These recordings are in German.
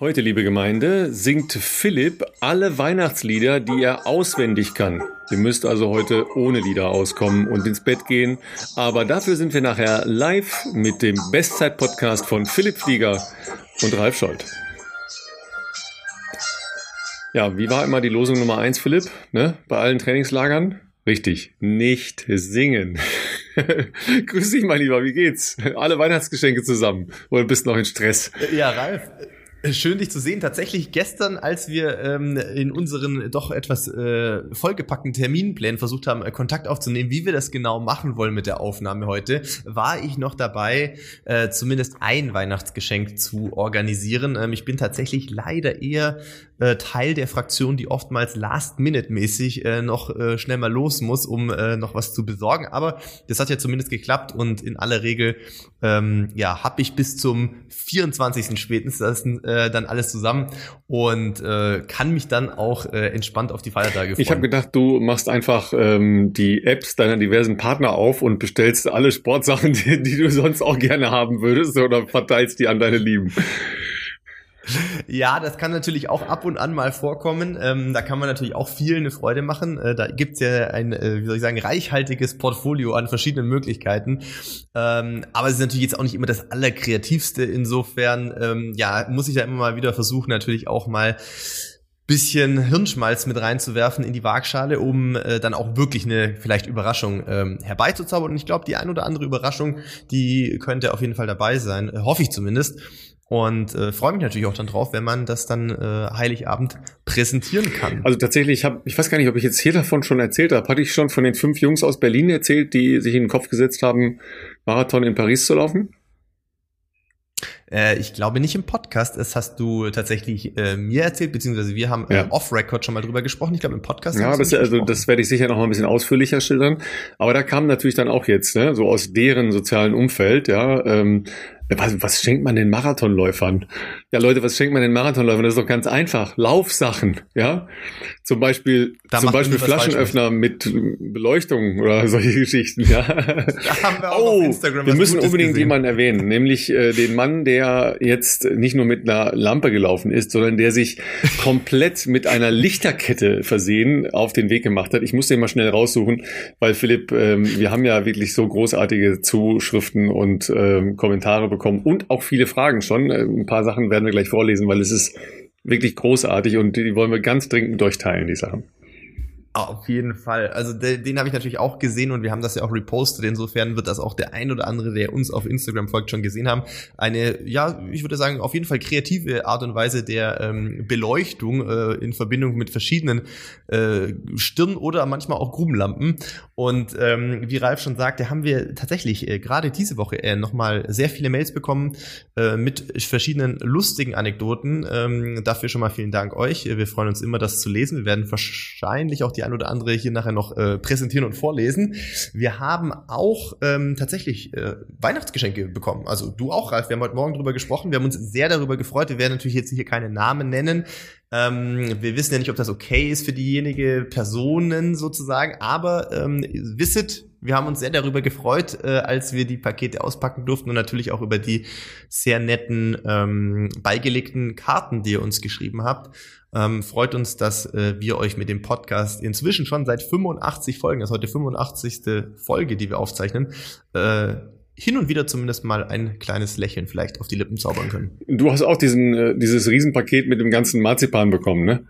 Heute, liebe Gemeinde, singt Philipp alle Weihnachtslieder, die er auswendig kann. Ihr müsst also heute ohne Lieder auskommen und ins Bett gehen. Aber dafür sind wir nachher live mit dem Bestzeit-Podcast von Philipp Flieger und Ralf Scholz. Ja, wie war immer die Losung Nummer eins, Philipp? Ne? Bei allen Trainingslagern? Richtig, nicht singen. Grüß dich, mein Lieber, wie geht's? Alle Weihnachtsgeschenke zusammen oder bist noch in Stress? Ja, Ralf, Schön, dich zu sehen. Tatsächlich gestern, als wir ähm, in unseren doch etwas äh, vollgepackten Terminplänen versucht haben, äh, Kontakt aufzunehmen, wie wir das genau machen wollen mit der Aufnahme heute, war ich noch dabei, äh, zumindest ein Weihnachtsgeschenk zu organisieren. Ähm, ich bin tatsächlich leider eher äh, Teil der Fraktion, die oftmals last-minute-mäßig äh, noch äh, schnell mal los muss, um äh, noch was zu besorgen. Aber das hat ja zumindest geklappt und in aller Regel ähm, ja, habe ich bis zum 24. spätestens äh, dann alles zusammen und äh, kann mich dann auch äh, entspannt auf die Feiertage freuen. Ich habe gedacht, du machst einfach ähm, die Apps deiner diversen Partner auf und bestellst alle Sportsachen, die, die du sonst auch gerne haben würdest oder verteilst die an deine Lieben. Ja, das kann natürlich auch ab und an mal vorkommen. Ähm, da kann man natürlich auch viel eine Freude machen. Äh, da gibt's ja ein, äh, wie soll ich sagen, reichhaltiges Portfolio an verschiedenen Möglichkeiten. Ähm, aber es ist natürlich jetzt auch nicht immer das Allerkreativste. Insofern, ähm, ja, muss ich da immer mal wieder versuchen, natürlich auch mal bisschen Hirnschmalz mit reinzuwerfen in die Waagschale, um äh, dann auch wirklich eine vielleicht Überraschung ähm, herbeizuzaubern. Und ich glaube, die ein oder andere Überraschung, die könnte auf jeden Fall dabei sein, äh, hoffe ich zumindest. Und äh, freue mich natürlich auch dann drauf, wenn man das dann äh, Heiligabend präsentieren kann. Also tatsächlich, ich, hab, ich weiß gar nicht, ob ich jetzt hier davon schon erzählt habe. Hatte ich schon von den fünf Jungs aus Berlin erzählt, die sich in den Kopf gesetzt haben, Marathon in Paris zu laufen? Äh, ich glaube nicht im Podcast. Das hast du tatsächlich äh, mir erzählt, beziehungsweise wir haben äh, ja. off-Record schon mal drüber gesprochen. Ich glaube im Podcast. Ja, das, also, das werde ich sicher noch mal ein bisschen ausführlicher schildern. Aber da kam natürlich dann auch jetzt, ne, so aus deren sozialen Umfeld, ja, ähm, was, was schenkt man den Marathonläufern? Ja, Leute, was schenkt man den Marathonläufern? Das ist doch ganz einfach. Laufsachen, ja. Zum Beispiel, da zum Beispiel Flaschenöffner mit Beleuchtung oder solche Geschichten, ja. Da haben wir auch oh, wir müssen Gutes unbedingt gesehen. jemanden erwähnen, nämlich äh, den Mann, der jetzt nicht nur mit einer Lampe gelaufen ist, sondern der sich komplett mit einer Lichterkette versehen auf den Weg gemacht hat. Ich muss den mal schnell raussuchen, weil Philipp, ähm, wir haben ja wirklich so großartige Zuschriften und ähm, Kommentare bekommen und auch viele Fragen schon. Äh, ein paar Sachen werden wir gleich vorlesen, weil es ist wirklich großartig und die wollen wir ganz dringend durchteilen, die Sachen. Auf jeden Fall. Also den, den habe ich natürlich auch gesehen und wir haben das ja auch repostet. Insofern wird das auch der ein oder andere, der uns auf Instagram folgt, schon gesehen haben. Eine, ja, ich würde sagen, auf jeden Fall kreative Art und Weise der ähm, Beleuchtung äh, in Verbindung mit verschiedenen äh, Stirn- oder manchmal auch Grubenlampen. Und ähm, wie Ralf schon sagte, haben wir tatsächlich äh, gerade diese Woche äh, nochmal sehr viele Mails bekommen äh, mit verschiedenen lustigen Anekdoten. Ähm, dafür schon mal vielen Dank euch. Wir freuen uns immer, das zu lesen. Wir werden wahrscheinlich auch die ein oder andere hier nachher noch äh, präsentieren und vorlesen. Wir haben auch ähm, tatsächlich äh, Weihnachtsgeschenke bekommen. Also du auch, Ralf. Wir haben heute Morgen drüber gesprochen. Wir haben uns sehr darüber gefreut. Wir werden natürlich jetzt hier keine Namen nennen. Ähm, wir wissen ja nicht, ob das okay ist für diejenige Personen sozusagen, aber ähm, wisset, wir haben uns sehr darüber gefreut, äh, als wir die Pakete auspacken durften und natürlich auch über die sehr netten ähm, beigelegten Karten, die ihr uns geschrieben habt. Ähm, freut uns, dass äh, wir euch mit dem Podcast inzwischen schon seit 85 Folgen, das ist heute 85. Folge, die wir aufzeichnen, äh, hin und wieder zumindest mal ein kleines Lächeln vielleicht auf die Lippen zaubern können. Du hast auch diesen, äh, dieses Riesenpaket mit dem ganzen Marzipan bekommen, ne?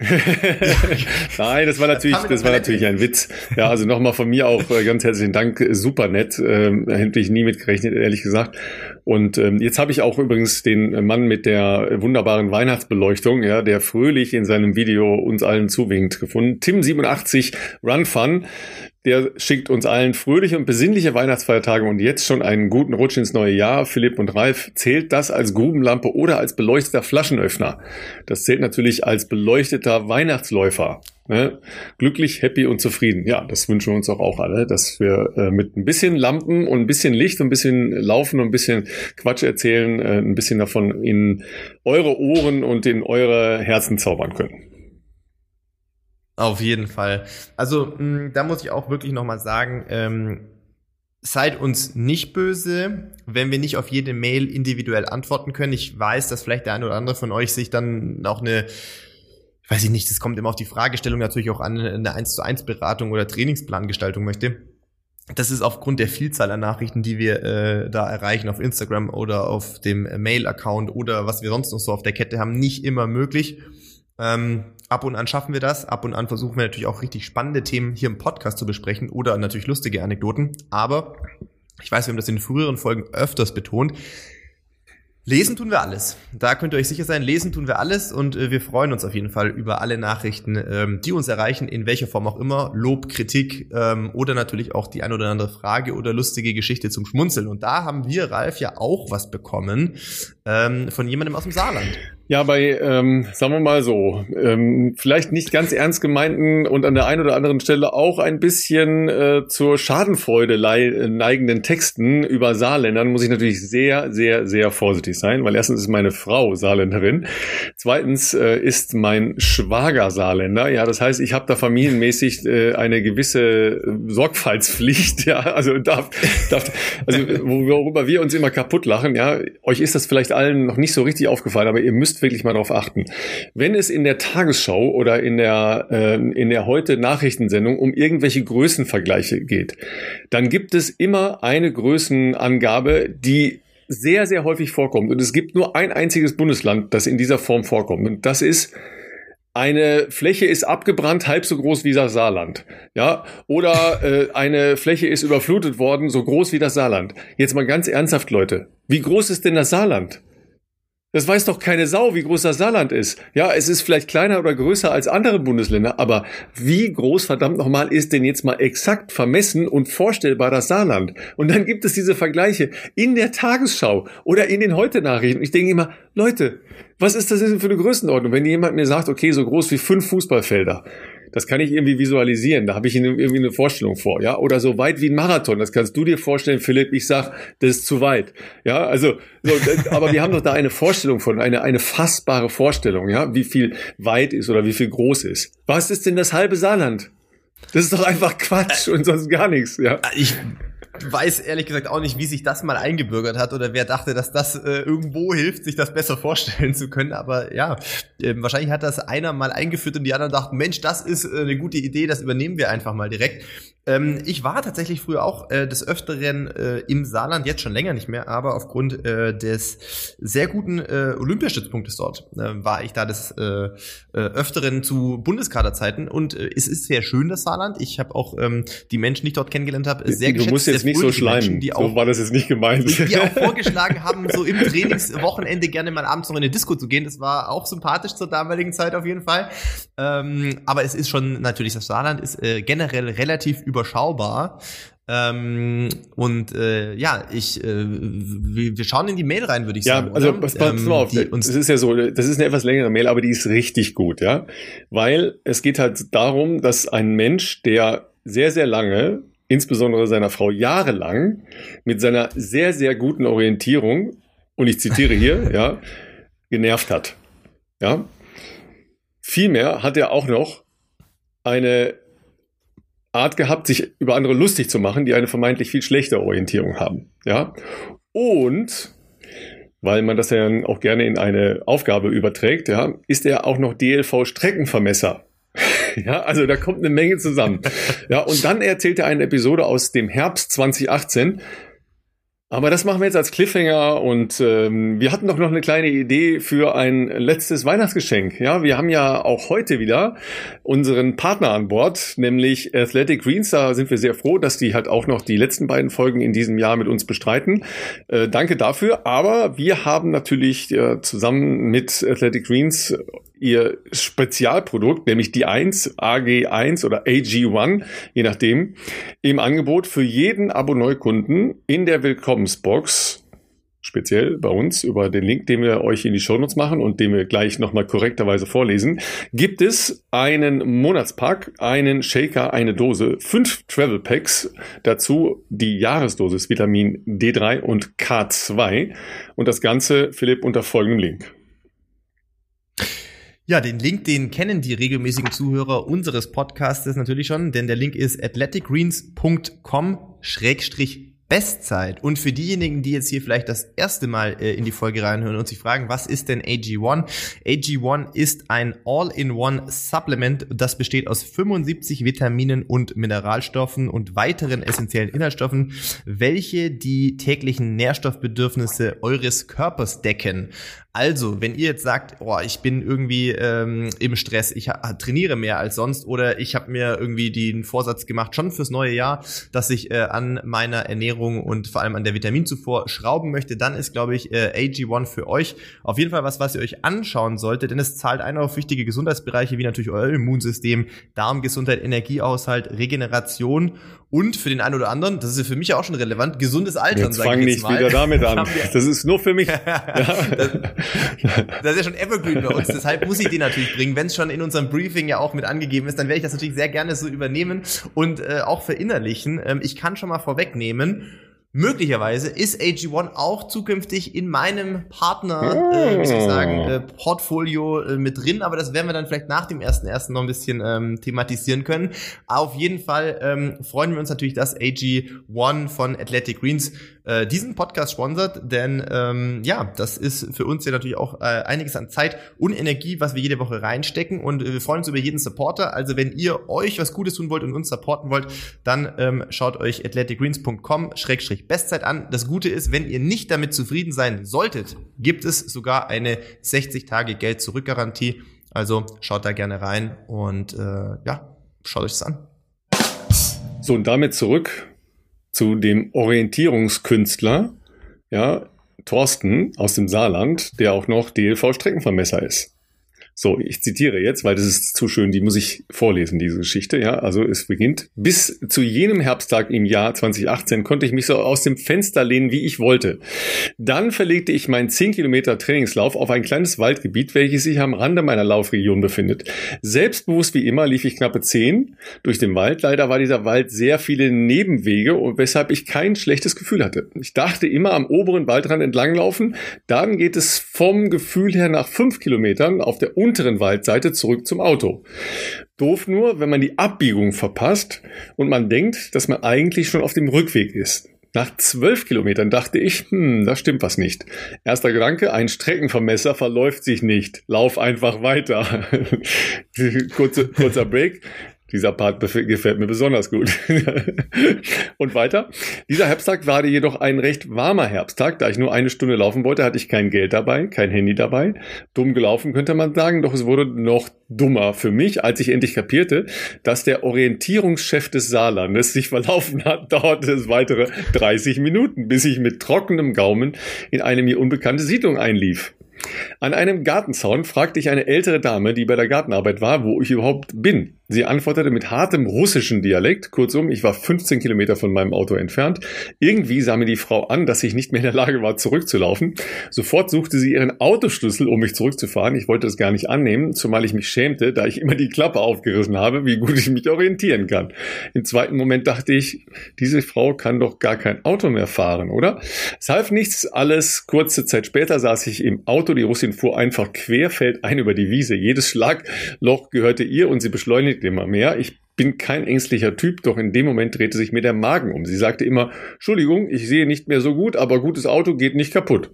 Nein, das war natürlich, das war natürlich ein Witz. Ja, also nochmal von mir auch äh, ganz herzlichen Dank. Super nett. Ähm, hätte ich nie mitgerechnet, ehrlich gesagt. Und ähm, jetzt habe ich auch übrigens den Mann mit der wunderbaren Weihnachtsbeleuchtung, ja, der fröhlich in seinem Video uns allen zuwinkt gefunden. Tim87 Run Fun. Der schickt uns allen fröhliche und besinnliche Weihnachtsfeiertage und jetzt schon einen guten Rutsch ins neue Jahr. Philipp und Ralf, zählt das als Grubenlampe oder als beleuchteter Flaschenöffner? Das zählt natürlich als beleuchteter Weihnachtsläufer. Ne? Glücklich, happy und zufrieden. Ja, das wünschen wir uns auch, auch alle, dass wir äh, mit ein bisschen Lampen und ein bisschen Licht und ein bisschen Laufen und ein bisschen Quatsch erzählen, äh, ein bisschen davon in eure Ohren und in eure Herzen zaubern können. Auf jeden Fall. Also mh, da muss ich auch wirklich nochmal sagen, ähm, Seid uns nicht böse, wenn wir nicht auf jede Mail individuell antworten können. Ich weiß, dass vielleicht der eine oder andere von euch sich dann auch eine, weiß ich nicht, das kommt immer auf die Fragestellung natürlich auch an, eine 1 zu 1 Beratung oder Trainingsplangestaltung möchte. Das ist aufgrund der Vielzahl an Nachrichten, die wir äh, da erreichen auf Instagram oder auf dem Mail-Account oder was wir sonst noch so auf der Kette haben, nicht immer möglich. Ähm, ab und an schaffen wir das. Ab und an versuchen wir natürlich auch richtig spannende Themen hier im Podcast zu besprechen oder natürlich lustige Anekdoten. Aber ich weiß, wir haben das in früheren Folgen öfters betont. Lesen tun wir alles. Da könnt ihr euch sicher sein, lesen tun wir alles und äh, wir freuen uns auf jeden Fall über alle Nachrichten, ähm, die uns erreichen, in welcher Form auch immer. Lob, Kritik ähm, oder natürlich auch die ein oder andere Frage oder lustige Geschichte zum Schmunzeln. Und da haben wir, Ralf, ja auch was bekommen ähm, von jemandem aus dem Saarland. Ja, bei, ähm, sagen wir mal so, ähm, vielleicht nicht ganz ernst gemeinten und an der einen oder anderen Stelle auch ein bisschen äh, zur Schadenfreude neigenden Texten über Saarländern muss ich natürlich sehr, sehr, sehr vorsichtig sein, weil erstens ist meine Frau Saarländerin, zweitens äh, ist mein Schwager Saarländer, ja, das heißt, ich habe da familienmäßig äh, eine gewisse Sorgfaltspflicht, ja, also darf, darf also worüber wir uns immer kaputt lachen, ja, euch ist das vielleicht allen noch nicht so richtig aufgefallen, aber ihr müsst wirklich mal darauf achten. Wenn es in der Tagesschau oder in der, äh, in der heute Nachrichtensendung um irgendwelche Größenvergleiche geht, dann gibt es immer eine Größenangabe, die sehr, sehr häufig vorkommt. Und es gibt nur ein einziges Bundesland, das in dieser Form vorkommt. Und das ist eine Fläche ist abgebrannt, halb so groß wie das Saarland. Ja, oder äh, eine Fläche ist überflutet worden, so groß wie das Saarland. Jetzt mal ganz ernsthaft, Leute. Wie groß ist denn das Saarland? Das weiß doch keine Sau, wie groß das Saarland ist. Ja, es ist vielleicht kleiner oder größer als andere Bundesländer, aber wie groß verdammt nochmal ist denn jetzt mal exakt vermessen und vorstellbar das Saarland? Und dann gibt es diese Vergleiche in der Tagesschau oder in den Heute-Nachrichten. Ich denke immer, Leute, was ist das denn für eine Größenordnung? Wenn jemand mir sagt, okay, so groß wie fünf Fußballfelder, das kann ich irgendwie visualisieren. Da habe ich irgendwie eine Vorstellung vor, ja. Oder so weit wie ein Marathon. Das kannst du dir vorstellen, Philipp. Ich sag, das ist zu weit, ja. Also, so, aber wir haben doch da eine Vorstellung von, eine eine fassbare Vorstellung, ja, wie viel weit ist oder wie viel groß ist. Was ist denn das halbe Saarland? Das ist doch einfach Quatsch und sonst gar nichts, ja. Ich weiß ehrlich gesagt auch nicht, wie sich das mal eingebürgert hat oder wer dachte, dass das äh, irgendwo hilft, sich das besser vorstellen zu können. Aber ja, äh, wahrscheinlich hat das einer mal eingeführt und die anderen dachten, Mensch, das ist äh, eine gute Idee, das übernehmen wir einfach mal direkt. Ähm, ich war tatsächlich früher auch äh, des Öfteren äh, im Saarland, jetzt schon länger nicht mehr, aber aufgrund äh, des sehr guten äh, Olympiastützpunktes dort äh, war ich da des äh, äh, Öfteren zu Bundeskaderzeiten und es ist sehr schön, das Saarland. Ich habe auch ähm, die Menschen, die ich dort kennengelernt habe, sehr geschätzt. Du musst jetzt nicht so schleimen, Menschen, die auch, so war das jetzt nicht gemeint. Die auch vorgeschlagen haben, so im Trainingswochenende gerne mal abends noch in eine Disco zu gehen. Das war auch sympathisch zur damaligen Zeit auf jeden Fall. Ähm, aber es ist schon natürlich, das Saarland ist generell relativ überschaubar. Ähm, und äh, ja, ich, äh, wir, schauen in die Mail rein, würde ich ja, sagen. Ja, also was pass ähm, mal auf, das ist ja so, das ist eine etwas längere Mail, aber die ist richtig gut, ja. Weil es geht halt darum, dass ein Mensch, der sehr, sehr lange, insbesondere seiner Frau jahrelang, mit seiner sehr, sehr guten Orientierung, und ich zitiere hier, ja, genervt hat. Ja. Vielmehr hat er auch noch eine Art gehabt, sich über andere lustig zu machen, die eine vermeintlich viel schlechtere Orientierung haben. Ja. Und weil man das ja auch gerne in eine Aufgabe überträgt, ja, ist er auch noch DLV-Streckenvermesser. ja, also da kommt eine Menge zusammen. Ja, und dann erzählt er eine Episode aus dem Herbst 2018, aber das machen wir jetzt als Cliffhanger und ähm, wir hatten doch noch eine kleine Idee für ein letztes Weihnachtsgeschenk. Ja, wir haben ja auch heute wieder unseren Partner an Bord, nämlich Athletic Greens. Da sind wir sehr froh, dass die halt auch noch die letzten beiden Folgen in diesem Jahr mit uns bestreiten. Äh, danke dafür. Aber wir haben natürlich äh, zusammen mit Athletic Greens ihr Spezialprodukt, nämlich die 1, AG1 oder AG1, je nachdem, im Angebot für jeden Abo-Neukunden in der Willkommensbox, speziell bei uns über den Link, den wir euch in die Shownotes machen und den wir gleich nochmal korrekterweise vorlesen, gibt es einen Monatspack, einen Shaker, eine Dose, fünf Travel Packs, dazu die Jahresdosis Vitamin D3 und K2 und das Ganze, Philipp, unter folgendem Link. Ja, den Link, den kennen die regelmäßigen Zuhörer unseres Podcasts natürlich schon, denn der Link ist athleticgreens.com Bestzeit. Und für diejenigen, die jetzt hier vielleicht das erste Mal äh, in die Folge reinhören und sich fragen, was ist denn AG1? AG1 ist ein All-in-One Supplement, das besteht aus 75 Vitaminen und Mineralstoffen und weiteren essentiellen Inhaltsstoffen, welche die täglichen Nährstoffbedürfnisse eures Körpers decken. Also, wenn ihr jetzt sagt, oh, ich bin irgendwie ähm, im Stress, ich trainiere mehr als sonst oder ich habe mir irgendwie den Vorsatz gemacht, schon fürs neue Jahr, dass ich äh, an meiner Ernährung und vor allem an der Vitaminzufuhr schrauben möchte, dann ist, glaube ich, äh, AG1 für euch auf jeden Fall was, was ihr euch anschauen solltet, denn es zahlt ein auf wichtige Gesundheitsbereiche wie natürlich euer Immunsystem, Darmgesundheit, Energiehaushalt, Regeneration und für den einen oder anderen, das ist für mich auch schon relevant, gesundes Altern. Jetzt fang nicht mal. wieder damit an. Das ist nur für mich. das, das, ist ja schon Evergreen bei uns. Deshalb muss ich den natürlich bringen. Wenn es schon in unserem Briefing ja auch mit angegeben ist, dann werde ich das natürlich sehr gerne so übernehmen und äh, auch verinnerlichen. Ähm, ich kann schon mal vorwegnehmen, Möglicherweise ist AG1 auch zukünftig in meinem Partner, äh, wie soll ich sagen, äh, Portfolio äh, mit drin, aber das werden wir dann vielleicht nach dem ersten ersten noch ein bisschen ähm, thematisieren können. Auf jeden Fall ähm, freuen wir uns natürlich, dass AG1 von Athletic Greens äh, diesen Podcast sponsert, denn ähm, ja, das ist für uns ja natürlich auch äh, einiges an Zeit und Energie, was wir jede Woche reinstecken und äh, wir freuen uns über jeden Supporter. Also wenn ihr euch was Gutes tun wollt und uns supporten wollt, dann ähm, schaut euch athleticgreens.com-bestzeit an. Das Gute ist, wenn ihr nicht damit zufrieden sein solltet, gibt es sogar eine 60 Tage Geld zurück Garantie. Also schaut da gerne rein und äh, ja, schaut euch das an. So, und damit zurück zu dem Orientierungskünstler, ja, Thorsten aus dem Saarland, der auch noch DLV-Streckenvermesser ist. So, ich zitiere jetzt, weil das ist zu schön, die muss ich vorlesen, diese Geschichte. Ja, also es beginnt. Bis zu jenem Herbsttag im Jahr 2018 konnte ich mich so aus dem Fenster lehnen, wie ich wollte. Dann verlegte ich meinen 10 Kilometer Trainingslauf auf ein kleines Waldgebiet, welches sich am Rande meiner Laufregion befindet. Selbstbewusst wie immer lief ich knappe 10 durch den Wald. Leider war dieser Wald sehr viele Nebenwege weshalb ich kein schlechtes Gefühl hatte. Ich dachte immer am oberen Waldrand entlanglaufen. Dann geht es vom Gefühl her nach 5 Kilometern auf der unteren Waldseite zurück zum Auto. Doof nur, wenn man die Abbiegung verpasst und man denkt, dass man eigentlich schon auf dem Rückweg ist. Nach zwölf Kilometern dachte ich, hm, da stimmt was nicht. Erster Gedanke, ein Streckenvermesser verläuft sich nicht. Lauf einfach weiter. Kurze, kurzer Break. Dieser Part gefällt mir besonders gut. und weiter. Dieser Herbsttag war jedoch ein recht warmer Herbsttag. Da ich nur eine Stunde laufen wollte, hatte ich kein Geld dabei, kein Handy dabei. Dumm gelaufen könnte man sagen, doch es wurde noch dummer für mich, als ich endlich kapierte, dass der Orientierungschef des Saarlandes sich verlaufen hat, dauerte es weitere 30 Minuten, bis ich mit trockenem Gaumen in eine mir unbekannte Siedlung einlief. An einem Gartenzaun fragte ich eine ältere Dame, die bei der Gartenarbeit war, wo ich überhaupt bin. Sie antwortete mit hartem russischen Dialekt. Kurzum, ich war 15 Kilometer von meinem Auto entfernt. Irgendwie sah mir die Frau an, dass ich nicht mehr in der Lage war, zurückzulaufen. Sofort suchte sie ihren Autoschlüssel, um mich zurückzufahren. Ich wollte es gar nicht annehmen, zumal ich mich schämte, da ich immer die Klappe aufgerissen habe, wie gut ich mich orientieren kann. Im zweiten Moment dachte ich, diese Frau kann doch gar kein Auto mehr fahren, oder? Es half nichts, alles. Kurze Zeit später saß ich im Auto. Die Russin fuhr einfach querfeldein über die Wiese. Jedes Schlagloch gehörte ihr und sie beschleunigte überlegt immer mehr. Ich bin kein ängstlicher Typ, doch in dem Moment drehte sich mir der Magen um. Sie sagte immer, Entschuldigung, ich sehe nicht mehr so gut, aber gutes Auto geht nicht kaputt.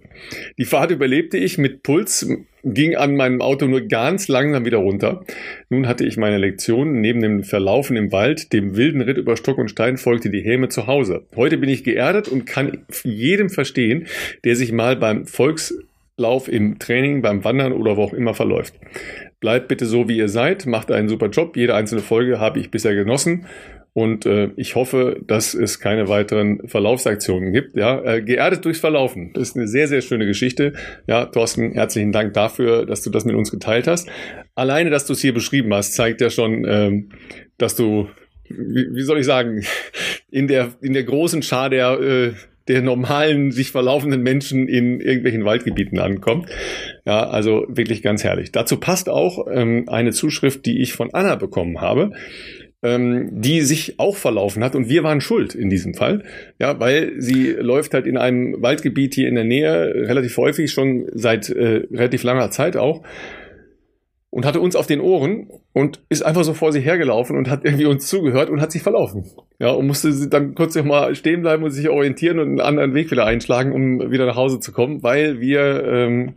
Die Fahrt überlebte ich mit Puls, ging an meinem Auto nur ganz langsam wieder runter. Nun hatte ich meine Lektion. Neben dem Verlaufen im Wald, dem wilden Ritt über Stock und Stein folgte die Häme zu Hause. Heute bin ich geerdet und kann jedem verstehen, der sich mal beim Volkslauf im Training, beim Wandern oder wo auch immer verläuft. Bleibt bitte so, wie ihr seid, macht einen super Job. Jede einzelne Folge habe ich bisher genossen. Und äh, ich hoffe, dass es keine weiteren Verlaufsaktionen gibt. Ja, äh, geerdet durchs Verlaufen. Das ist eine sehr, sehr schöne Geschichte. Ja, Thorsten, herzlichen Dank dafür, dass du das mit uns geteilt hast. Alleine, dass du es hier beschrieben hast, zeigt ja schon, ähm, dass du, wie, wie soll ich sagen, in der in der großen Schar der äh, der normalen, sich verlaufenden Menschen in irgendwelchen Waldgebieten ankommt. Ja, also wirklich ganz herrlich. Dazu passt auch ähm, eine Zuschrift, die ich von Anna bekommen habe ähm, die sich auch verlaufen hat und wir waren schuld in diesem Fall, ja, weil sie läuft halt in einem Waldgebiet hier in der Nähe relativ häufig schon seit äh, relativ langer Zeit auch und hatte uns auf den Ohren und ist einfach so vor sich hergelaufen und hat irgendwie uns zugehört und hat sich verlaufen. Ja, und musste dann kurz noch mal stehen bleiben und sich orientieren und einen anderen Weg wieder einschlagen, um wieder nach Hause zu kommen, weil wir ähm,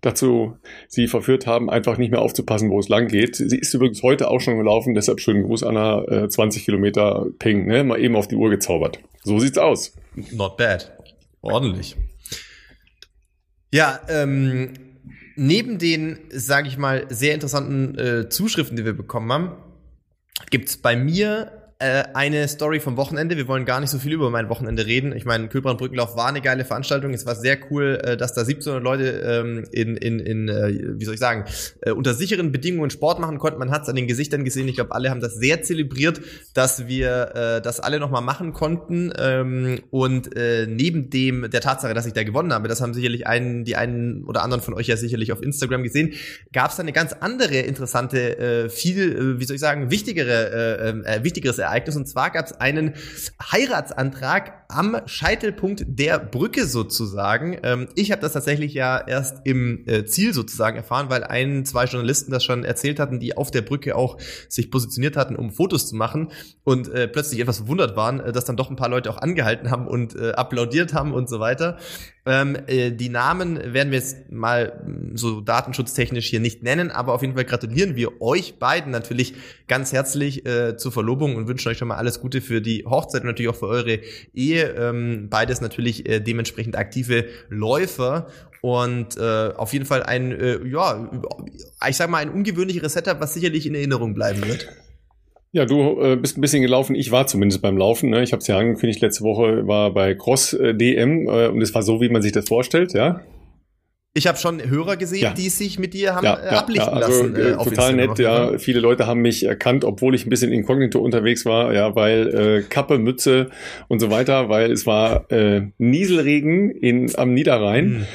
dazu sie verführt haben, einfach nicht mehr aufzupassen, wo es lang geht. Sie ist übrigens heute auch schon gelaufen, deshalb schönen Gruß Anna, äh, 20 Kilometer Ping, ne? mal eben auf die Uhr gezaubert. So sieht's aus. Not bad. Ordentlich. Ja, ähm, neben den, sage ich mal, sehr interessanten äh, Zuschriften, die wir bekommen haben, gibt's bei mir äh, eine Story vom Wochenende. Wir wollen gar nicht so viel über mein Wochenende reden. Ich meine, Kühlbrand Brückenlauf war eine geile Veranstaltung. Es war sehr cool, äh, dass da 1700 Leute ähm, in, in, in äh, wie soll ich sagen, äh, unter sicheren Bedingungen Sport machen konnten. Man hat es an den Gesichtern gesehen. Ich glaube, alle haben das sehr zelebriert, dass wir äh, das alle nochmal machen konnten. Ähm, und äh, neben dem der Tatsache, dass ich da gewonnen habe, das haben sicherlich einen, die einen oder anderen von euch ja sicherlich auf Instagram gesehen, gab es da eine ganz andere interessante, äh, viel, äh, wie soll ich sagen, wichtigere, äh, äh, wichtigeres Ereignis Ereignis. Und zwar gab es einen Heiratsantrag am Scheitelpunkt der Brücke sozusagen. Ähm, ich habe das tatsächlich ja erst im äh, Ziel sozusagen erfahren, weil ein, zwei Journalisten das schon erzählt hatten, die auf der Brücke auch sich positioniert hatten, um Fotos zu machen und äh, plötzlich etwas verwundert waren, äh, dass dann doch ein paar Leute auch angehalten haben und äh, applaudiert haben und so weiter. Ähm, äh, die Namen werden wir jetzt mal mm, so datenschutztechnisch hier nicht nennen, aber auf jeden Fall gratulieren wir euch beiden natürlich ganz herzlich äh, zur Verlobung und wünschen euch schon mal alles Gute für die Hochzeit und natürlich auch für eure Ehe. Ähm, beides natürlich äh, dementsprechend aktive Läufer und äh, auf jeden Fall ein, äh, ja, ich sag mal, ein ungewöhnlicheres Setup, was sicherlich in Erinnerung bleiben wird. Ja, du äh, bist ein bisschen gelaufen. Ich war zumindest beim Laufen. Ne? Ich habe es ja angekündigt, letzte Woche war bei Cross äh, DM äh, und es war so, wie man sich das vorstellt, ja. Ich habe schon Hörer gesehen, ja. die sich mit dir haben ja, äh, ablichten ja, also, lassen. Äh, äh total nett, ja. Viele Leute haben mich erkannt, obwohl ich ein bisschen inkognito unterwegs war, ja, weil äh, Kappe, Mütze und so weiter, weil es war äh, Nieselregen in, am Niederrhein. Mhm.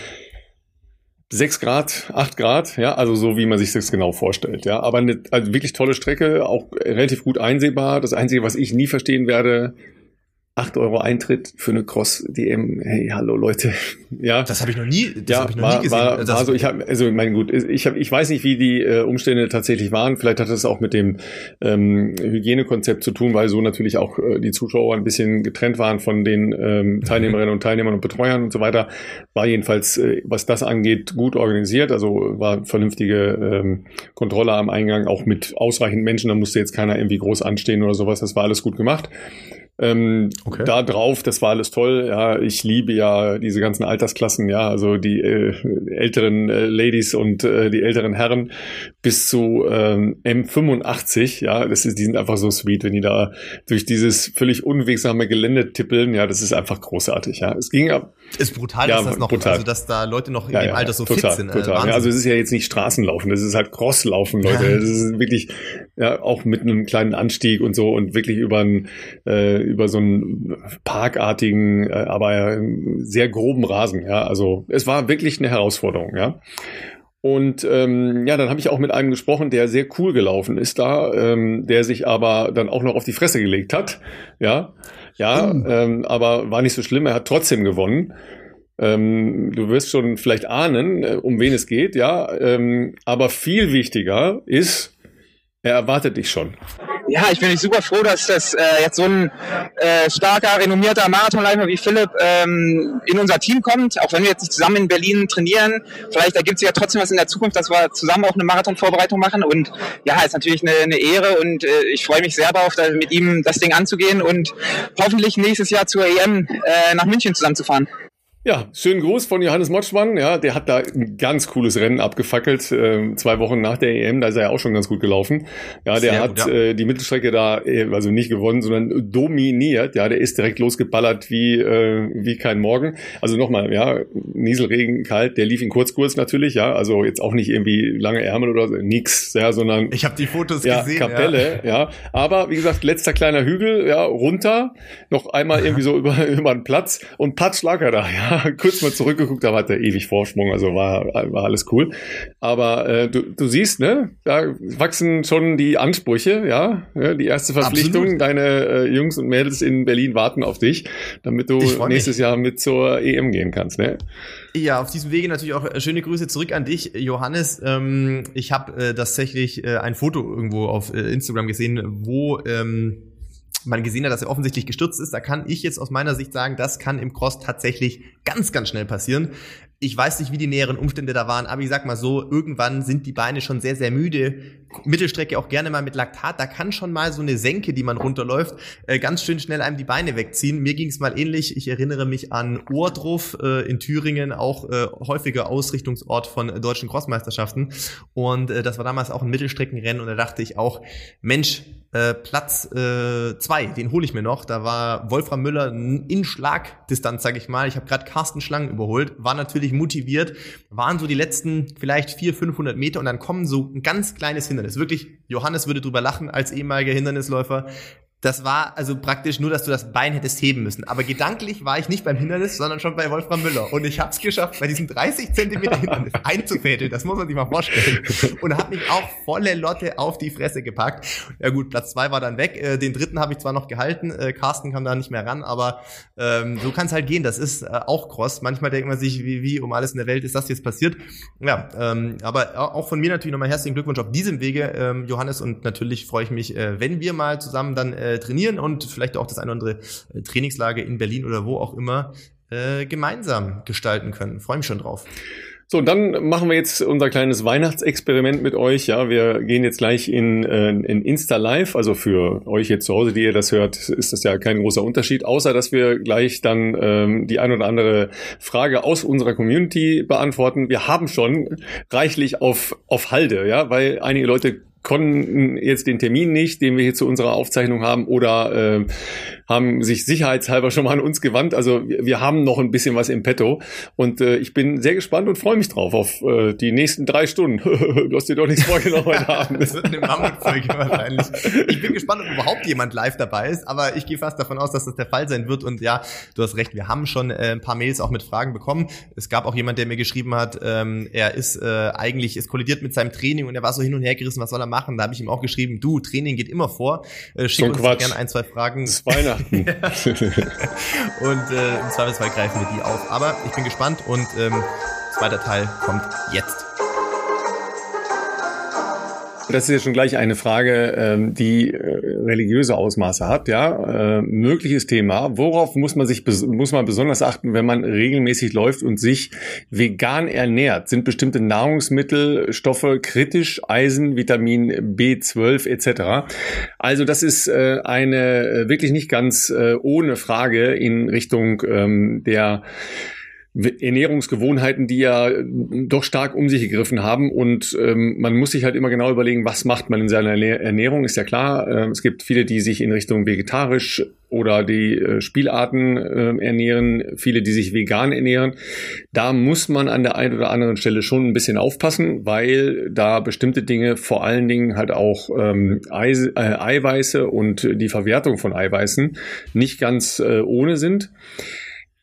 6 Grad, 8 Grad, ja, also so wie man sich das genau vorstellt, ja. Aber eine also wirklich tolle Strecke, auch relativ gut einsehbar. Das Einzige, was ich nie verstehen werde, 8 Euro Eintritt für eine Cross-DM. Hey, hallo Leute. Ja. Das habe ich noch nie, das ja, hab ich noch war, nie gesehen. War, war so, ich hab, also mein gut, ich, hab, ich weiß nicht, wie die äh, Umstände tatsächlich waren. Vielleicht hat das auch mit dem ähm, Hygienekonzept zu tun, weil so natürlich auch äh, die Zuschauer ein bisschen getrennt waren von den ähm, Teilnehmerinnen und Teilnehmern und Betreuern und so weiter. War jedenfalls, äh, was das angeht, gut organisiert. Also war vernünftige ähm, Kontrolle am Eingang, auch mit ausreichend Menschen. Da musste jetzt keiner irgendwie groß anstehen oder sowas. Das war alles gut gemacht. Ähm, okay. Da drauf, das war alles toll. Ja, ich liebe ja diese ganzen Altersklassen, ja, also die äh, älteren äh, Ladies und äh, die älteren Herren bis zu ähm, M85. Ja, das ist, die sind einfach so sweet, wenn die da durch dieses völlig unwegsame Gelände tippeln. Ja, das ist einfach großartig. Ja, es ging ab. Ist brutal, ja, dass das noch, brutal. also dass da Leute noch in ja, dem ja, Alter so total, fit sind. Total. Ja, also es ist ja jetzt nicht Straßenlaufen, das ist halt Crosslaufen, Leute. Das ist wirklich ja auch mit einem kleinen Anstieg und so und wirklich über ein äh, über so einen parkartigen, äh, aber sehr groben Rasen. Ja, also es war wirklich eine Herausforderung. Ja. Und ähm, ja, dann habe ich auch mit einem gesprochen, der sehr cool gelaufen ist da, ähm, der sich aber dann auch noch auf die Fresse gelegt hat. Ja, ja, mhm. ähm, aber war nicht so schlimm. Er hat trotzdem gewonnen. Ähm, du wirst schon vielleicht ahnen, äh, um wen es geht, ja. Ähm, aber viel wichtiger ist, er erwartet dich schon. Ja, ich bin super froh, dass das äh, jetzt so ein äh, starker, renommierter Marathonläufer wie Philipp ähm, in unser Team kommt. Auch wenn wir jetzt nicht zusammen in Berlin trainieren, vielleicht ergibt sich ja trotzdem was in der Zukunft, dass wir zusammen auch eine Marathonvorbereitung machen. Und ja, ist natürlich eine, eine Ehre und äh, ich freue mich sehr darauf, da mit ihm das Ding anzugehen und hoffentlich nächstes Jahr zur EM äh, nach München zusammenzufahren. Ja, schönen Gruß von Johannes Motschmann. Ja, der hat da ein ganz cooles Rennen abgefackelt, äh, zwei Wochen nach der EM. Da ist er ja auch schon ganz gut gelaufen. Ja, der Sehr hat gut, ja. Äh, die Mittelstrecke da, äh, also nicht gewonnen, sondern dominiert. Ja, der ist direkt losgeballert wie äh, wie kein Morgen. Also nochmal, ja, Nieselregen, kalt. Der lief in Kurzkurs natürlich. Ja, also jetzt auch nicht irgendwie lange Ärmel oder so, nix. Ja, sondern ich habe die Fotos ja, gesehen. Kapelle. Ja. ja, aber wie gesagt, letzter kleiner Hügel, ja, runter, noch einmal irgendwie so über über den Platz und patsch lag er da. Ja, kurz mal zurückgeguckt, da hatte er ewig Vorsprung, also war, war alles cool. Aber äh, du, du siehst, ne, da wachsen schon die Ansprüche, ja. ja die erste Verpflichtung, Absolut. deine äh, Jungs und Mädels in Berlin warten auf dich, damit du nächstes mich. Jahr mit zur EM gehen kannst, ne? Ja, auf diesem Wege natürlich auch äh, schöne Grüße zurück an dich, Johannes. Ähm, ich habe äh, tatsächlich äh, ein Foto irgendwo auf äh, Instagram gesehen, wo ähm, man gesehen hat, dass er offensichtlich gestürzt ist. Da kann ich jetzt aus meiner Sicht sagen, das kann im Cross tatsächlich ganz, ganz schnell passieren. Ich weiß nicht, wie die näheren Umstände da waren, aber ich sag mal so, irgendwann sind die Beine schon sehr, sehr müde. Mittelstrecke auch gerne mal mit Laktat. Da kann schon mal so eine Senke, die man runterläuft, äh, ganz schön schnell einem die Beine wegziehen. Mir ging es mal ähnlich. Ich erinnere mich an Ohrdruf äh, in Thüringen, auch äh, häufiger Ausrichtungsort von deutschen Crossmeisterschaften. Und äh, das war damals auch ein Mittelstreckenrennen und da dachte ich auch, Mensch, äh, Platz äh, zwei, den hole ich mir noch. Da war Wolfram Müller in Schlagdistanz, sage ich mal. Ich habe gerade Carsten Schlangen überholt, war natürlich motiviert. Waren so die letzten vielleicht 400, 500 Meter und dann kommen so ein ganz kleines Hindernis. Wirklich, Johannes würde drüber lachen als ehemaliger Hindernisläufer das war also praktisch nur, dass du das Bein hättest heben müssen. Aber gedanklich war ich nicht beim Hindernis, sondern schon bei Wolfram Müller. Und ich habe es geschafft, bei diesem 30 Zentimeter Hindernis einzufädeln. Das muss man sich mal vorstellen. Und habe mich auch volle Lotte auf die Fresse gepackt. Ja gut, Platz zwei war dann weg. Äh, den dritten habe ich zwar noch gehalten. Äh, Carsten kam da nicht mehr ran, aber ähm, so kann es halt gehen. Das ist äh, auch Cross. Manchmal denkt man sich, wie, wie um alles in der Welt ist das jetzt passiert. Ja, ähm, aber auch von mir natürlich nochmal herzlichen Glückwunsch auf diesem Wege, ähm, Johannes. Und natürlich freue ich mich, äh, wenn wir mal zusammen dann äh, äh, trainieren und vielleicht auch das eine oder andere äh, Trainingslager in Berlin oder wo auch immer äh, gemeinsam gestalten können. Freue mich schon drauf. So, dann machen wir jetzt unser kleines Weihnachtsexperiment mit euch. Ja, wir gehen jetzt gleich in, äh, in Insta Live. Also für euch jetzt zu Hause, die ihr das hört, ist das ja kein großer Unterschied, außer dass wir gleich dann ähm, die ein oder andere Frage aus unserer Community beantworten. Wir haben schon reichlich auf, auf Halde, ja, weil einige Leute konnten jetzt den Termin nicht, den wir hier zu unserer Aufzeichnung haben, oder äh, haben sich sicherheitshalber schon mal an uns gewandt. Also wir, haben noch ein bisschen was im Petto und äh, ich bin sehr gespannt und freue mich drauf auf äh, die nächsten drei Stunden. du hast dir doch nichts vorgenommen heute Abend. das wird eine Mammutfolge wahrscheinlich. Ich bin gespannt, ob überhaupt jemand live dabei ist, aber ich gehe fast davon aus, dass das der Fall sein wird. Und ja, du hast recht, wir haben schon äh, ein paar Mails auch mit Fragen bekommen. Es gab auch jemand, der mir geschrieben hat, ähm, er ist äh, eigentlich, es kollidiert mit seinem Training und er war so hin und her gerissen, was soll er machen? Da habe ich ihm auch geschrieben, du, Training geht immer vor. Äh, schick so uns gerne ein, zwei Fragen. Das ist Weihnachten. und äh, im Zweifelsfall greifen wir die auf. Aber ich bin gespannt und ähm, zweiter Teil kommt jetzt. Das ist ja schon gleich eine Frage, ähm, die äh, religiöse Ausmaße hat. Ja, äh, mögliches Thema. Worauf muss man sich muss man besonders achten, wenn man regelmäßig läuft und sich vegan ernährt? Sind bestimmte Nahrungsmittelstoffe kritisch? Eisen, Vitamin B12 etc. Also das ist äh, eine wirklich nicht ganz ohne Frage in Richtung ähm, der Ernährungsgewohnheiten, die ja doch stark um sich gegriffen haben. Und ähm, man muss sich halt immer genau überlegen, was macht man in seiner Ernährung. Ist ja klar, äh, es gibt viele, die sich in Richtung vegetarisch oder die äh, Spielarten äh, ernähren, viele, die sich vegan ernähren. Da muss man an der einen oder anderen Stelle schon ein bisschen aufpassen, weil da bestimmte Dinge, vor allen Dingen halt auch ähm, Eis, äh, Eiweiße und die Verwertung von Eiweißen nicht ganz äh, ohne sind.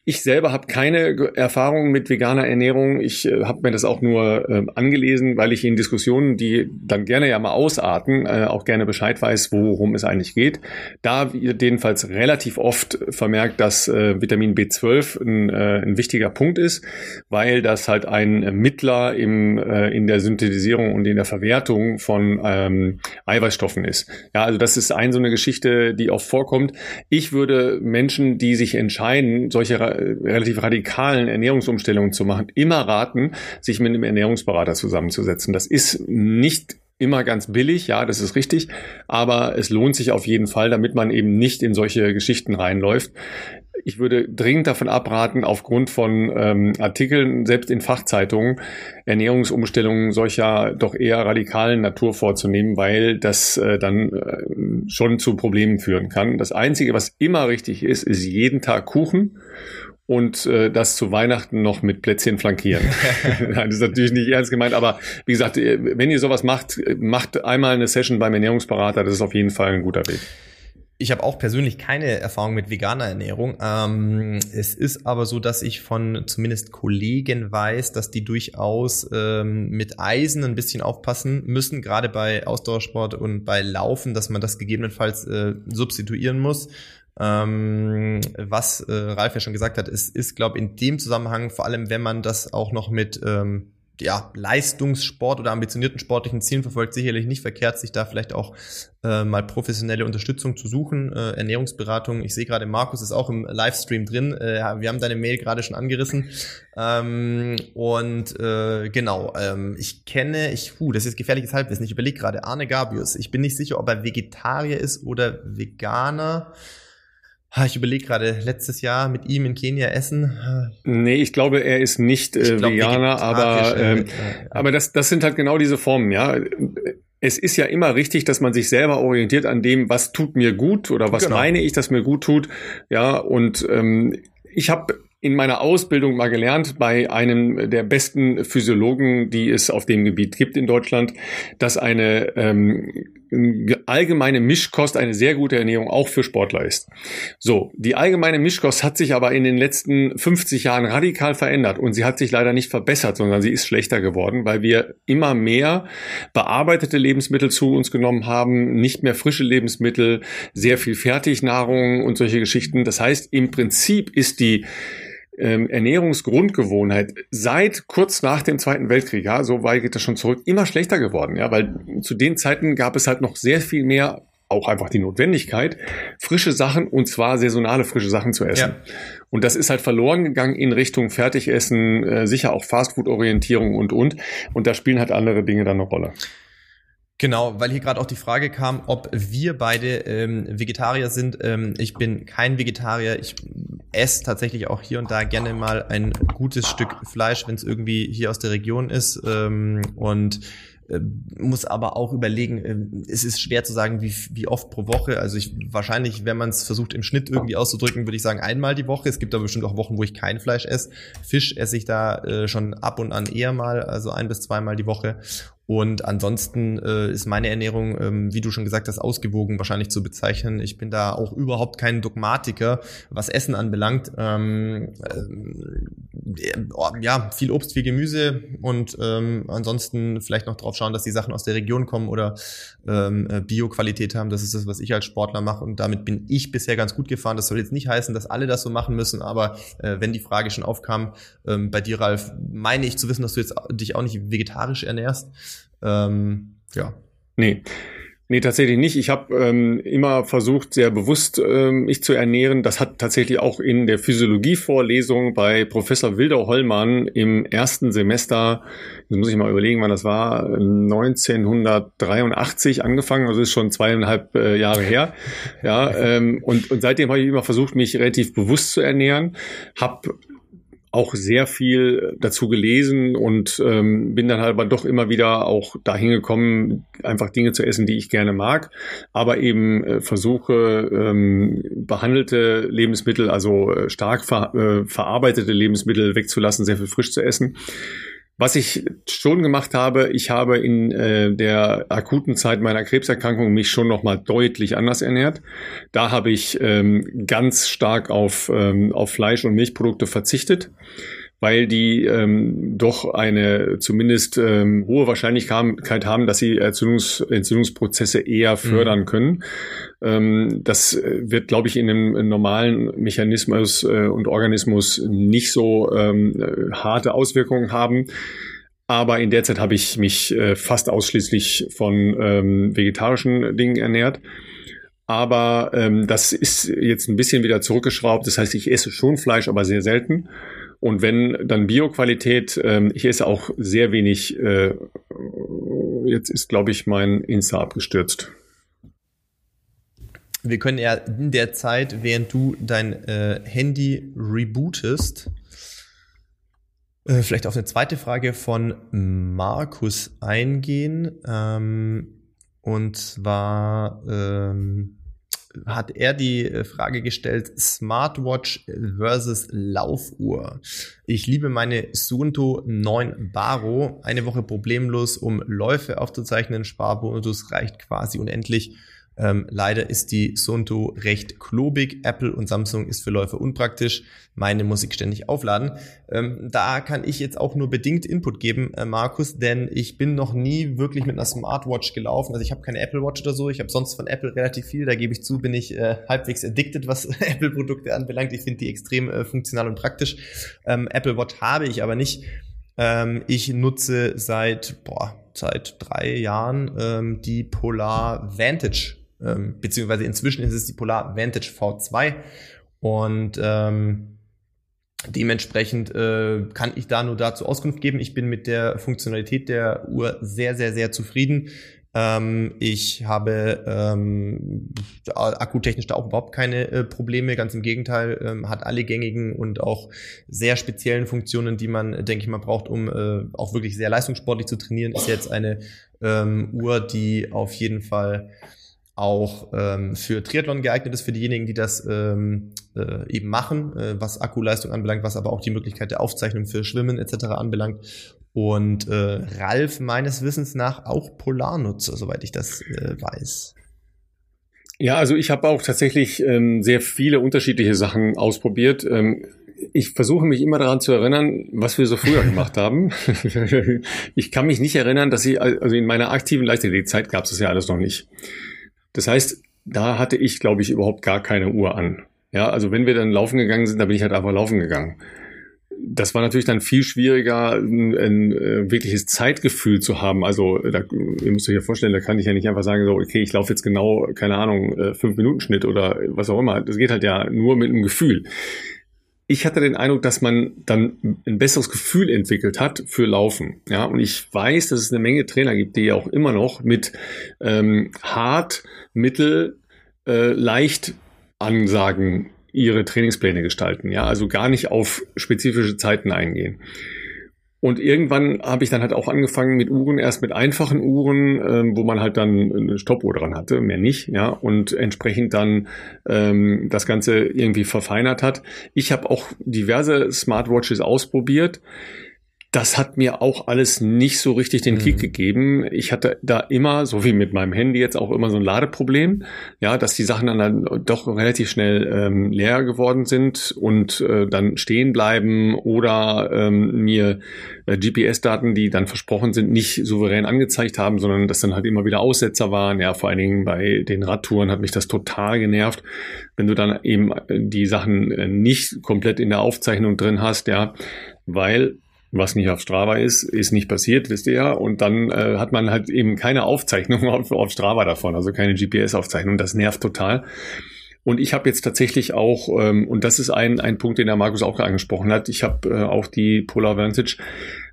Ich selber habe keine Erfahrung mit veganer Ernährung. Ich äh, habe mir das auch nur äh, angelesen, weil ich in Diskussionen, die dann gerne ja mal ausarten, äh, auch gerne Bescheid weiß, worum es eigentlich geht. Da wird jedenfalls relativ oft vermerkt, dass äh, Vitamin B12 ein, äh, ein, wichtiger Punkt ist, weil das halt ein Mittler im, äh, in der Synthetisierung und in der Verwertung von ähm, Eiweißstoffen ist. Ja, also das ist ein so eine Geschichte, die oft vorkommt. Ich würde Menschen, die sich entscheiden, solche relativ radikalen Ernährungsumstellungen zu machen, immer raten, sich mit einem Ernährungsberater zusammenzusetzen. Das ist nicht immer ganz billig, ja, das ist richtig, aber es lohnt sich auf jeden Fall, damit man eben nicht in solche Geschichten reinläuft. Ich würde dringend davon abraten, aufgrund von ähm, Artikeln, selbst in Fachzeitungen, Ernährungsumstellungen solcher doch eher radikalen Natur vorzunehmen, weil das äh, dann äh, schon zu Problemen führen kann. Das Einzige, was immer richtig ist, ist jeden Tag Kuchen und äh, das zu Weihnachten noch mit Plätzchen flankieren. Nein, das ist natürlich nicht ernst gemeint, aber wie gesagt, äh, wenn ihr sowas macht, macht einmal eine Session beim Ernährungsberater, das ist auf jeden Fall ein guter Weg Ich habe auch persönlich keine Erfahrung mit veganer Ernährung. Ähm, es ist aber so, dass ich von zumindest Kollegen weiß, dass die durchaus ähm, mit Eisen ein bisschen aufpassen müssen, gerade bei Ausdauersport und bei Laufen, dass man das gegebenenfalls äh, substituieren muss. Ähm, was äh, Ralf ja schon gesagt hat, ist, ist glaube in dem Zusammenhang, vor allem wenn man das auch noch mit ähm, ja, Leistungssport oder ambitionierten sportlichen Zielen verfolgt, sicherlich nicht verkehrt, sich da vielleicht auch äh, mal professionelle Unterstützung zu suchen. Äh, Ernährungsberatung. Ich sehe gerade, Markus ist auch im Livestream drin. Äh, wir haben deine Mail gerade schon angerissen. Ähm, und äh, genau, ähm, ich kenne, ich, huh, das ist gefährliches Halbwissen. Ich überlege gerade, Arne Gabius. Ich bin nicht sicher, ob er Vegetarier ist oder Veganer. Ich überlege gerade, letztes Jahr mit ihm in Kenia essen. Nee, ich glaube, er ist nicht äh, glaub, Veganer, aber, äh, äh, aber das, das sind halt genau diese Formen, ja. Es ist ja immer richtig, dass man sich selber orientiert an dem, was tut mir gut oder was genau. meine ich, dass mir gut tut. Ja, und ähm, ich habe in meiner Ausbildung mal gelernt bei einem der besten Physiologen, die es auf dem Gebiet gibt in Deutschland, dass eine ähm, allgemeine Mischkost eine sehr gute Ernährung auch für Sportler ist. So, die allgemeine Mischkost hat sich aber in den letzten 50 Jahren radikal verändert und sie hat sich leider nicht verbessert, sondern sie ist schlechter geworden, weil wir immer mehr bearbeitete Lebensmittel zu uns genommen haben, nicht mehr frische Lebensmittel, sehr viel Fertignahrung und solche Geschichten. Das heißt, im Prinzip ist die ähm, Ernährungsgrundgewohnheit seit kurz nach dem Zweiten Weltkrieg, ja, so weit geht das schon zurück, immer schlechter geworden, ja, weil zu den Zeiten gab es halt noch sehr viel mehr auch einfach die Notwendigkeit, frische Sachen und zwar saisonale frische Sachen zu essen. Ja. Und das ist halt verloren gegangen in Richtung Fertigessen, äh, sicher auch Fastfood-Orientierung und und. Und da spielen halt andere Dinge dann eine Rolle. Genau, weil hier gerade auch die Frage kam, ob wir beide ähm, Vegetarier sind. Ähm, ich bin kein Vegetarier. Ich esse tatsächlich auch hier und da gerne mal ein gutes Stück Fleisch, wenn es irgendwie hier aus der Region ist. Ähm, und äh, muss aber auch überlegen, äh, es ist schwer zu sagen, wie, wie oft pro Woche. Also ich wahrscheinlich, wenn man es versucht im Schnitt irgendwie auszudrücken, würde ich sagen einmal die Woche. Es gibt aber bestimmt auch Wochen, wo ich kein Fleisch esse. Fisch esse ich da äh, schon ab und an eher mal, also ein bis zweimal die Woche. Und ansonsten äh, ist meine Ernährung, ähm, wie du schon gesagt hast, ausgewogen wahrscheinlich zu bezeichnen. Ich bin da auch überhaupt kein Dogmatiker, was Essen anbelangt. Ähm, äh, ja, viel Obst, viel Gemüse und ähm, ansonsten vielleicht noch drauf schauen, dass die Sachen aus der Region kommen oder ähm, äh, Bio-Qualität haben. Das ist das, was ich als Sportler mache und damit bin ich bisher ganz gut gefahren. Das soll jetzt nicht heißen, dass alle das so machen müssen, aber äh, wenn die Frage schon aufkam, ähm, bei dir, Ralf, meine ich zu wissen, dass du jetzt dich auch nicht vegetarisch ernährst. Ähm, ja. Nee. Nee, tatsächlich nicht. Ich habe ähm, immer versucht, sehr bewusst ähm, mich zu ernähren. Das hat tatsächlich auch in der Physiologie-Vorlesung bei Professor Wildau Hollmann im ersten Semester, jetzt muss ich mal überlegen, wann das war, 1983 angefangen, also ist schon zweieinhalb äh, Jahre her. Ja, ähm, und, und seitdem habe ich immer versucht, mich relativ bewusst zu ernähren. Habe auch sehr viel dazu gelesen und ähm, bin dann halt aber doch immer wieder auch dahin gekommen, einfach Dinge zu essen, die ich gerne mag, aber eben äh, versuche, ähm, behandelte Lebensmittel, also äh, stark ver äh, verarbeitete Lebensmittel wegzulassen, sehr viel frisch zu essen. Was ich schon gemacht habe, ich habe in äh, der akuten Zeit meiner Krebserkrankung mich schon noch mal deutlich anders ernährt. Da habe ich ähm, ganz stark auf, ähm, auf Fleisch und Milchprodukte verzichtet weil die ähm, doch eine zumindest ähm, hohe Wahrscheinlichkeit haben, dass sie Entzündungs Entzündungsprozesse eher fördern mhm. können. Ähm, das wird, glaube ich, in einem normalen Mechanismus äh, und Organismus nicht so ähm, harte Auswirkungen haben. Aber in der Zeit habe ich mich äh, fast ausschließlich von ähm, vegetarischen Dingen ernährt. Aber ähm, das ist jetzt ein bisschen wieder zurückgeschraubt. Das heißt, ich esse schon Fleisch, aber sehr selten. Und wenn dann Bioqualität, ähm, ich esse auch sehr wenig, äh, jetzt ist, glaube ich, mein Insta abgestürzt. Wir können ja in der Zeit, während du dein äh, Handy rebootest, äh, vielleicht auf eine zweite Frage von Markus eingehen. Ähm, und zwar ähm, hat er die äh, Frage gestellt, Smartwatch versus Laufuhr. Ich liebe meine Suunto 9 Baro. Eine Woche problemlos, um Läufe aufzuzeichnen. Sparbonus reicht quasi unendlich. Ähm, leider ist die Suunto recht klobig. Apple und Samsung ist für Läufer unpraktisch. Meine muss ich ständig aufladen. Ähm, da kann ich jetzt auch nur bedingt Input geben, äh, Markus, denn ich bin noch nie wirklich mit einer Smartwatch gelaufen. Also ich habe keine Apple Watch oder so. Ich habe sonst von Apple relativ viel. Da gebe ich zu, bin ich äh, halbwegs addicted, was Apple-Produkte anbelangt. Ich finde die extrem äh, funktional und praktisch. Ähm, Apple Watch habe ich aber nicht. Ähm, ich nutze seit, boah, seit drei Jahren ähm, die Polar Vantage ähm, beziehungsweise inzwischen ist es die Polar Vantage V2 und ähm, dementsprechend äh, kann ich da nur dazu Auskunft geben. Ich bin mit der Funktionalität der Uhr sehr, sehr, sehr zufrieden. Ähm, ich habe ähm, akkutechnisch da auch überhaupt keine äh, Probleme. Ganz im Gegenteil, ähm, hat alle gängigen und auch sehr speziellen Funktionen, die man, denke ich mal, braucht, um äh, auch wirklich sehr leistungssportlich zu trainieren. Ist jetzt eine ähm, Uhr, die auf jeden Fall auch ähm, für Triathlon geeignet ist, für diejenigen, die das ähm, äh, eben machen, äh, was Akkuleistung anbelangt, was aber auch die Möglichkeit der Aufzeichnung für Schwimmen etc. anbelangt. Und äh, Ralf meines Wissens nach auch Polarnutzer, soweit ich das äh, weiß. Ja, also ich habe auch tatsächlich ähm, sehr viele unterschiedliche Sachen ausprobiert. Ähm, ich versuche mich immer daran zu erinnern, was wir so früher gemacht haben. ich kann mich nicht erinnern, dass ich, also in meiner aktiven Leichtathletikzeit gab es das ja alles noch nicht. Das heißt, da hatte ich, glaube ich, überhaupt gar keine Uhr an. Ja, also wenn wir dann laufen gegangen sind, da bin ich halt einfach laufen gegangen. Das war natürlich dann viel schwieriger, ein, ein, ein wirkliches Zeitgefühl zu haben. Also da, ihr müsst euch ja vorstellen, da kann ich ja nicht einfach sagen, so, okay, ich laufe jetzt genau, keine Ahnung, äh, fünf Minuten Schnitt oder was auch immer. Das geht halt ja nur mit einem Gefühl ich hatte den Eindruck, dass man dann ein besseres Gefühl entwickelt hat für Laufen. Ja, und ich weiß, dass es eine Menge Trainer gibt, die auch immer noch mit ähm, hart, mittel, äh, leicht Ansagen ihre Trainingspläne gestalten. Ja, also gar nicht auf spezifische Zeiten eingehen. Und irgendwann habe ich dann halt auch angefangen mit Uhren, erst mit einfachen Uhren, ähm, wo man halt dann eine Stoppuhr dran hatte, mehr nicht, ja, und entsprechend dann ähm, das Ganze irgendwie verfeinert hat. Ich habe auch diverse Smartwatches ausprobiert das hat mir auch alles nicht so richtig den Kick mhm. gegeben. Ich hatte da immer, so wie mit meinem Handy jetzt auch immer so ein Ladeproblem, ja, dass die Sachen dann doch relativ schnell ähm, leer geworden sind und äh, dann stehen bleiben oder ähm, mir äh, GPS-Daten, die dann versprochen sind, nicht souverän angezeigt haben, sondern dass dann halt immer wieder Aussetzer waren. Ja, vor allen Dingen bei den Radtouren hat mich das total genervt, wenn du dann eben die Sachen äh, nicht komplett in der Aufzeichnung drin hast, ja, weil was nicht auf Strava ist, ist nicht passiert, wisst ihr ja. Und dann äh, hat man halt eben keine Aufzeichnung auf, auf Strava davon, also keine GPS-Aufzeichnung. Das nervt total. Und ich habe jetzt tatsächlich auch, ähm, und das ist ein, ein Punkt, den der Markus auch angesprochen hat, ich habe äh, auch die Polar Vantage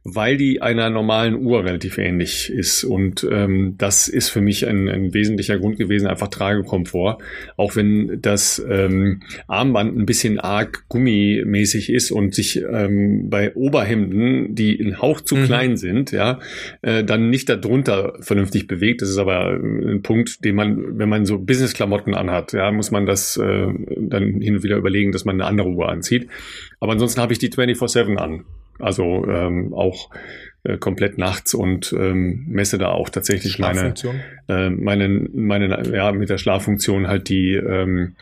weil die einer normalen Uhr relativ ähnlich ist. Und ähm, das ist für mich ein, ein wesentlicher Grund gewesen, einfach Tragekomfort. Auch wenn das ähm, Armband ein bisschen arg gummimäßig ist und sich ähm, bei Oberhemden, die ein Hauch zu mhm. klein sind, ja, äh, dann nicht darunter vernünftig bewegt. Das ist aber ein Punkt, den man, wenn man so Business-Klamotten anhat, ja, muss man das äh, dann hin und wieder überlegen, dass man eine andere Uhr anzieht. Aber ansonsten habe ich die 24-7 an. Also ähm, auch äh, komplett nachts und ähm, messe da auch tatsächlich meine, äh, meine, meine, ja, mit der Schlaffunktion halt die, ähm,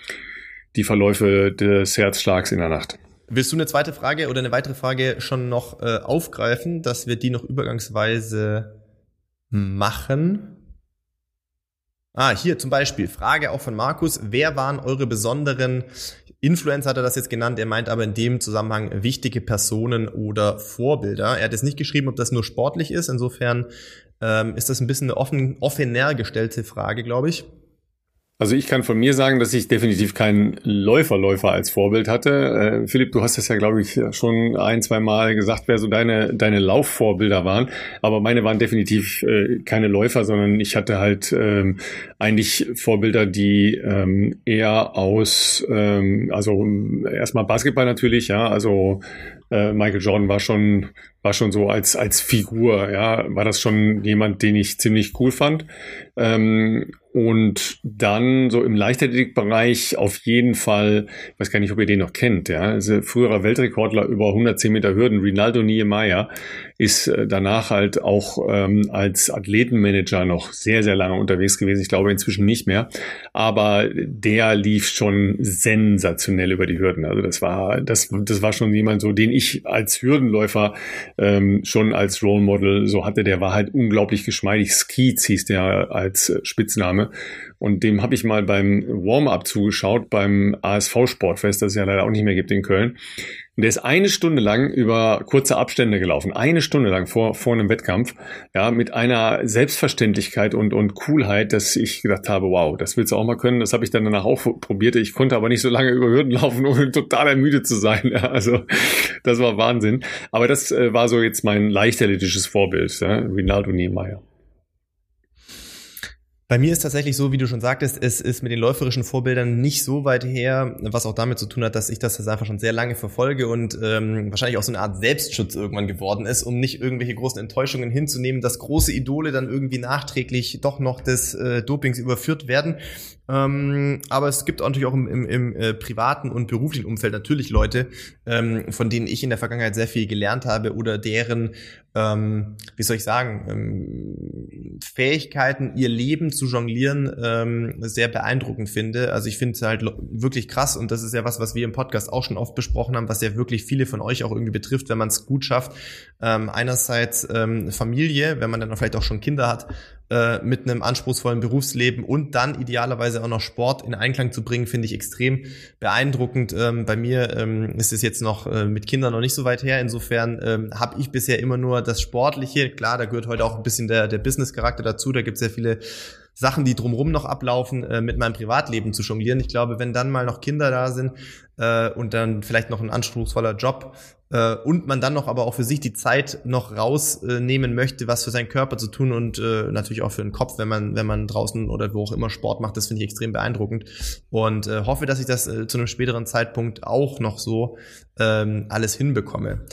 die Verläufe des Herzschlags in der Nacht. Willst du eine zweite Frage oder eine weitere Frage schon noch äh, aufgreifen, dass wir die noch übergangsweise machen? Ah, hier zum Beispiel, Frage auch von Markus. Wer waren eure besonderen Influencer hat er das jetzt genannt, er meint aber in dem Zusammenhang wichtige Personen oder Vorbilder. Er hat jetzt nicht geschrieben, ob das nur sportlich ist, insofern ähm, ist das ein bisschen eine offen, offener gestellte Frage, glaube ich. Also ich kann von mir sagen, dass ich definitiv keinen Läuferläufer als Vorbild hatte. Äh, Philipp, du hast das ja, glaube ich, schon ein, zwei Mal gesagt, wer so deine, deine Laufvorbilder waren. Aber meine waren definitiv äh, keine Läufer, sondern ich hatte halt ähm, eigentlich Vorbilder, die ähm, eher aus, ähm, also erstmal Basketball natürlich, ja, also äh, Michael Jordan war schon, war schon so als, als Figur, ja, war das schon jemand, den ich ziemlich cool fand. Ähm, und dann so im Leichtathletikbereich auf jeden Fall, ich weiß gar nicht, ob ihr den noch kennt, ja, also früherer Weltrekordler über 110 Meter Hürden, Rinaldo Niemeyer, ist äh, danach halt auch ähm, als Athletenmanager noch sehr, sehr lange unterwegs gewesen. Ich glaube inzwischen nicht mehr. Aber der lief schon sensationell über die Hürden. Also das war, das, das war schon jemand so, den ich als Hürdenläufer ähm, schon als Role Model so hatte. Der war halt unglaublich geschmeidig. Skeets hieß der als Spitzname. Und dem habe ich mal beim Warm-up zugeschaut, beim ASV-Sportfest, das es ja leider auch nicht mehr gibt in Köln. Und der ist eine Stunde lang über kurze Abstände gelaufen. Eine Stunde lang vor, vor einem Wettkampf. Ja, mit einer Selbstverständlichkeit und, und Coolheit, dass ich gedacht habe, wow, das willst du auch mal können. Das habe ich dann danach auch probiert. Ich konnte aber nicht so lange über Hürden laufen, ohne total ermüdet zu sein. Ja, also, das war Wahnsinn. Aber das äh, war so jetzt mein leichtathletisches Vorbild, ja, Rinaldo Niemeyer. Bei mir ist tatsächlich so, wie du schon sagtest, es ist mit den läuferischen Vorbildern nicht so weit her, was auch damit zu tun hat, dass ich das einfach schon sehr lange verfolge und ähm, wahrscheinlich auch so eine Art Selbstschutz irgendwann geworden ist, um nicht irgendwelche großen Enttäuschungen hinzunehmen, dass große Idole dann irgendwie nachträglich doch noch des äh, Dopings überführt werden. Ähm, aber es gibt natürlich auch im, im, im äh, privaten und beruflichen Umfeld natürlich Leute, ähm, von denen ich in der Vergangenheit sehr viel gelernt habe oder deren, ähm, wie soll ich sagen, ähm, Fähigkeiten, ihr Leben zu jonglieren, ähm, sehr beeindruckend finde. Also ich finde es halt wirklich krass und das ist ja was, was wir im Podcast auch schon oft besprochen haben, was ja wirklich viele von euch auch irgendwie betrifft, wenn man es gut schafft. Ähm, einerseits ähm, Familie, wenn man dann vielleicht auch schon Kinder hat, äh, mit einem anspruchsvollen Berufsleben und dann idealerweise auch noch Sport in Einklang zu bringen, finde ich extrem beeindruckend. Ähm, bei mir ähm, ist es jetzt noch äh, mit Kindern noch nicht so weit her. Insofern ähm, habe ich bisher immer nur das Sportliche. Klar, da gehört heute auch ein bisschen der, der Business-Charakter dazu. Da gibt es sehr viele Sachen, die drumherum noch ablaufen, äh, mit meinem Privatleben zu jonglieren. Ich glaube, wenn dann mal noch Kinder da sind äh, und dann vielleicht noch ein anspruchsvoller Job äh, und man dann noch aber auch für sich die Zeit noch rausnehmen möchte, was für seinen Körper zu tun und äh, natürlich auch für den Kopf, wenn man wenn man draußen oder wo auch immer Sport macht, das finde ich extrem beeindruckend und äh, hoffe, dass ich das äh, zu einem späteren Zeitpunkt auch noch so ähm, alles hinbekomme.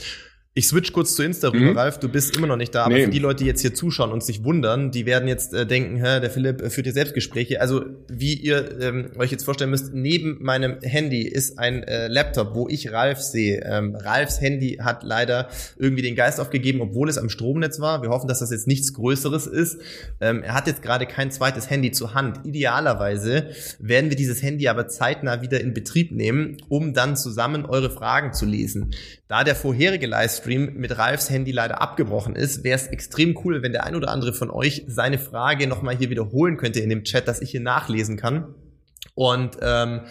Ich switch kurz zu Insta rüber, mhm. Ralf. Du bist immer noch nicht da, aber nee. für die Leute, die jetzt hier zuschauen und sich wundern, die werden jetzt äh, denken, hä, der Philipp äh, führt hier Selbstgespräche. Also wie ihr ähm, euch jetzt vorstellen müsst, neben meinem Handy ist ein äh, Laptop, wo ich Ralf sehe. Ähm, Ralfs Handy hat leider irgendwie den Geist aufgegeben, obwohl es am Stromnetz war. Wir hoffen, dass das jetzt nichts Größeres ist. Ähm, er hat jetzt gerade kein zweites Handy zur Hand. Idealerweise werden wir dieses Handy aber zeitnah wieder in Betrieb nehmen, um dann zusammen eure Fragen zu lesen. Da der vorherige Livestream mit Ralfs Handy leider abgebrochen ist, wäre es extrem cool, wenn der ein oder andere von euch seine Frage nochmal hier wiederholen könnte in dem Chat, dass ich hier nachlesen kann. Und ähm,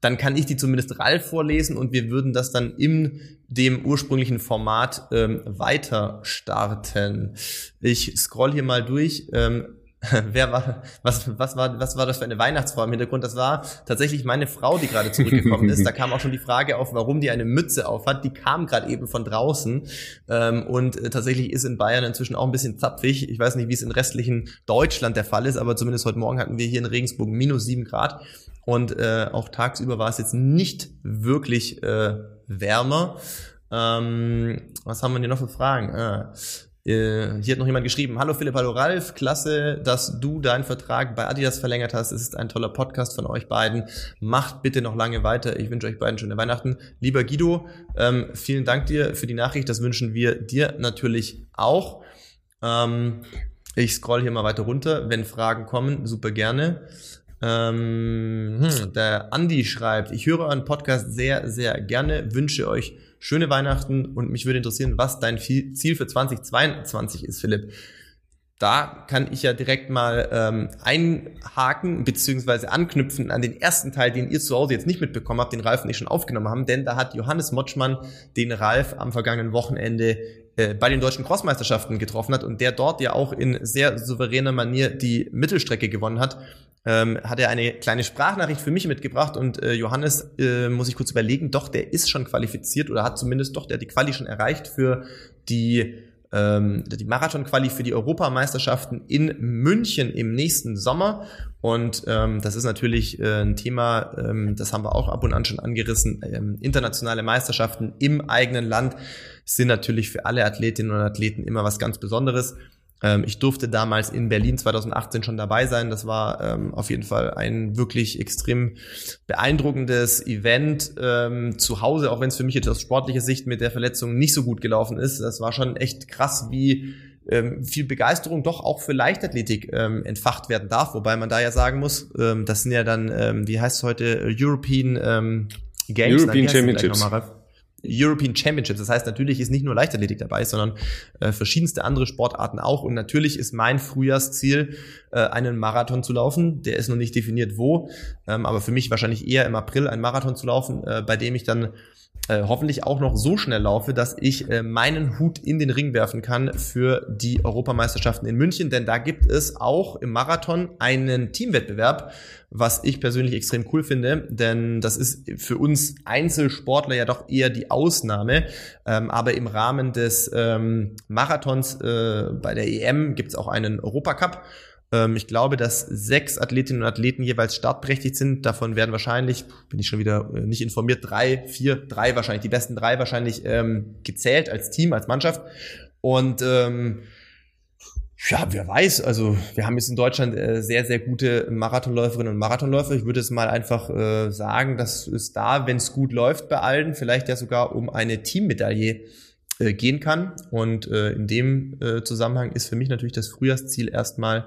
dann kann ich die zumindest Ralf vorlesen und wir würden das dann in dem ursprünglichen Format ähm, weiter starten. Ich scroll hier mal durch. Ähm, Wer war, was, was war, was war das für eine Weihnachtsfrau im Hintergrund? Das war tatsächlich meine Frau, die gerade zurückgekommen ist. Da kam auch schon die Frage auf, warum die eine Mütze aufhat. Die kam gerade eben von draußen. Ähm, und äh, tatsächlich ist in Bayern inzwischen auch ein bisschen zapfig. Ich weiß nicht, wie es in restlichen Deutschland der Fall ist, aber zumindest heute Morgen hatten wir hier in Regensburg minus sieben Grad. Und äh, auch tagsüber war es jetzt nicht wirklich äh, wärmer. Ähm, was haben wir denn noch für Fragen? Ah, äh, hier hat noch jemand geschrieben, hallo Philipp, hallo Ralf, klasse, dass du deinen Vertrag bei Adidas verlängert hast. Es ist ein toller Podcast von euch beiden. Macht bitte noch lange weiter. Ich wünsche euch beiden schöne Weihnachten. Lieber Guido, ähm, vielen Dank dir für die Nachricht. Das wünschen wir dir natürlich auch. Ähm, ich scroll hier mal weiter runter. Wenn Fragen kommen, super gerne. Ähm, hm, der Andi schreibt, ich höre euren Podcast sehr, sehr gerne, wünsche euch schöne Weihnachten und mich würde interessieren, was dein Ziel für 2022 ist, Philipp. Da kann ich ja direkt mal ähm, einhaken beziehungsweise anknüpfen an den ersten Teil, den ihr zu Hause jetzt nicht mitbekommen habt, den Ralf und ich schon aufgenommen haben, denn da hat Johannes Motschmann den Ralf am vergangenen Wochenende äh, bei den deutschen Crossmeisterschaften getroffen hat und der dort ja auch in sehr souveräner Manier die Mittelstrecke gewonnen hat ähm, hat er eine kleine Sprachnachricht für mich mitgebracht und äh, Johannes, äh, muss ich kurz überlegen, doch, der ist schon qualifiziert oder hat zumindest doch, der die Quali schon erreicht für die ähm, die Marathon-Quali für die Europameisterschaften in München im nächsten Sommer. Und ähm, das ist natürlich äh, ein Thema, ähm, das haben wir auch ab und an schon angerissen. Ähm, internationale Meisterschaften im eigenen Land sind natürlich für alle Athletinnen und Athleten immer was ganz Besonderes. Ähm, ich durfte damals in Berlin 2018 schon dabei sein. Das war ähm, auf jeden Fall ein wirklich extrem beeindruckendes Event ähm, zu Hause, auch wenn es für mich jetzt aus sportlicher Sicht mit der Verletzung nicht so gut gelaufen ist. Das war schon echt krass, wie ähm, viel Begeisterung doch auch für Leichtathletik ähm, entfacht werden darf, wobei man da ja sagen muss, ähm, das sind ja dann, wie heißt es heute, European Games, European Championships. European Championships. Das heißt, natürlich ist nicht nur Leichtathletik dabei, sondern äh, verschiedenste andere Sportarten auch. Und natürlich ist mein Frühjahrsziel, äh, einen Marathon zu laufen. Der ist noch nicht definiert wo, ähm, aber für mich wahrscheinlich eher im April einen Marathon zu laufen, äh, bei dem ich dann äh, hoffentlich auch noch so schnell laufe, dass ich äh, meinen Hut in den Ring werfen kann für die Europameisterschaften in München. Denn da gibt es auch im Marathon einen Teamwettbewerb, was ich persönlich extrem cool finde, denn das ist für uns Einzelsportler ja doch eher die Ausnahme. Ähm, aber im Rahmen des ähm, Marathons äh, bei der EM gibt es auch einen Europacup. Ähm, ich glaube, dass sechs Athletinnen und Athleten jeweils startberechtigt sind. Davon werden wahrscheinlich, bin ich schon wieder äh, nicht informiert, drei, vier, drei wahrscheinlich, die besten drei wahrscheinlich ähm, gezählt als Team, als Mannschaft. Und ähm, ja, wer weiß, also wir haben jetzt in Deutschland äh, sehr, sehr gute Marathonläuferinnen und Marathonläufer. Ich würde es mal einfach äh, sagen, dass es da, wenn es gut läuft bei allen, vielleicht ja sogar um eine Teammedaille äh, gehen kann. Und äh, in dem äh, Zusammenhang ist für mich natürlich das Frühjahrsziel erstmal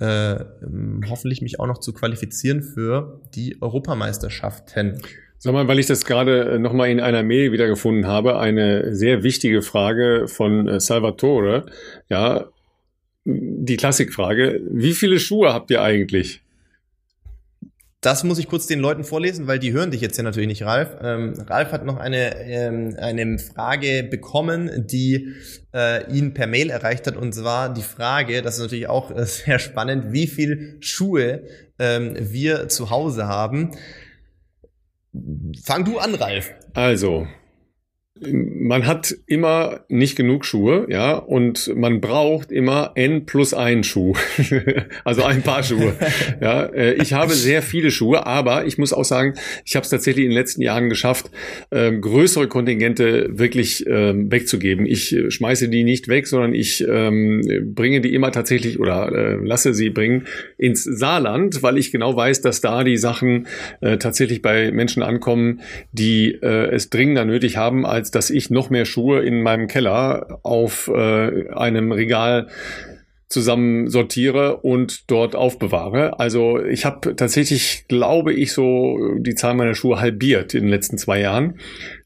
äh, ähm, hoffentlich mich auch noch zu qualifizieren für die Europameisterschaften. Sag mal, weil ich das gerade äh, nochmal in einer Mail wiedergefunden habe, eine sehr wichtige Frage von äh, Salvatore. Ja, die Klassikfrage. Wie viele Schuhe habt ihr eigentlich? Das muss ich kurz den Leuten vorlesen, weil die hören dich jetzt ja natürlich nicht, Ralf. Ähm, Ralf hat noch eine, ähm, eine Frage bekommen, die äh, ihn per Mail erreicht hat. Und zwar die Frage, das ist natürlich auch äh, sehr spannend, wie viel Schuhe ähm, wir zu Hause haben. Fang du an, Ralf. Also, man hat immer nicht genug Schuhe, ja, und man braucht immer N plus ein Schuh, also ein Paar Schuhe. Ja, äh, ich habe sehr viele Schuhe, aber ich muss auch sagen, ich habe es tatsächlich in den letzten Jahren geschafft, ähm, größere Kontingente wirklich ähm, wegzugeben. Ich äh, schmeiße die nicht weg, sondern ich ähm, bringe die immer tatsächlich oder äh, lasse sie bringen ins Saarland, weil ich genau weiß, dass da die Sachen tatsächlich bei Menschen ankommen, die es dringender nötig haben als dass ich noch mehr Schuhe in meinem Keller auf äh, einem Regal zusammen sortiere und dort aufbewahre. Also ich habe tatsächlich, glaube ich, so die Zahl meiner Schuhe halbiert in den letzten zwei Jahren.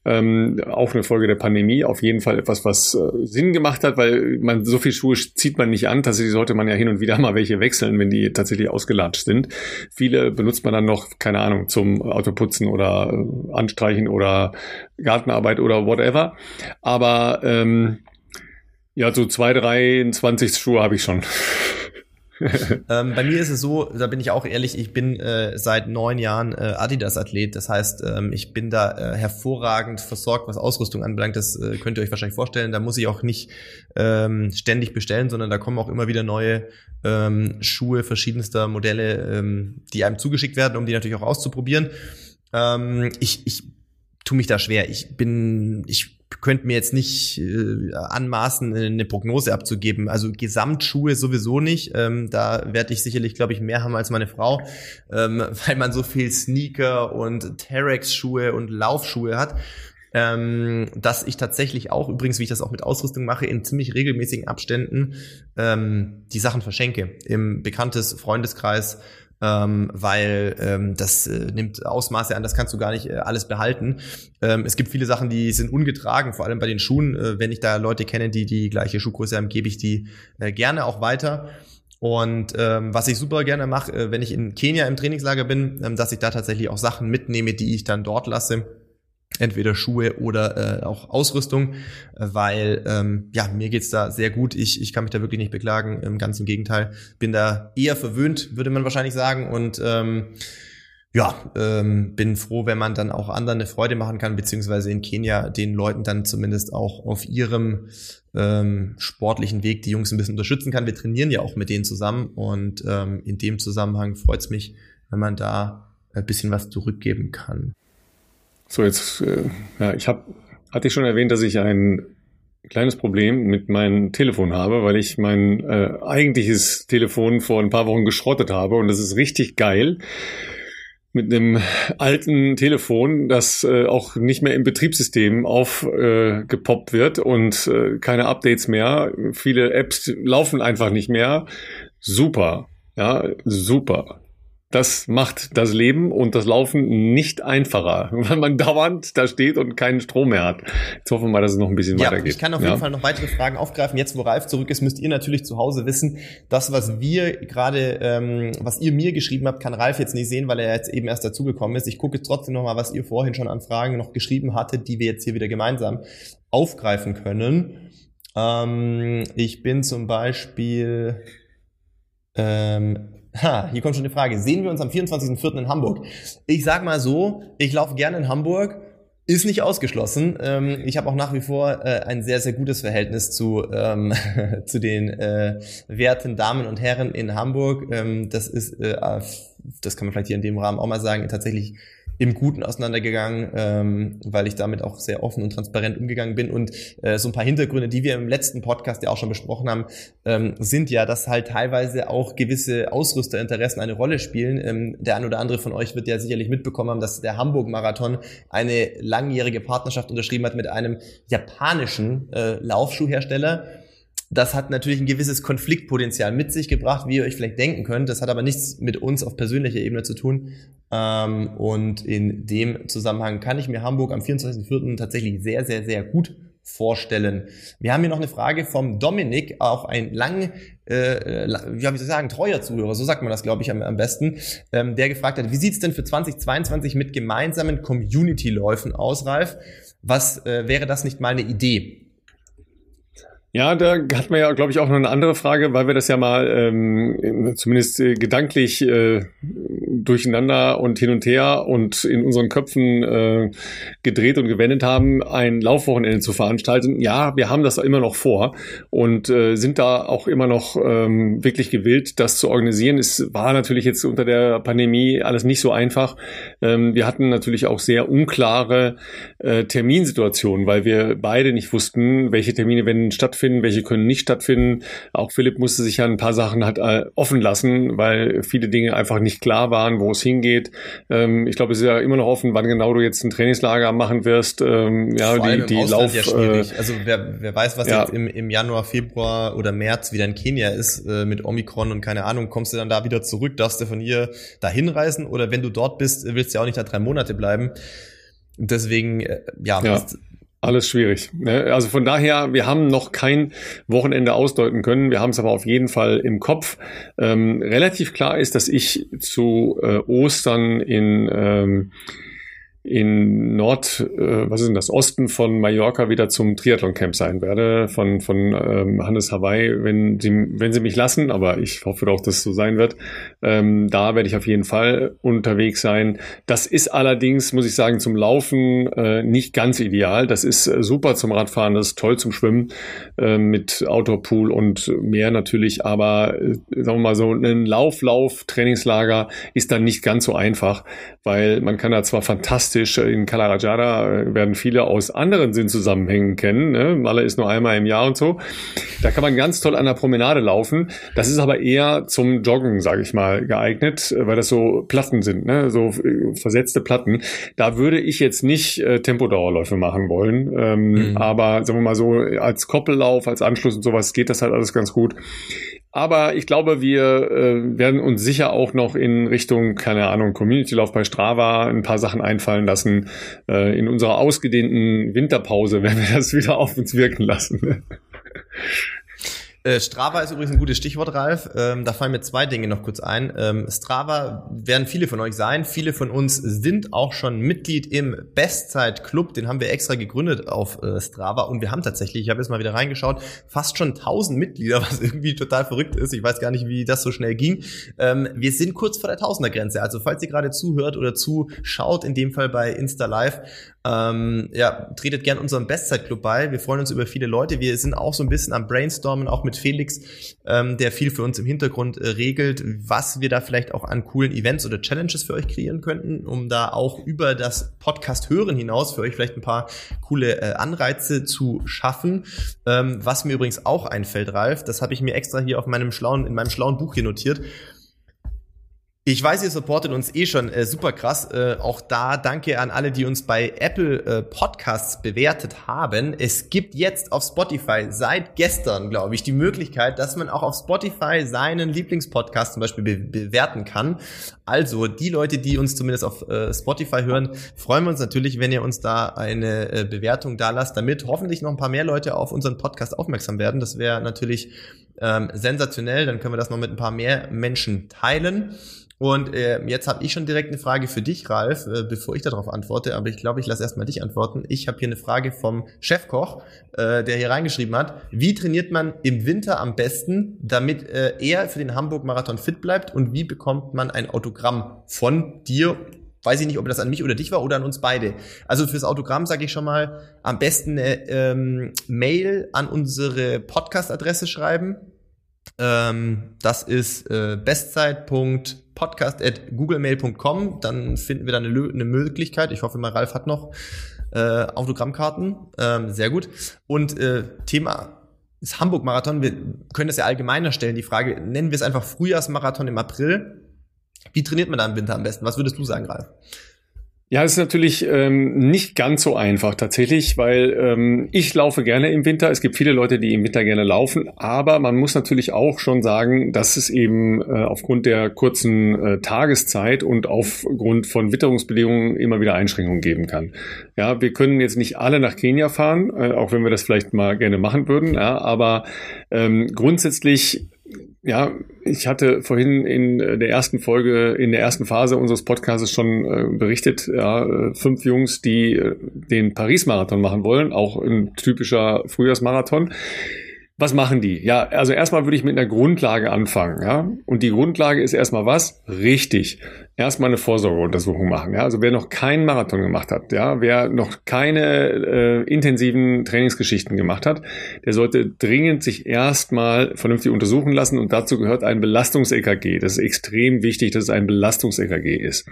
Ähm, auch eine Folge der Pandemie. Auf jeden Fall etwas, was äh, Sinn gemacht hat, weil man so viel Schuhe zieht man nicht an. Tatsächlich sollte man ja hin und wieder mal welche wechseln, wenn die tatsächlich ausgelatscht sind. Viele benutzt man dann noch, keine Ahnung, zum Autoputzen oder äh, Anstreichen oder Gartenarbeit oder whatever. Aber ähm, ja, so zwei, drei, 20 Schuhe habe ich schon. ähm, bei mir ist es so, da bin ich auch ehrlich, ich bin äh, seit neun Jahren äh, Adidas-Athlet. Das heißt, ähm, ich bin da äh, hervorragend versorgt, was Ausrüstung anbelangt. Das äh, könnt ihr euch wahrscheinlich vorstellen. Da muss ich auch nicht ähm, ständig bestellen, sondern da kommen auch immer wieder neue ähm, Schuhe verschiedenster Modelle, ähm, die einem zugeschickt werden, um die natürlich auch auszuprobieren. Ähm, ich, ich tue mich da schwer. Ich bin, ich könnte mir jetzt nicht äh, anmaßen, eine Prognose abzugeben. Also Gesamtschuhe sowieso nicht. Ähm, da werde ich sicherlich, glaube ich, mehr haben als meine Frau, ähm, weil man so viel Sneaker und Terex-Schuhe und Laufschuhe hat. Ähm, dass ich tatsächlich auch, übrigens, wie ich das auch mit Ausrüstung mache, in ziemlich regelmäßigen Abständen ähm, die Sachen verschenke. Im bekanntes Freundeskreis ähm, weil ähm, das äh, nimmt Ausmaße an, das kannst du gar nicht äh, alles behalten. Ähm, es gibt viele Sachen, die sind ungetragen, vor allem bei den Schuhen. Äh, wenn ich da Leute kenne, die die gleiche Schuhgröße haben, gebe ich die äh, gerne auch weiter. Und ähm, was ich super gerne mache, äh, wenn ich in Kenia im Trainingslager bin, ähm, dass ich da tatsächlich auch Sachen mitnehme, die ich dann dort lasse entweder Schuhe oder äh, auch Ausrüstung, weil ähm, ja, mir geht's da sehr gut. Ich, ich kann mich da wirklich nicht beklagen. Im ganzen Gegenteil, bin da eher verwöhnt, würde man wahrscheinlich sagen. Und ähm, ja, ähm, bin froh, wenn man dann auch anderen eine Freude machen kann, beziehungsweise in Kenia den Leuten dann zumindest auch auf ihrem ähm, sportlichen Weg die Jungs ein bisschen unterstützen kann. Wir trainieren ja auch mit denen zusammen und ähm, in dem Zusammenhang freut's mich, wenn man da ein bisschen was zurückgeben kann. So, jetzt, äh, ja, ich habe, hatte ich schon erwähnt, dass ich ein kleines Problem mit meinem Telefon habe, weil ich mein äh, eigentliches Telefon vor ein paar Wochen geschrottet habe und das ist richtig geil mit einem alten Telefon, das äh, auch nicht mehr im Betriebssystem aufgepoppt äh, wird und äh, keine Updates mehr. Viele Apps laufen einfach nicht mehr. Super. Ja, super. Das macht das Leben und das Laufen nicht einfacher, weil man dauernd da steht und keinen Strom mehr hat. Jetzt hoffen wir mal, dass es noch ein bisschen ja, weitergeht. Ich kann auf jeden Fall noch weitere Fragen aufgreifen. Jetzt, wo Ralf zurück ist, müsst ihr natürlich zu Hause wissen, das, was wir gerade, ähm, was ihr mir geschrieben habt, kann Ralf jetzt nicht sehen, weil er jetzt eben erst dazugekommen ist. Ich gucke jetzt trotzdem noch mal, was ihr vorhin schon an Fragen noch geschrieben hattet, die wir jetzt hier wieder gemeinsam aufgreifen können. Ähm, ich bin zum Beispiel ähm, Ha, hier kommt schon die Frage. Sehen wir uns am 24.04. in Hamburg? Ich sag mal so, ich laufe gerne in Hamburg. Ist nicht ausgeschlossen. Ähm, ich habe auch nach wie vor äh, ein sehr, sehr gutes Verhältnis zu, ähm, zu den äh, werten Damen und Herren in Hamburg. Ähm, das ist, äh, das kann man vielleicht hier in dem Rahmen auch mal sagen, tatsächlich im Guten auseinandergegangen, ähm, weil ich damit auch sehr offen und transparent umgegangen bin. Und äh, so ein paar Hintergründe, die wir im letzten Podcast ja auch schon besprochen haben, ähm, sind ja, dass halt teilweise auch gewisse Ausrüsterinteressen eine Rolle spielen. Ähm, der ein oder andere von euch wird ja sicherlich mitbekommen haben, dass der Hamburg-Marathon eine langjährige Partnerschaft unterschrieben hat mit einem japanischen äh, Laufschuhhersteller das hat natürlich ein gewisses Konfliktpotenzial mit sich gebracht, wie ihr euch vielleicht denken könnt. Das hat aber nichts mit uns auf persönlicher Ebene zu tun. Ähm, und in dem Zusammenhang kann ich mir Hamburg am 24.04. tatsächlich sehr, sehr, sehr gut vorstellen. Wir haben hier noch eine Frage vom Dominik, auch ein lang, äh, wie soll ich sagen, treuer Zuhörer, so sagt man das, glaube ich, am, am besten, ähm, der gefragt hat, wie sieht's denn für 2022 mit gemeinsamen Community-Läufen aus, Ralf? Was äh, wäre das nicht mal eine Idee? Ja, da hat man ja, glaube ich, auch noch eine andere Frage, weil wir das ja mal ähm, zumindest äh, gedanklich äh, durcheinander und hin und her und in unseren Köpfen äh, gedreht und gewendet haben, ein Laufwochenende zu veranstalten. Ja, wir haben das immer noch vor und äh, sind da auch immer noch ähm, wirklich gewillt, das zu organisieren. Es war natürlich jetzt unter der Pandemie alles nicht so einfach. Ähm, wir hatten natürlich auch sehr unklare äh, Terminsituationen, weil wir beide nicht wussten, welche Termine werden stattfinden stattfinden, welche können nicht stattfinden. Auch Philipp musste sich ja ein paar Sachen halt äh, offen lassen, weil viele Dinge einfach nicht klar waren, wo es hingeht. Ähm, ich glaube, es ist ja immer noch offen, wann genau du jetzt ein Trainingslager machen wirst. Ähm, ja, Vor die, die Lauf. Ja schwierig. Äh, also wer, wer weiß, was ja. jetzt im, im Januar, Februar oder März wieder in Kenia ist äh, mit Omikron und keine Ahnung, kommst du dann da wieder zurück, darfst du von hier dahin reisen oder wenn du dort bist, willst du ja auch nicht da drei Monate bleiben. Deswegen, äh, ja, ja. Alles schwierig. Ne? Also von daher, wir haben noch kein Wochenende ausdeuten können. Wir haben es aber auf jeden Fall im Kopf. Ähm, relativ klar ist, dass ich zu äh, Ostern in ähm, in Nord, äh, was ist denn das, Osten von Mallorca wieder zum Triathlon-Camp sein werde, von, von ähm, Hannes Hawaii, wenn sie, wenn sie mich lassen, aber ich hoffe doch, dass es so sein wird. Ähm, da werde ich auf jeden Fall unterwegs sein. Das ist allerdings, muss ich sagen, zum Laufen äh, nicht ganz ideal. Das ist äh, super zum Radfahren, das ist toll zum Schwimmen äh, mit Outdoor-Pool und mehr natürlich, aber äh, sagen wir mal so, ein Lauf-Lauf-Trainingslager ist dann nicht ganz so einfach, weil man kann da zwar fantastisch fantastisch. In Kalarajada äh, werden viele aus anderen Sinnzusammenhängen kennen. Ne? Malle ist nur einmal im Jahr und so. Da kann man ganz toll an der Promenade laufen. Das ist aber eher zum Joggen, sage ich mal, geeignet, weil das so Platten sind, ne? so äh, versetzte Platten. Da würde ich jetzt nicht äh, Tempodauerläufe machen wollen. Ähm, mhm. Aber sagen wir mal so, als Koppellauf, als Anschluss und sowas geht das halt alles ganz gut. Aber ich glaube, wir äh, werden uns sicher auch noch in Richtung, keine Ahnung, Community-Lauf bei Strava ein paar Sachen einfallen lassen. Äh, in unserer ausgedehnten Winterpause werden wir das wieder auf uns wirken lassen. Äh, Strava ist übrigens ein gutes Stichwort, Ralf. Ähm, da fallen mir zwei Dinge noch kurz ein. Ähm, Strava werden viele von euch sein. Viele von uns sind auch schon Mitglied im Bestzeit-Club. Den haben wir extra gegründet auf äh, Strava. Und wir haben tatsächlich, ich habe jetzt mal wieder reingeschaut, fast schon 1000 Mitglieder, was irgendwie total verrückt ist. Ich weiß gar nicht, wie das so schnell ging. Ähm, wir sind kurz vor der Tausender-Grenze. Also falls ihr gerade zuhört oder zuschaut, in dem Fall bei Insta Live, ähm, ja, tretet gern unserem Bestzeit-Club bei. Wir freuen uns über viele Leute. Wir sind auch so ein bisschen am Brainstormen, auch mit Felix, ähm, der viel für uns im Hintergrund äh, regelt, was wir da vielleicht auch an coolen Events oder Challenges für euch kreieren könnten, um da auch über das Podcast hören hinaus für euch vielleicht ein paar coole äh, Anreize zu schaffen. Ähm, was mir übrigens auch einfällt, Ralf, das habe ich mir extra hier auf meinem schlauen, in meinem schlauen Buch hier notiert. Ich weiß, ihr supportet uns eh schon äh, super krass. Äh, auch da danke an alle, die uns bei Apple äh, Podcasts bewertet haben. Es gibt jetzt auf Spotify seit gestern, glaube ich, die Möglichkeit, dass man auch auf Spotify seinen Lieblingspodcast zum Beispiel be bewerten kann. Also die Leute, die uns zumindest auf äh, Spotify hören, freuen wir uns natürlich, wenn ihr uns da eine äh, Bewertung da lasst, damit hoffentlich noch ein paar mehr Leute auf unseren Podcast aufmerksam werden. Das wäre natürlich ähm, sensationell. Dann können wir das noch mit ein paar mehr Menschen teilen. Und äh, jetzt habe ich schon direkt eine Frage für dich, Ralf, äh, bevor ich darauf antworte. Aber ich glaube, ich lasse erstmal dich antworten. Ich habe hier eine Frage vom Chefkoch, äh, der hier reingeschrieben hat. Wie trainiert man im Winter am besten, damit äh, er für den Hamburg-Marathon fit bleibt? Und wie bekommt man ein Autogramm von dir? Weiß ich nicht, ob das an mich oder dich war oder an uns beide. Also fürs Autogramm sage ich schon mal, am besten eine ähm, Mail an unsere Podcast-Adresse schreiben ähm, das ist äh, bestzeit.podcast.googlemail.com. Dann finden wir da eine, eine, Möglichkeit. Ich hoffe mal, Ralf hat noch äh, Autogrammkarten. Ähm, sehr gut. Und äh, Thema ist Hamburg-Marathon. Wir können das ja allgemeiner stellen. Die Frage, nennen wir es einfach Frühjahrsmarathon im April. Wie trainiert man da im Winter am besten? Was würdest du sagen, Ralf? Ja, es ist natürlich ähm, nicht ganz so einfach tatsächlich, weil ähm, ich laufe gerne im Winter. Es gibt viele Leute, die im Winter gerne laufen, aber man muss natürlich auch schon sagen, dass es eben äh, aufgrund der kurzen äh, Tageszeit und aufgrund von Witterungsbedingungen immer wieder Einschränkungen geben kann. Ja, wir können jetzt nicht alle nach Kenia fahren, äh, auch wenn wir das vielleicht mal gerne machen würden, ja, aber ähm, grundsätzlich ja, ich hatte vorhin in der ersten Folge, in der ersten Phase unseres Podcasts schon äh, berichtet, ja, äh, fünf Jungs, die äh, den Paris-Marathon machen wollen, auch ein typischer Frühjahrsmarathon. Was machen die? Ja, also erstmal würde ich mit einer Grundlage anfangen, ja. Und die Grundlage ist erstmal was? Richtig. Erstmal eine Vorsorgeuntersuchung machen, ja. Also wer noch keinen Marathon gemacht hat, ja, wer noch keine äh, intensiven Trainingsgeschichten gemacht hat, der sollte dringend sich erstmal vernünftig untersuchen lassen und dazu gehört ein Belastungs-EKG. Das ist extrem wichtig, dass es ein Belastungs-EKG ist.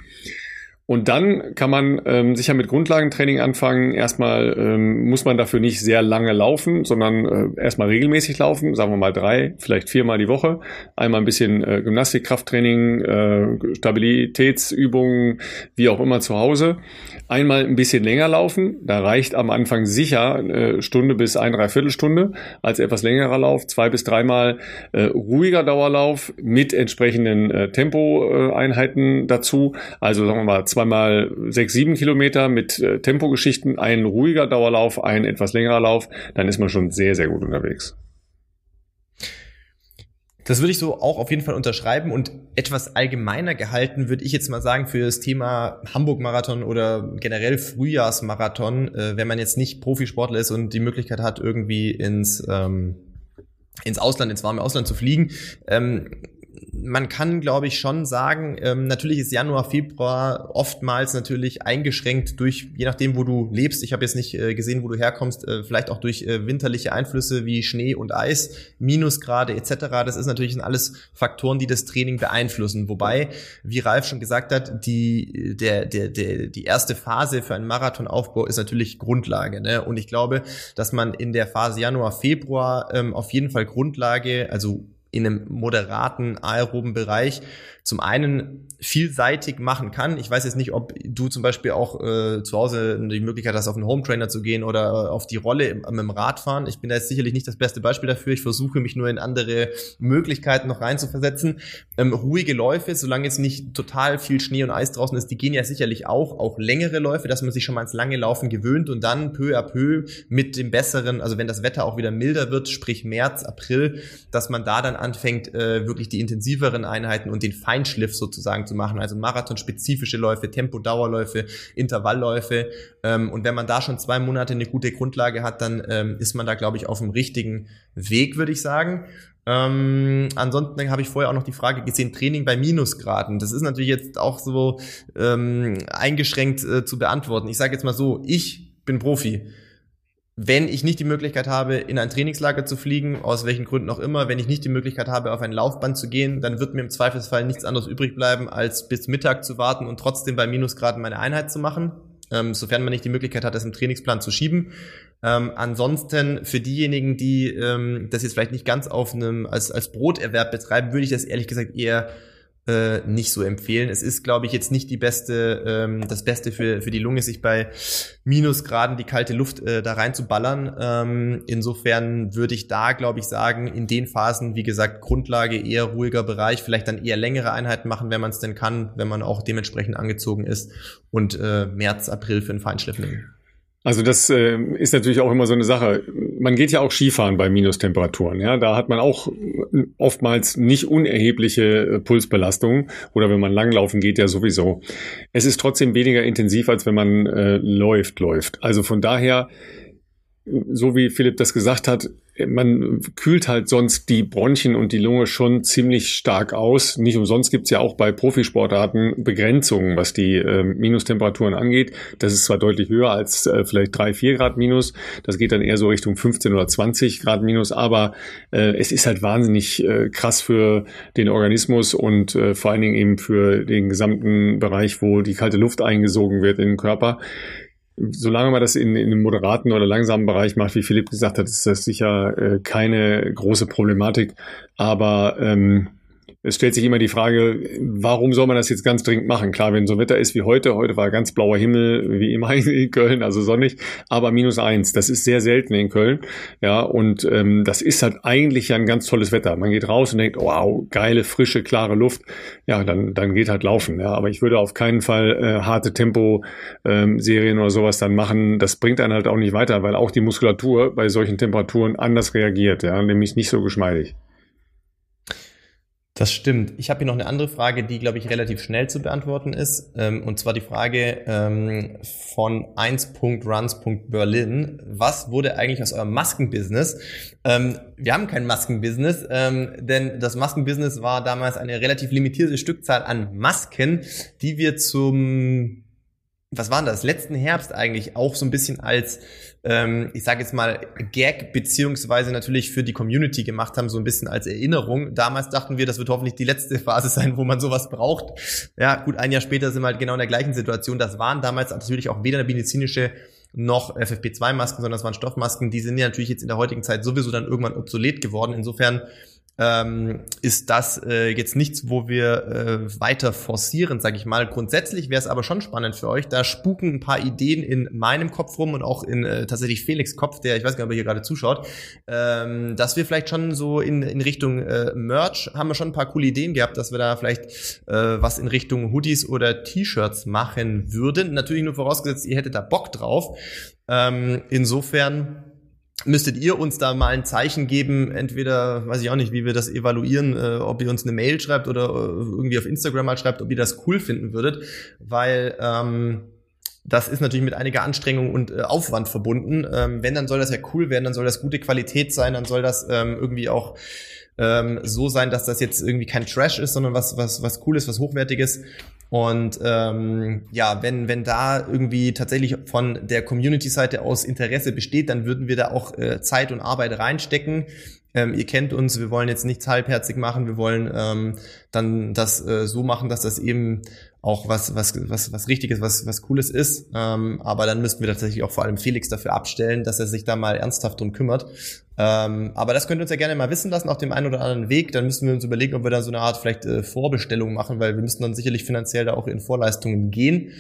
Und dann kann man ähm, sicher mit Grundlagentraining anfangen. Erstmal ähm, muss man dafür nicht sehr lange laufen, sondern äh, erstmal regelmäßig laufen, sagen wir mal drei, vielleicht viermal die Woche. Einmal ein bisschen äh, Gymnastik, Krafttraining, äh, Stabilitätsübungen, wie auch immer zu Hause. Einmal ein bisschen länger laufen. Da reicht am Anfang sicher eine Stunde bis ein, dreiviertel Stunde als etwas längerer Lauf. Zwei bis dreimal äh, ruhiger Dauerlauf mit entsprechenden äh, Tempoeinheiten dazu. Also sagen wir mal zweimal sechs, sieben Kilometer mit äh, Tempogeschichten, ein ruhiger Dauerlauf, ein etwas längerer Lauf, dann ist man schon sehr, sehr gut unterwegs. Das würde ich so auch auf jeden Fall unterschreiben und etwas allgemeiner gehalten würde ich jetzt mal sagen für das Thema Hamburg-Marathon oder generell Frühjahrsmarathon, äh, wenn man jetzt nicht Profisportler ist und die Möglichkeit hat, irgendwie ins, ähm, ins Ausland, ins warme Ausland zu fliegen. Ähm, man kann, glaube ich, schon sagen, ähm, natürlich ist Januar, Februar oftmals natürlich eingeschränkt durch, je nachdem, wo du lebst. Ich habe jetzt nicht äh, gesehen, wo du herkommst, äh, vielleicht auch durch äh, winterliche Einflüsse wie Schnee und Eis, Minusgrade etc. Das ist natürlich alles Faktoren, die das Training beeinflussen. Wobei, wie Ralf schon gesagt hat, die, der, der, der, die erste Phase für einen Marathonaufbau ist natürlich Grundlage. Ne? Und ich glaube, dass man in der Phase Januar, Februar ähm, auf jeden Fall Grundlage, also in einem moderaten aeroben Bereich zum einen vielseitig machen kann. Ich weiß jetzt nicht, ob du zum Beispiel auch äh, zu Hause die Möglichkeit hast, auf einen Home Trainer zu gehen oder auf die Rolle im, im Radfahren. Ich bin da jetzt sicherlich nicht das beste Beispiel dafür. Ich versuche mich nur in andere Möglichkeiten noch reinzuversetzen. Ähm, ruhige Läufe, solange jetzt nicht total viel Schnee und Eis draußen ist, die gehen ja sicherlich auch. Auch längere Läufe, dass man sich schon mal ins lange Laufen gewöhnt und dann peu à peu mit dem besseren, also wenn das Wetter auch wieder milder wird, sprich März, April, dass man da dann anfängt, äh, wirklich die intensiveren Einheiten und den Feinschliff sozusagen zu machen, also marathonspezifische Läufe, Tempo-Dauerläufe, Intervallläufe. Ähm, und wenn man da schon zwei Monate eine gute Grundlage hat, dann ähm, ist man da, glaube ich, auf dem richtigen Weg, würde ich sagen. Ähm, ansonsten habe ich vorher auch noch die Frage gesehen, Training bei Minusgraden. Das ist natürlich jetzt auch so ähm, eingeschränkt äh, zu beantworten. Ich sage jetzt mal so, ich bin Profi wenn ich nicht die Möglichkeit habe, in ein Trainingslager zu fliegen, aus welchen Gründen auch immer, wenn ich nicht die Möglichkeit habe, auf ein Laufband zu gehen, dann wird mir im Zweifelsfall nichts anderes übrig bleiben, als bis Mittag zu warten und trotzdem bei Minusgraden meine Einheit zu machen, ähm, sofern man nicht die Möglichkeit hat, das im Trainingsplan zu schieben. Ähm, ansonsten für diejenigen, die ähm, das jetzt vielleicht nicht ganz auf einem als, als Broterwerb betreiben, würde ich das ehrlich gesagt eher äh, nicht so empfehlen. Es ist, glaube ich, jetzt nicht die beste, ähm, das Beste für, für die Lunge, sich bei Minusgraden die kalte Luft äh, da reinzuballern. Ähm, insofern würde ich da, glaube ich, sagen, in den Phasen, wie gesagt, Grundlage eher ruhiger Bereich, vielleicht dann eher längere Einheiten machen, wenn man es denn kann, wenn man auch dementsprechend angezogen ist und äh, März, April für einen Feinschliff nehmen. Also das äh, ist natürlich auch immer so eine Sache. Man geht ja auch Skifahren bei Minustemperaturen. Ja, da hat man auch oftmals nicht unerhebliche äh, Pulsbelastungen oder wenn man langlaufen geht ja sowieso. Es ist trotzdem weniger intensiv als wenn man äh, läuft läuft. Also von daher so wie Philipp das gesagt hat, man kühlt halt sonst die Bronchien und die Lunge schon ziemlich stark aus. Nicht umsonst gibt's ja auch bei Profisportarten Begrenzungen, was die äh, Minustemperaturen angeht. Das ist zwar deutlich höher als äh, vielleicht drei, vier Grad Minus. Das geht dann eher so Richtung 15 oder 20 Grad Minus. Aber äh, es ist halt wahnsinnig äh, krass für den Organismus und äh, vor allen Dingen eben für den gesamten Bereich, wo die kalte Luft eingesogen wird in den Körper solange man das in, in einem moderaten oder langsamen Bereich macht, wie Philipp gesagt hat, ist das sicher äh, keine große Problematik. Aber ähm, es stellt sich immer die Frage, warum soll man das jetzt ganz dringend machen? Klar, wenn so Wetter ist wie heute, heute war ganz blauer Himmel, wie immer in Köln, also sonnig, aber minus eins, das ist sehr selten in Köln. Ja, und ähm, das ist halt eigentlich ja ein ganz tolles Wetter. Man geht raus und denkt, wow, geile, frische, klare Luft. Ja, dann, dann geht halt laufen. Ja, aber ich würde auf keinen Fall äh, harte Tempo-Serien ähm, oder sowas dann machen. Das bringt einen halt auch nicht weiter, weil auch die Muskulatur bei solchen Temperaturen anders reagiert, ja, nämlich nicht so geschmeidig. Das stimmt. Ich habe hier noch eine andere Frage, die, glaube ich, relativ schnell zu beantworten ist. Ähm, und zwar die Frage ähm, von 1.runs.berlin. Was wurde eigentlich aus eurem Maskenbusiness? Ähm, wir haben kein Maskenbusiness, denn das Maskenbusiness war damals eine relativ limitierte Stückzahl an Masken, die wir zum was war denn das, letzten Herbst eigentlich auch so ein bisschen als, ähm, ich sage jetzt mal, Gag beziehungsweise natürlich für die Community gemacht haben, so ein bisschen als Erinnerung. Damals dachten wir, das wird hoffentlich die letzte Phase sein, wo man sowas braucht. Ja, gut, ein Jahr später sind wir halt genau in der gleichen Situation. Das waren damals natürlich auch weder medizinische noch FFP2-Masken, sondern das waren Stoffmasken. Die sind ja natürlich jetzt in der heutigen Zeit sowieso dann irgendwann obsolet geworden. Insofern ähm, ist das äh, jetzt nichts, wo wir äh, weiter forcieren, sage ich mal. Grundsätzlich wäre es aber schon spannend für euch. Da spuken ein paar Ideen in meinem Kopf rum und auch in äh, tatsächlich Felix Kopf, der ich weiß gar nicht, ob er hier gerade zuschaut, ähm, dass wir vielleicht schon so in, in Richtung äh, Merch haben wir schon ein paar coole Ideen gehabt, dass wir da vielleicht äh, was in Richtung Hoodies oder T-Shirts machen würden. Natürlich nur vorausgesetzt, ihr hättet da Bock drauf. Ähm, insofern müsstet ihr uns da mal ein Zeichen geben, entweder, weiß ich auch nicht, wie wir das evaluieren, äh, ob ihr uns eine Mail schreibt oder äh, irgendwie auf Instagram mal schreibt, ob ihr das cool finden würdet, weil ähm, das ist natürlich mit einiger Anstrengung und äh, Aufwand verbunden. Ähm, wenn, dann soll das ja cool werden, dann soll das gute Qualität sein, dann soll das ähm, irgendwie auch ähm, so sein, dass das jetzt irgendwie kein Trash ist, sondern was, was, was Cooles, was Hochwertiges. Und ähm, ja, wenn, wenn da irgendwie tatsächlich von der Community-Seite aus Interesse besteht, dann würden wir da auch äh, Zeit und Arbeit reinstecken. Ähm, ihr kennt uns, wir wollen jetzt nichts halbherzig machen, wir wollen ähm, dann das äh, so machen, dass das eben auch was, was, was, was Richtiges, was, was Cooles ist. Ähm, aber dann müssten wir tatsächlich auch vor allem Felix dafür abstellen, dass er sich da mal ernsthaft drum kümmert. Ähm, aber das könnt ihr uns ja gerne mal wissen lassen auf dem einen oder anderen Weg. Dann müssen wir uns überlegen, ob wir da so eine Art vielleicht äh, Vorbestellung machen, weil wir müssen dann sicherlich finanziell da auch in Vorleistungen gehen.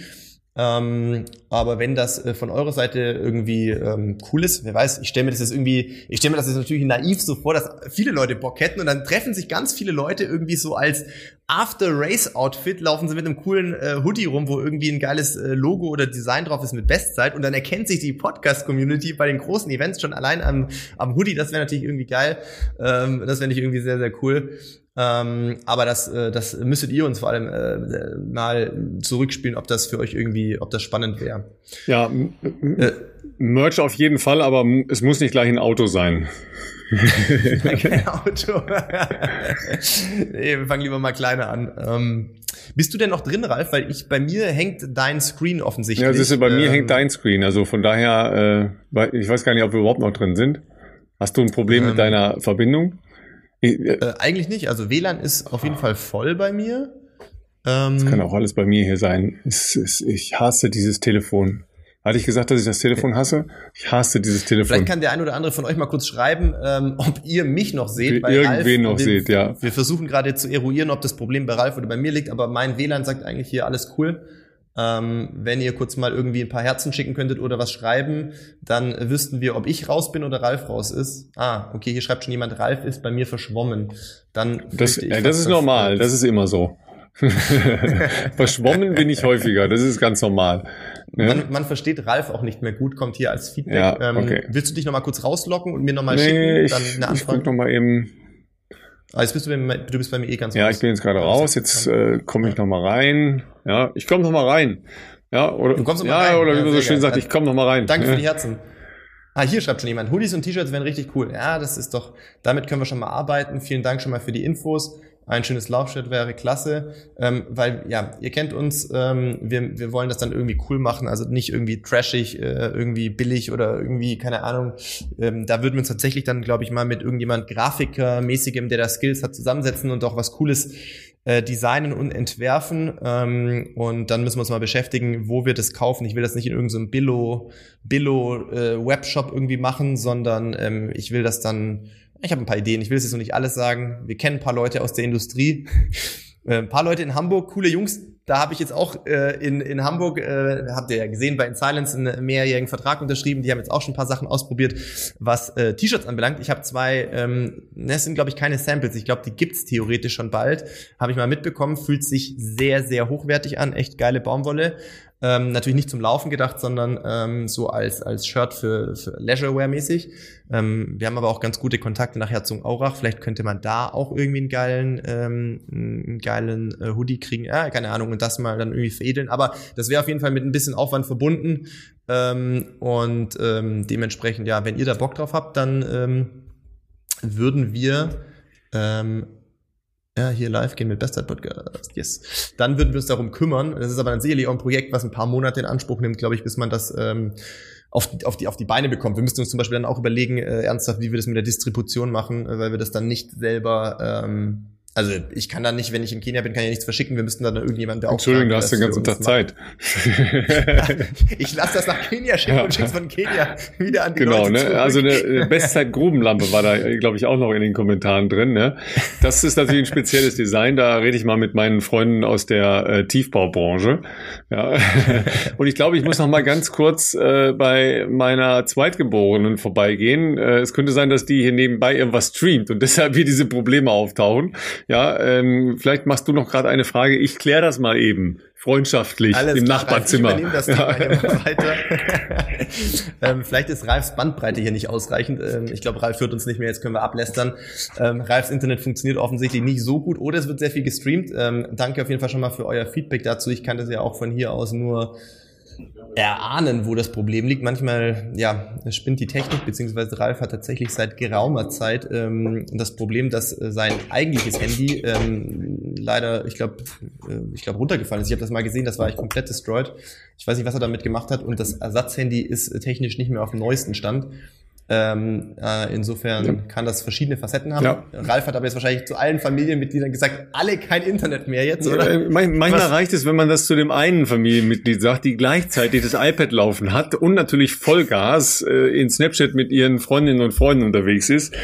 Ähm, aber wenn das äh, von eurer Seite irgendwie ähm, cool ist, wer weiß, ich stelle mir das jetzt irgendwie, ich stelle mir das jetzt natürlich naiv so vor, dass viele Leute Bock hätten und dann treffen sich ganz viele Leute irgendwie so als After-Race-Outfit, laufen sie mit einem coolen äh, Hoodie rum, wo irgendwie ein geiles äh, Logo oder Design drauf ist mit Bestzeit und dann erkennt sich die Podcast-Community bei den großen Events schon allein am, am Hoodie, das wäre natürlich irgendwie geil, ähm, das wäre nicht irgendwie sehr, sehr cool. Ähm, aber das, äh, das müsstet ihr uns vor allem äh, mal zurückspielen, ob das für euch irgendwie, ob das spannend wäre. Ja, äh, Merch auf jeden Fall, aber es muss nicht gleich ein Auto sein. Kein Auto. nee, wir fangen lieber mal kleiner an. Ähm, Bist du denn noch drin, Ralf? Weil ich bei mir hängt dein Screen offensichtlich. Ja, siehst du, bei ähm, mir hängt dein Screen. Also von daher, äh, ich weiß gar nicht, ob wir überhaupt noch drin sind. Hast du ein Problem ähm, mit deiner Verbindung? Ich, äh, äh, eigentlich nicht. Also WLAN ist auf jeden Fall voll bei mir. Ähm, das kann auch alles bei mir hier sein. Es, es, ich hasse dieses Telefon. Hatte ich gesagt, dass ich das Telefon hasse? Ich hasse dieses Telefon. Vielleicht kann der ein oder andere von euch mal kurz schreiben, ähm, ob ihr mich noch seht. Bei Irgendwen Ralf. noch wir, seht, ja. Wir versuchen gerade zu eruieren, ob das Problem bei Ralf oder bei mir liegt, aber mein WLAN sagt eigentlich hier alles cool. Ähm, wenn ihr kurz mal irgendwie ein paar Herzen schicken könntet oder was schreiben, dann wüssten wir, ob ich raus bin oder Ralf raus ist. Ah, okay, hier schreibt schon jemand, Ralf ist bei mir verschwommen. Dann das, ich, das ist normal, das ist immer so. Verschwommen bin ich häufiger, das ist ganz normal. Ja. Man, man, versteht Ralf auch nicht mehr gut, kommt hier als Feedback. Ja, ähm, okay. willst du dich nochmal kurz rauslocken und mir nochmal nee, schicken? Dann eine Anfrage? Ich noch mal eben. Ah, jetzt bist du, bei, du bist bei mir eh ganz Ja, raus. ich bin jetzt gerade raus, jetzt äh, komme ich nochmal rein. Ja, ich komme nochmal rein. Ja, oder, du kommst noch mal ja, rein. oder wie man so schön sagt, ich komme nochmal rein. Danke für die Herzen. Ah, hier schreibt schon jemand, Hoodies und T-Shirts wären richtig cool. Ja, das ist doch, damit können wir schon mal arbeiten. Vielen Dank schon mal für die Infos ein schönes Laufshirt wäre klasse, ähm, weil ja, ihr kennt uns, ähm, wir, wir wollen das dann irgendwie cool machen, also nicht irgendwie trashig, äh, irgendwie billig oder irgendwie, keine Ahnung. Ähm, da würden wir uns tatsächlich dann, glaube ich, mal mit irgendjemand Grafiker-mäßigem, der da Skills hat, zusammensetzen und auch was Cooles äh, designen und entwerfen. Ähm, und dann müssen wir uns mal beschäftigen, wo wir das kaufen. Ich will das nicht in irgendeinem Billo, Billo äh, Webshop irgendwie machen, sondern ähm, ich will das dann ich habe ein paar Ideen, ich will es jetzt noch nicht alles sagen. Wir kennen ein paar Leute aus der Industrie. Äh, ein paar Leute in Hamburg, coole Jungs. Da habe ich jetzt auch äh, in, in Hamburg, äh, habt ihr ja gesehen, bei In Silence einen mehrjährigen Vertrag unterschrieben. Die haben jetzt auch schon ein paar Sachen ausprobiert, was äh, T-Shirts anbelangt. Ich habe zwei, ähm, das sind glaube ich keine Samples. Ich glaube, die gibt's theoretisch schon bald. Habe ich mal mitbekommen. Fühlt sich sehr, sehr hochwertig an. Echt geile Baumwolle. Ähm, natürlich nicht zum Laufen gedacht, sondern ähm, so als, als Shirt für, für Leisurewear-mäßig. Ähm, wir haben aber auch ganz gute Kontakte nach Herzogenaurach. Vielleicht könnte man da auch irgendwie einen geilen, ähm, einen geilen äh, Hoodie kriegen. Ja, keine Ahnung, und das mal dann irgendwie veredeln. Aber das wäre auf jeden Fall mit ein bisschen Aufwand verbunden. Ähm, und ähm, dementsprechend, ja, wenn ihr da Bock drauf habt, dann ähm, würden wir ähm, ja, hier live gehen mit Bestzeit Podcast. Yes. Dann würden wir uns darum kümmern. Das ist aber dann sicherlich auch ein Projekt, was ein paar Monate in Anspruch nimmt, glaube ich, bis man das ähm, auf, die, auf, die, auf die Beine bekommt. Wir müssten uns zum Beispiel dann auch überlegen, äh, ernsthaft, wie wir das mit der Distribution machen, äh, weil wir das dann nicht selber ähm, also ich kann da nicht, wenn ich in Kenia bin, kann ich nichts verschicken. Wir müssten dann irgendjemand, der auch. Entschuldigung, du hast den ganzen Tag Zeit. ich lasse das nach Kenia schicken und schick's von Kenia wieder an die Genau, Leute ne? Zurück. Also eine Bestzeit-Grubenlampe war da, glaube ich, auch noch in den Kommentaren drin. Ne? Das ist natürlich ein spezielles Design. Da rede ich mal mit meinen Freunden aus der äh, Tiefbaubranche. Ja. und ich glaube, ich muss noch mal ganz kurz äh, bei meiner Zweitgeborenen vorbeigehen. Äh, es könnte sein, dass die hier nebenbei irgendwas streamt und deshalb hier diese Probleme auftauchen. Ja, ähm, vielleicht machst du noch gerade eine Frage. Ich kläre das mal eben freundschaftlich Alles im klar, Nachbarzimmer. Ralf, ich das ja. weiter. ähm, vielleicht ist Ralfs Bandbreite hier nicht ausreichend. Ähm, ich glaube, Ralf führt uns nicht mehr. Jetzt können wir ablästern. Ähm, Ralfs Internet funktioniert offensichtlich nicht so gut oder es wird sehr viel gestreamt. Ähm, danke auf jeden Fall schon mal für euer Feedback dazu. Ich kann das ja auch von hier aus nur erahnen, wo das Problem liegt. Manchmal, ja, spinnt die Technik, beziehungsweise Ralf hat tatsächlich seit geraumer Zeit ähm, das Problem, dass äh, sein eigentliches Handy ähm, leider, ich glaube, äh, ich glaube runtergefallen ist. Ich habe das mal gesehen, das war echt komplett destroyed. Ich weiß nicht, was er damit gemacht hat und das Ersatzhandy ist technisch nicht mehr auf dem neuesten Stand. Ähm, äh, insofern ja. kann das verschiedene Facetten haben. Ja. Ralf hat aber jetzt wahrscheinlich zu allen Familienmitgliedern gesagt, alle kein Internet mehr jetzt, oder? Ja, manchmal Was? reicht es, wenn man das zu dem einen Familienmitglied sagt, die gleichzeitig das iPad laufen hat und natürlich Vollgas äh, in Snapchat mit ihren Freundinnen und Freunden unterwegs ist.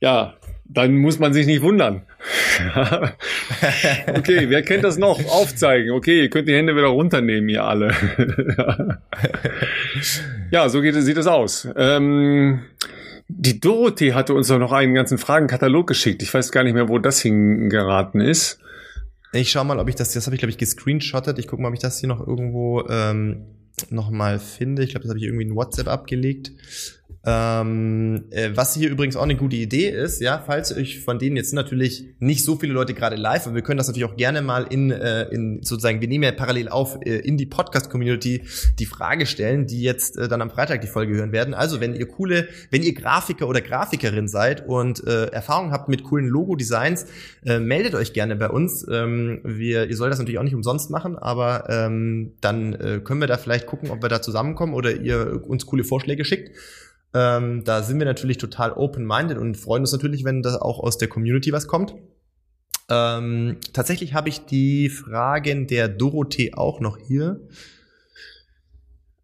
Ja, dann muss man sich nicht wundern. okay, wer kennt das noch? Aufzeigen. Okay, ihr könnt die Hände wieder runternehmen, ihr alle. ja, so geht, sieht es aus. Ähm, die Dorothee hatte uns doch noch einen ganzen Fragenkatalog geschickt. Ich weiß gar nicht mehr, wo das hingeraten ist. Ich schau mal, ob ich das, das habe ich glaube ich gescreenshottet. Ich gucke mal, ob ich das hier noch irgendwo ähm, noch mal finde. Ich glaube, das habe ich irgendwie in WhatsApp abgelegt. Ähm, äh, was hier übrigens auch eine gute Idee ist, ja, falls euch von denen jetzt natürlich nicht so viele Leute gerade live, aber wir können das natürlich auch gerne mal in, äh, in sozusagen, wir nehmen ja parallel auf, äh, in die Podcast-Community die Frage stellen, die jetzt äh, dann am Freitag die Folge hören werden. Also, wenn ihr coole, wenn ihr Grafiker oder Grafikerin seid und äh, Erfahrung habt mit coolen Logo-Designs, äh, meldet euch gerne bei uns. Ähm, wir, ihr sollt das natürlich auch nicht umsonst machen, aber ähm, dann können wir da vielleicht gucken, ob wir da zusammenkommen oder ihr uns coole Vorschläge schickt. Ähm, da sind wir natürlich total open-minded und freuen uns natürlich, wenn da auch aus der Community was kommt. Ähm, tatsächlich habe ich die Fragen der Dorothee auch noch hier.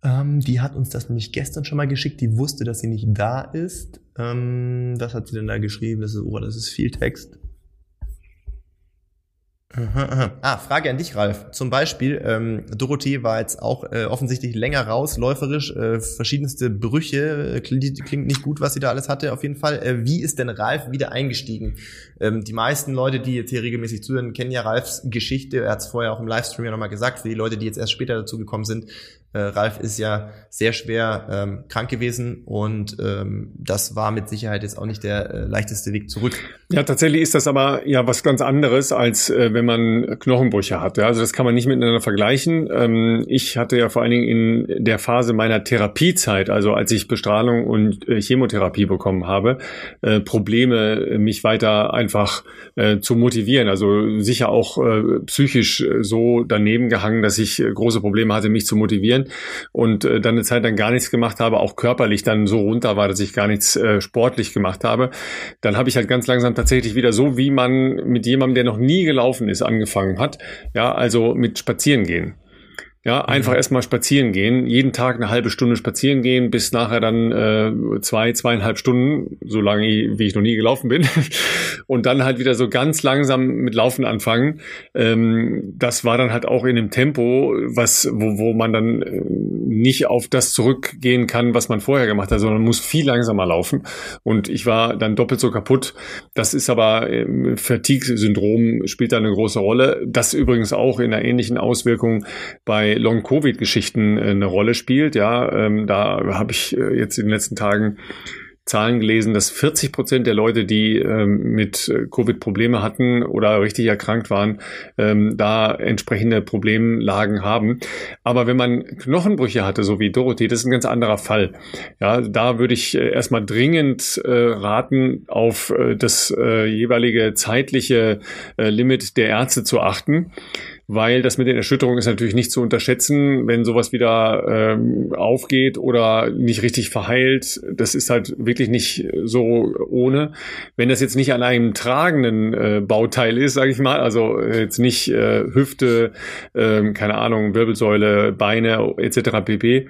Ähm, die hat uns das nämlich gestern schon mal geschickt. Die wusste, dass sie nicht da ist. Ähm, was hat sie denn da geschrieben? Das ist, oh, das ist viel Text. Aha. Ah, Frage an dich, Ralf. Zum Beispiel, ähm, Dorothee war jetzt auch äh, offensichtlich länger raus, läuferisch, äh, verschiedenste Brüche, äh, klingt, nicht gut, was sie da alles hatte, auf jeden Fall. Äh, wie ist denn Ralf wieder eingestiegen? Ähm, die meisten Leute, die jetzt hier regelmäßig zuhören, kennen ja Ralfs Geschichte. Er hat es vorher auch im Livestream ja nochmal gesagt. Für die Leute, die jetzt erst später dazu gekommen sind, äh, Ralf ist ja sehr schwer ähm, krank gewesen und ähm, das war mit Sicherheit jetzt auch nicht der äh, leichteste Weg zurück. Ja, tatsächlich ist das aber ja was ganz anderes, als äh, wenn man Knochenbrüche hat. Ja? Also das kann man nicht miteinander vergleichen. Ähm, ich hatte ja vor allen Dingen in der Phase meiner Therapiezeit, also als ich Bestrahlung und äh, Chemotherapie bekommen habe, äh, Probleme, mich weiter einfach äh, zu motivieren. Also sicher auch äh, psychisch so daneben gehangen, dass ich äh, große Probleme hatte, mich zu motivieren trainieren und äh, dann eine Zeit lang gar nichts gemacht habe, auch körperlich dann so runter war, dass ich gar nichts äh, sportlich gemacht habe, dann habe ich halt ganz langsam tatsächlich wieder so, wie man mit jemandem, der noch nie gelaufen ist, angefangen hat. Ja, also mit Spazieren gehen. Ja, einfach mhm. erstmal spazieren gehen, jeden Tag eine halbe Stunde spazieren gehen, bis nachher dann äh, zwei, zweieinhalb Stunden, so lange wie ich noch nie gelaufen bin. Und dann halt wieder so ganz langsam mit Laufen anfangen. Ähm, das war dann halt auch in dem Tempo, was, wo, wo man dann äh, nicht auf das zurückgehen kann, was man vorher gemacht hat, sondern muss viel langsamer laufen. Und ich war dann doppelt so kaputt. Das ist aber äh, Fatigue-Syndrom spielt da eine große Rolle. Das übrigens auch in einer ähnlichen Auswirkung bei Long-Covid-Geschichten äh, eine Rolle spielt. Ja, ähm, da habe ich äh, jetzt in den letzten Tagen Zahlen gelesen, dass 40 Prozent der Leute, die ähm, mit äh, Covid Probleme hatten oder richtig erkrankt waren, ähm, da entsprechende Problemlagen haben. Aber wenn man Knochenbrüche hatte, so wie Dorothee, das ist ein ganz anderer Fall. Ja, da würde ich erstmal dringend äh, raten, auf äh, das jeweilige zeitliche Limit der Ärzte zu achten weil das mit den Erschütterungen ist natürlich nicht zu unterschätzen, wenn sowas wieder ähm, aufgeht oder nicht richtig verheilt. Das ist halt wirklich nicht so ohne. Wenn das jetzt nicht an einem tragenden äh, Bauteil ist, sage ich mal, also jetzt nicht äh, Hüfte, äh, keine Ahnung, Wirbelsäule, Beine etc. pp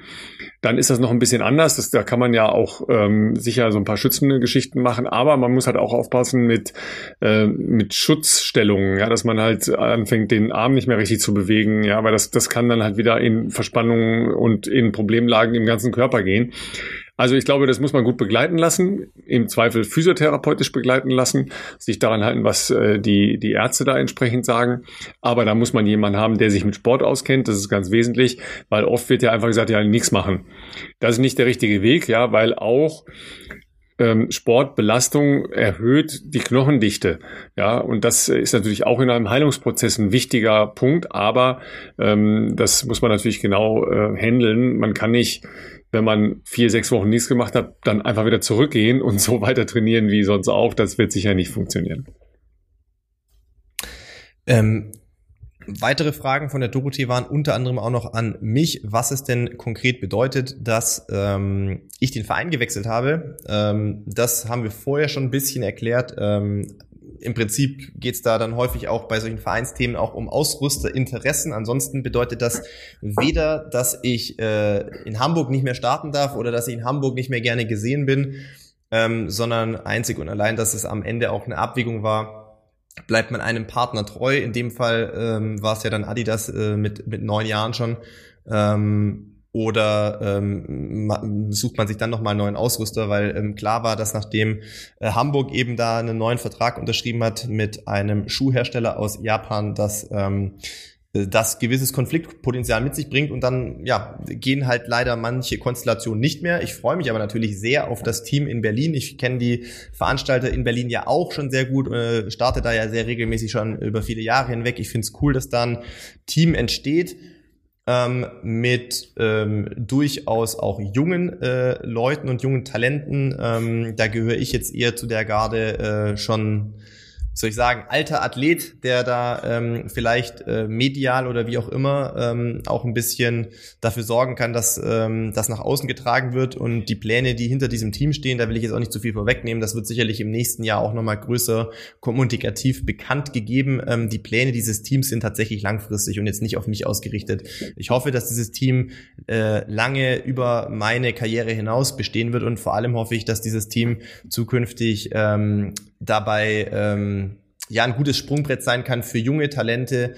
dann ist das noch ein bisschen anders. Das, da kann man ja auch ähm, sicher so ein paar schützende Geschichten machen, aber man muss halt auch aufpassen mit, äh, mit Schutzstellungen, ja, dass man halt anfängt, den Arm nicht mehr richtig zu bewegen, ja, weil das, das kann dann halt wieder in Verspannungen und in Problemlagen im ganzen Körper gehen. Also ich glaube, das muss man gut begleiten lassen, im Zweifel physiotherapeutisch begleiten lassen, sich daran halten, was äh, die, die Ärzte da entsprechend sagen. Aber da muss man jemanden haben, der sich mit Sport auskennt. Das ist ganz wesentlich, weil oft wird ja einfach gesagt, ja, nichts machen. Das ist nicht der richtige Weg, ja, weil auch ähm, Sportbelastung erhöht die Knochendichte. Ja, und das ist natürlich auch in einem Heilungsprozess ein wichtiger Punkt, aber ähm, das muss man natürlich genau äh, handeln. Man kann nicht wenn man vier, sechs Wochen nichts gemacht hat, dann einfach wieder zurückgehen und so weiter trainieren wie sonst auch. Das wird sicher nicht funktionieren. Ähm, weitere Fragen von der Dorothee waren unter anderem auch noch an mich, was es denn konkret bedeutet, dass ähm, ich den Verein gewechselt habe. Ähm, das haben wir vorher schon ein bisschen erklärt. Ähm, im Prinzip geht es da dann häufig auch bei solchen Vereinsthemen auch um Ausrüsterinteressen. Ansonsten bedeutet das weder, dass ich äh, in Hamburg nicht mehr starten darf oder dass ich in Hamburg nicht mehr gerne gesehen bin, ähm, sondern einzig und allein, dass es am Ende auch eine Abwägung war, bleibt man einem Partner treu. In dem Fall ähm, war es ja dann Adidas äh, mit, mit neun Jahren schon. Ähm, oder ähm, sucht man sich dann nochmal einen neuen Ausrüster, weil ähm, klar war, dass nachdem äh, Hamburg eben da einen neuen Vertrag unterschrieben hat mit einem Schuhhersteller aus Japan, dass ähm, äh, das gewisses Konfliktpotenzial mit sich bringt und dann ja gehen halt leider manche Konstellationen nicht mehr. Ich freue mich aber natürlich sehr auf das Team in Berlin. Ich kenne die Veranstalter in Berlin ja auch schon sehr gut, äh, starte da ja sehr regelmäßig schon über viele Jahre hinweg. Ich finde es cool, dass da ein Team entsteht ähm, mit ähm, durchaus auch jungen äh, Leuten und jungen Talenten. Ähm, da gehöre ich jetzt eher zu der Garde äh, schon soll ich sagen, alter Athlet, der da ähm, vielleicht äh, medial oder wie auch immer ähm, auch ein bisschen dafür sorgen kann, dass ähm, das nach außen getragen wird und die Pläne, die hinter diesem Team stehen, da will ich jetzt auch nicht zu viel vorwegnehmen, das wird sicherlich im nächsten Jahr auch nochmal größer kommunikativ bekannt gegeben. Ähm, die Pläne dieses Teams sind tatsächlich langfristig und jetzt nicht auf mich ausgerichtet. Ich hoffe, dass dieses Team äh, lange über meine Karriere hinaus bestehen wird und vor allem hoffe ich, dass dieses Team zukünftig ähm, dabei ähm, ja ein gutes Sprungbrett sein kann für junge Talente,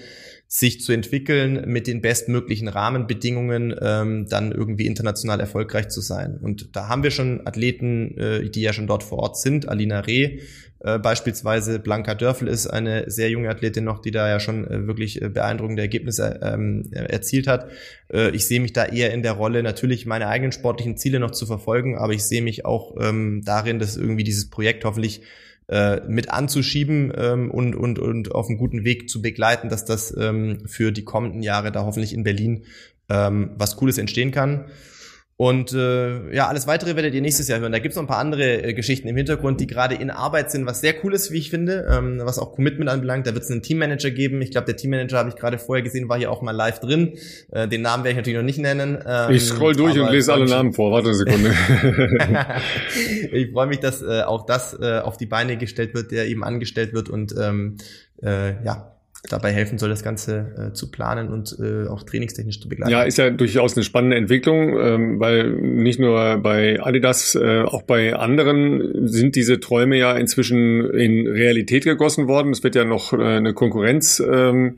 sich zu entwickeln, mit den bestmöglichen Rahmenbedingungen ähm, dann irgendwie international erfolgreich zu sein. Und da haben wir schon Athleten, äh, die ja schon dort vor Ort sind. Alina Reh äh, beispielsweise, Blanca Dörfel ist eine sehr junge Athletin noch, die da ja schon äh, wirklich äh, beeindruckende Ergebnisse ähm, erzielt hat. Äh, ich sehe mich da eher in der Rolle, natürlich meine eigenen sportlichen Ziele noch zu verfolgen, aber ich sehe mich auch ähm, darin, dass irgendwie dieses Projekt hoffentlich äh, mit anzuschieben ähm, und, und, und auf einem guten Weg zu begleiten, dass das ähm, für die kommenden Jahre da hoffentlich in Berlin ähm, was Cooles entstehen kann. Und äh, ja, alles weitere werdet ihr nächstes Jahr hören. Da gibt's noch ein paar andere äh, Geschichten im Hintergrund, die gerade in Arbeit sind, was sehr cool ist, wie ich finde, ähm, was auch Commitment anbelangt. Da wird es einen Teammanager geben. Ich glaube, der Teammanager habe ich gerade vorher gesehen, war hier auch mal live drin. Äh, den Namen werde ich natürlich noch nicht nennen. Ähm, ich scroll durch und lese alle Namen vor. Warte eine Sekunde. ich freue mich, dass äh, auch das äh, auf die Beine gestellt wird, der eben angestellt wird und ähm, äh, ja, dabei helfen soll, das Ganze äh, zu planen und äh, auch trainingstechnisch zu begleiten. Ja, ist ja durchaus eine spannende Entwicklung, ähm, weil nicht nur bei Adidas, äh, auch bei anderen sind diese Träume ja inzwischen in Realität gegossen worden. Es wird ja noch äh, eine Konkurrenz ähm,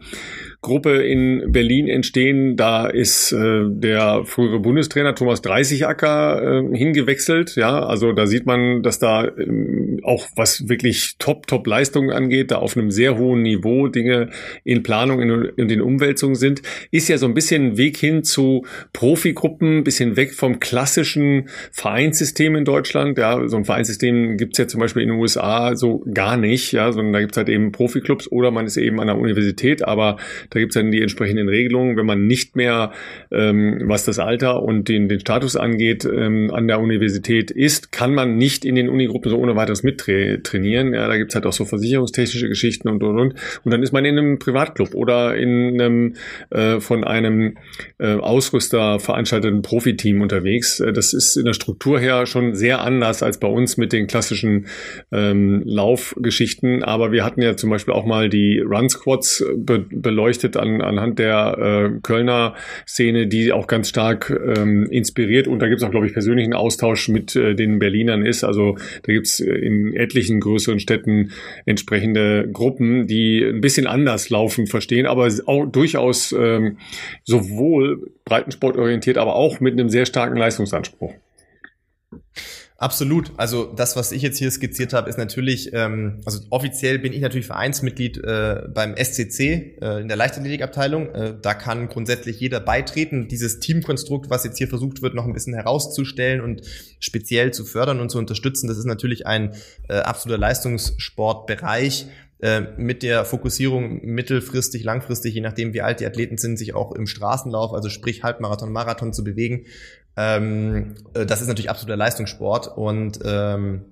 Gruppe in Berlin entstehen. Da ist äh, der frühere Bundestrainer Thomas Dreißigacker äh, hingewechselt. Ja, also da sieht man, dass da ähm, auch was wirklich Top, Top Leistungen angeht, da auf einem sehr hohen Niveau Dinge in Planung, in, in den Umwälzungen sind. Ist ja so ein bisschen Weg hin zu Profigruppen, bisschen weg vom klassischen Vereinssystem in Deutschland. Ja, so ein Vereinssystem gibt's ja zum Beispiel in den USA so gar nicht, ja, sondern da gibt's halt eben Profiklubs oder man ist eben an der Universität, aber da gibt es dann die entsprechenden Regelungen. Wenn man nicht mehr, ähm, was das Alter und den, den Status angeht, ähm, an der Universität ist, kann man nicht in den Unigruppen so ohne weiteres mittrainieren. Ja, da gibt es halt auch so versicherungstechnische Geschichten und und und. Und dann ist man in einem Privatclub oder in einem äh, von einem äh, Ausrüster veranstalteten Profiteam unterwegs. Äh, das ist in der Struktur her schon sehr anders als bei uns mit den klassischen ähm, Laufgeschichten. Aber wir hatten ja zum Beispiel auch mal die Run Squads be beleuchtet berichtet an, anhand der äh, Kölner Szene, die auch ganz stark ähm, inspiriert und da gibt es auch, glaube ich, persönlichen Austausch mit äh, den Berlinern ist. Also da gibt es in etlichen größeren Städten entsprechende Gruppen, die ein bisschen anders laufen verstehen, aber auch durchaus ähm, sowohl breitensportorientiert, aber auch mit einem sehr starken Leistungsanspruch. Absolut. Also das, was ich jetzt hier skizziert habe, ist natürlich, ähm, also offiziell bin ich natürlich Vereinsmitglied äh, beim SCC äh, in der Leichtathletikabteilung. Äh, da kann grundsätzlich jeder beitreten. Dieses Teamkonstrukt, was jetzt hier versucht wird, noch ein bisschen herauszustellen und speziell zu fördern und zu unterstützen, das ist natürlich ein äh, absoluter Leistungssportbereich äh, mit der Fokussierung mittelfristig, langfristig, je nachdem wie alt die Athleten sind, sich auch im Straßenlauf, also sprich Halbmarathon, Marathon zu bewegen. Ähm, äh, das ist natürlich absoluter Leistungssport und ähm,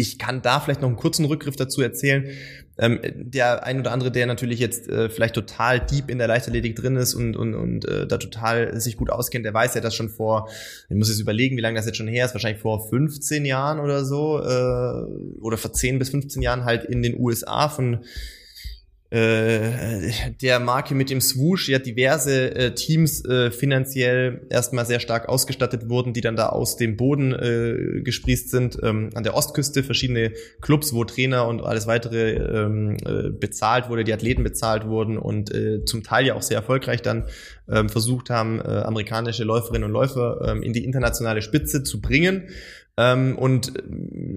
ich kann da vielleicht noch einen kurzen Rückgriff dazu erzählen. Ähm, der ein oder andere, der natürlich jetzt äh, vielleicht total deep in der Leichtathletik drin ist und, und, und äh, da total sich gut auskennt, der weiß ja das schon vor, ich muss jetzt überlegen, wie lange das jetzt schon her ist, wahrscheinlich vor 15 Jahren oder so, äh, oder vor 10 bis 15 Jahren halt in den USA von äh, der Marke mit dem Swoosh ja diverse äh, Teams äh, finanziell erstmal sehr stark ausgestattet wurden, die dann da aus dem Boden äh, gesprießt sind. Ähm, an der Ostküste verschiedene Clubs, wo Trainer und alles weitere ähm, äh, bezahlt wurde, die Athleten bezahlt wurden und äh, zum Teil ja auch sehr erfolgreich dann ähm, versucht haben, äh, amerikanische Läuferinnen und Läufer ähm, in die internationale Spitze zu bringen. Ähm, und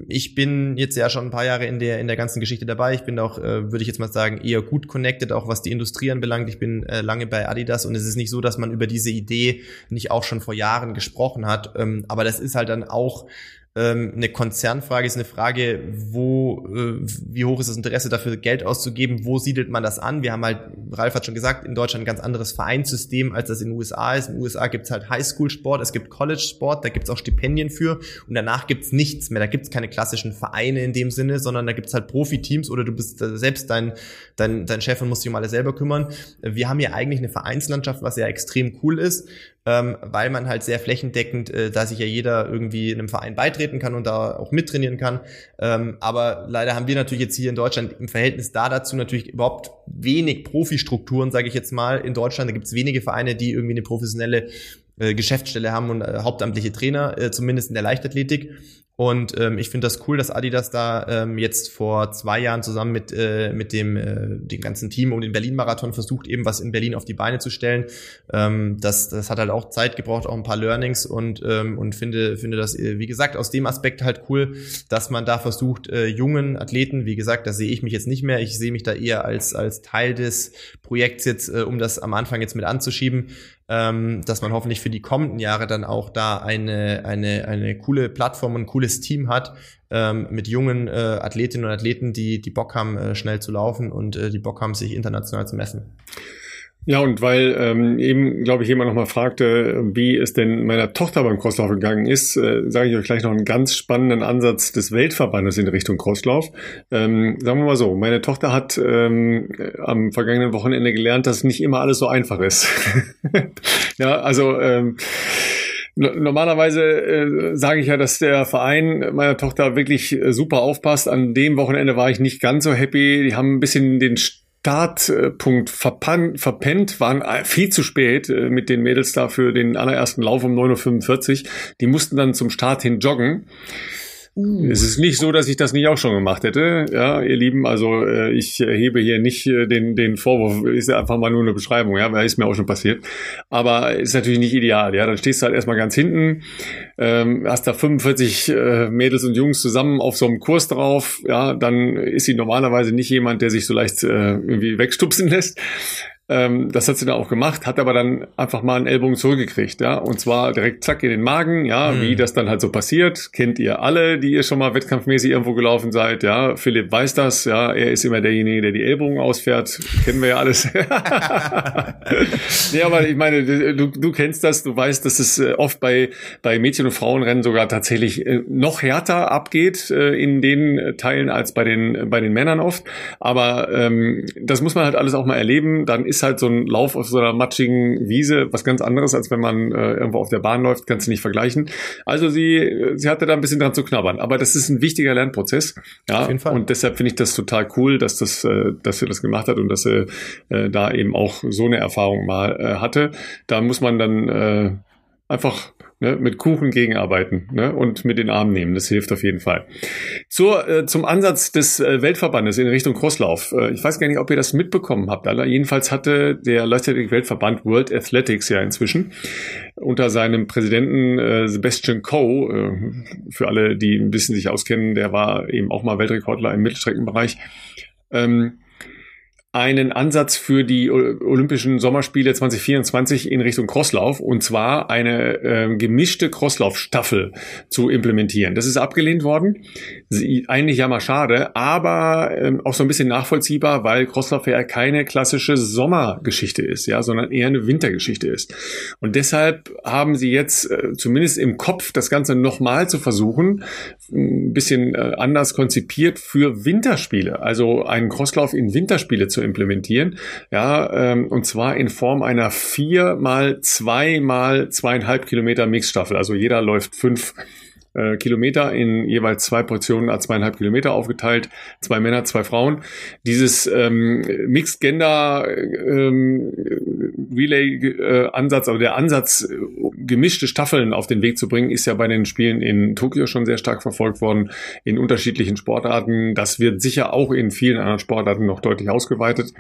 ich bin jetzt ja schon ein paar Jahre in der, in der ganzen Geschichte dabei. Ich bin auch, äh, würde ich jetzt mal sagen, eher gut connected, auch was die Industrie anbelangt. Ich bin äh, lange bei Adidas und es ist nicht so, dass man über diese Idee nicht auch schon vor Jahren gesprochen hat. Ähm, aber das ist halt dann auch ähm, eine Konzernfrage ist eine Frage, wo, äh, wie hoch ist das Interesse dafür, Geld auszugeben, wo siedelt man das an? Wir haben halt, Ralf hat schon gesagt, in Deutschland ein ganz anderes Vereinssystem, als das in den USA ist. In den USA gibt es halt Highschool-Sport, es gibt College-Sport, da gibt es auch Stipendien für und danach gibt es nichts mehr. Da gibt es keine klassischen Vereine in dem Sinne, sondern da gibt es halt Profiteams oder du bist selbst dein, dein, dein Chef und musst dich um alle selber kümmern. Wir haben hier eigentlich eine Vereinslandschaft, was ja extrem cool ist ähm, weil man halt sehr flächendeckend, äh, da sich ja jeder irgendwie einem Verein beitreten kann und da auch mittrainieren kann. Ähm, aber leider haben wir natürlich jetzt hier in Deutschland im Verhältnis da dazu natürlich überhaupt wenig Profistrukturen, sage ich jetzt mal. In Deutschland da gibt es wenige Vereine, die irgendwie eine professionelle äh, Geschäftsstelle haben und äh, hauptamtliche Trainer, äh, zumindest in der Leichtathletik. Und ähm, ich finde das cool, dass Adidas da ähm, jetzt vor zwei Jahren zusammen mit, äh, mit dem, äh, dem ganzen Team um den Berlin-Marathon versucht, eben was in Berlin auf die Beine zu stellen. Ähm, das, das hat halt auch Zeit gebraucht, auch ein paar Learnings und, ähm, und finde, finde das, äh, wie gesagt, aus dem Aspekt halt cool, dass man da versucht, äh, jungen Athleten, wie gesagt, da sehe ich mich jetzt nicht mehr. Ich sehe mich da eher als, als Teil des Projekts jetzt, äh, um das am Anfang jetzt mit anzuschieben, ähm, dass man hoffentlich für die kommenden Jahre dann auch da eine, eine, eine coole Plattform und ein cooles Team hat ähm, mit jungen äh, Athletinnen und Athleten, die, die Bock haben, äh, schnell zu laufen und äh, die Bock haben, sich international zu messen. Ja, und weil ähm, eben, glaube ich, jemand nochmal fragte, wie es denn meiner Tochter beim Crosslauf gegangen ist, äh, sage ich euch gleich noch einen ganz spannenden Ansatz des Weltverbandes in Richtung Crosslauf. Ähm, sagen wir mal so, meine Tochter hat ähm, am vergangenen Wochenende gelernt, dass nicht immer alles so einfach ist. ja, also ähm, Normalerweise äh, sage ich ja, dass der Verein meiner Tochter wirklich äh, super aufpasst. An dem Wochenende war ich nicht ganz so happy. Die haben ein bisschen den Startpunkt verpennt, waren viel zu spät äh, mit den Mädels da für den allerersten Lauf um 9.45 Uhr. Die mussten dann zum Start hin joggen. Uh. Es ist nicht so, dass ich das nicht auch schon gemacht hätte, ja, ihr Lieben. Also äh, ich hebe hier nicht äh, den den Vorwurf, ist ja einfach mal nur eine Beschreibung, ja, weil ist mir auch schon passiert. Aber ist natürlich nicht ideal, ja. Dann stehst du halt erstmal ganz hinten, ähm, hast da 45 äh, Mädels und Jungs zusammen auf so einem Kurs drauf, ja, dann ist sie normalerweise nicht jemand, der sich so leicht äh, irgendwie wegstupsen lässt. Ähm, das hat sie dann auch gemacht, hat aber dann einfach mal einen Ellbogen zurückgekriegt, ja. Und zwar direkt zack in den Magen, ja, mhm. wie das dann halt so passiert. Kennt ihr alle, die ihr schon mal wettkampfmäßig irgendwo gelaufen seid, ja. Philipp weiß das, ja. Er ist immer derjenige, der die Ellbogen ausfährt. Kennen wir ja alles. ja, aber ich meine, du, du kennst das, du weißt, dass es äh, oft bei, bei Mädchen- und Frauenrennen sogar tatsächlich äh, noch härter abgeht äh, in den Teilen als bei den, bei den Männern oft. Aber ähm, das muss man halt alles auch mal erleben. Dann ist halt so ein Lauf auf so einer matschigen Wiese was ganz anderes, als wenn man äh, irgendwo auf der Bahn läuft, kannst du nicht vergleichen. Also sie, sie hatte da ein bisschen dran zu knabbern. Aber das ist ein wichtiger Lernprozess. Ja, auf jeden Fall. Und deshalb finde ich das total cool, dass das, äh, dass sie das gemacht hat und dass sie äh, da eben auch so eine Erfahrung mal äh, hatte. Da muss man dann äh, einfach ne, mit Kuchen gegenarbeiten ne, und mit den Armen nehmen. Das hilft auf jeden Fall. Zur, äh, zum Ansatz des äh, Weltverbandes in Richtung Crosslauf. Äh, ich weiß gar nicht, ob ihr das mitbekommen habt. Alle. Jedenfalls hatte der Leichtathletik-Weltverband World Athletics ja inzwischen unter seinem Präsidenten äh, Sebastian Coe, äh, für alle, die ein bisschen sich auskennen, der war eben auch mal Weltrekordler im Mittelstreckenbereich, ähm, einen Ansatz für die Olympischen Sommerspiele 2024 in Richtung Crosslauf und zwar eine äh, gemischte Crosslaufstaffel zu implementieren. Das ist abgelehnt worden. Eigentlich ja mal schade, aber ähm, auch so ein bisschen nachvollziehbar, weil Crosslauf ja keine klassische Sommergeschichte ist, ja, sondern eher eine Wintergeschichte ist. Und deshalb haben sie jetzt äh, zumindest im Kopf das Ganze nochmal zu versuchen, ein bisschen äh, anders konzipiert für Winterspiele, also einen Crosslauf in Winterspiele zu implementieren. Ja, ähm, und zwar in Form einer vier mal zwei mal zweieinhalb Kilometer Mixstaffel. Also jeder läuft fünf äh, Kilometer in jeweils zwei Portionen a zweieinhalb Kilometer aufgeteilt, zwei Männer, zwei Frauen. Dieses ähm, Mixed Gender ähm, Relay äh, Ansatz, also der Ansatz, gemischte Staffeln auf den Weg zu bringen, ist ja bei den Spielen in Tokio schon sehr stark verfolgt worden, in unterschiedlichen Sportarten. Das wird sicher auch in vielen anderen Sportarten noch deutlich ausgeweitet.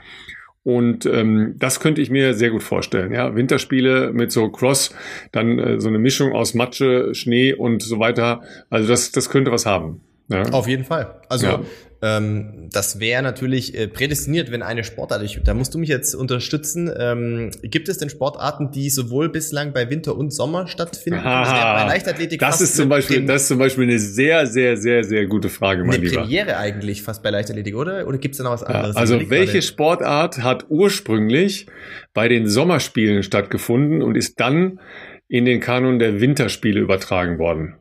Und ähm, das könnte ich mir sehr gut vorstellen. Ja, Winterspiele mit so Cross, dann äh, so eine Mischung aus Matsche, Schnee und so weiter. Also das, das könnte was haben. Ja. Auf jeden Fall. Also ja. Ähm, das wäre natürlich äh, prädestiniert, wenn eine Sportart, ich, da musst du mich jetzt unterstützen. Ähm, gibt es denn Sportarten, die sowohl bislang bei Winter und Sommer stattfinden? Aha, bei Leichtathletik das ist zum Beispiel, das ist zum Beispiel eine sehr, sehr, sehr, sehr gute Frage, mein eine Lieber. Premiere eigentlich fast bei Leichtathletik, oder? Oder gibt es da noch was anderes? Ja, also welche? Sportart hat ursprünglich bei den Sommerspielen stattgefunden und ist dann in den Kanon der Winterspiele übertragen worden?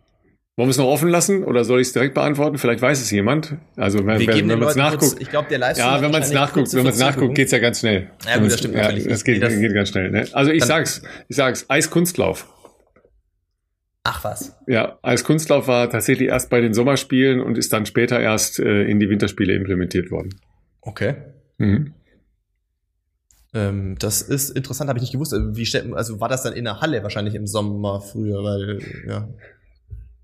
Wollen wir es noch offen lassen oder soll ich es direkt beantworten? Vielleicht weiß es jemand. Also wenn, wenn, wenn man es nachguckt. Ich glaube, der Livestream Ja, wenn man es nachguckt, wenn man es nachguckt, geht's ja ganz schnell. Ja, gut, das stimmt ja, natürlich. Das geht, das geht ganz schnell. Ne? Also ich sag's, ich sag's, Eiskunstlauf. Ach was. Ja, Eiskunstlauf war tatsächlich erst bei den Sommerspielen und ist dann später erst äh, in die Winterspiele implementiert worden. Okay. Mhm. Ähm, das ist interessant, habe ich nicht gewusst. Also, wie also war das dann in der Halle wahrscheinlich im Sommer früher, weil ja.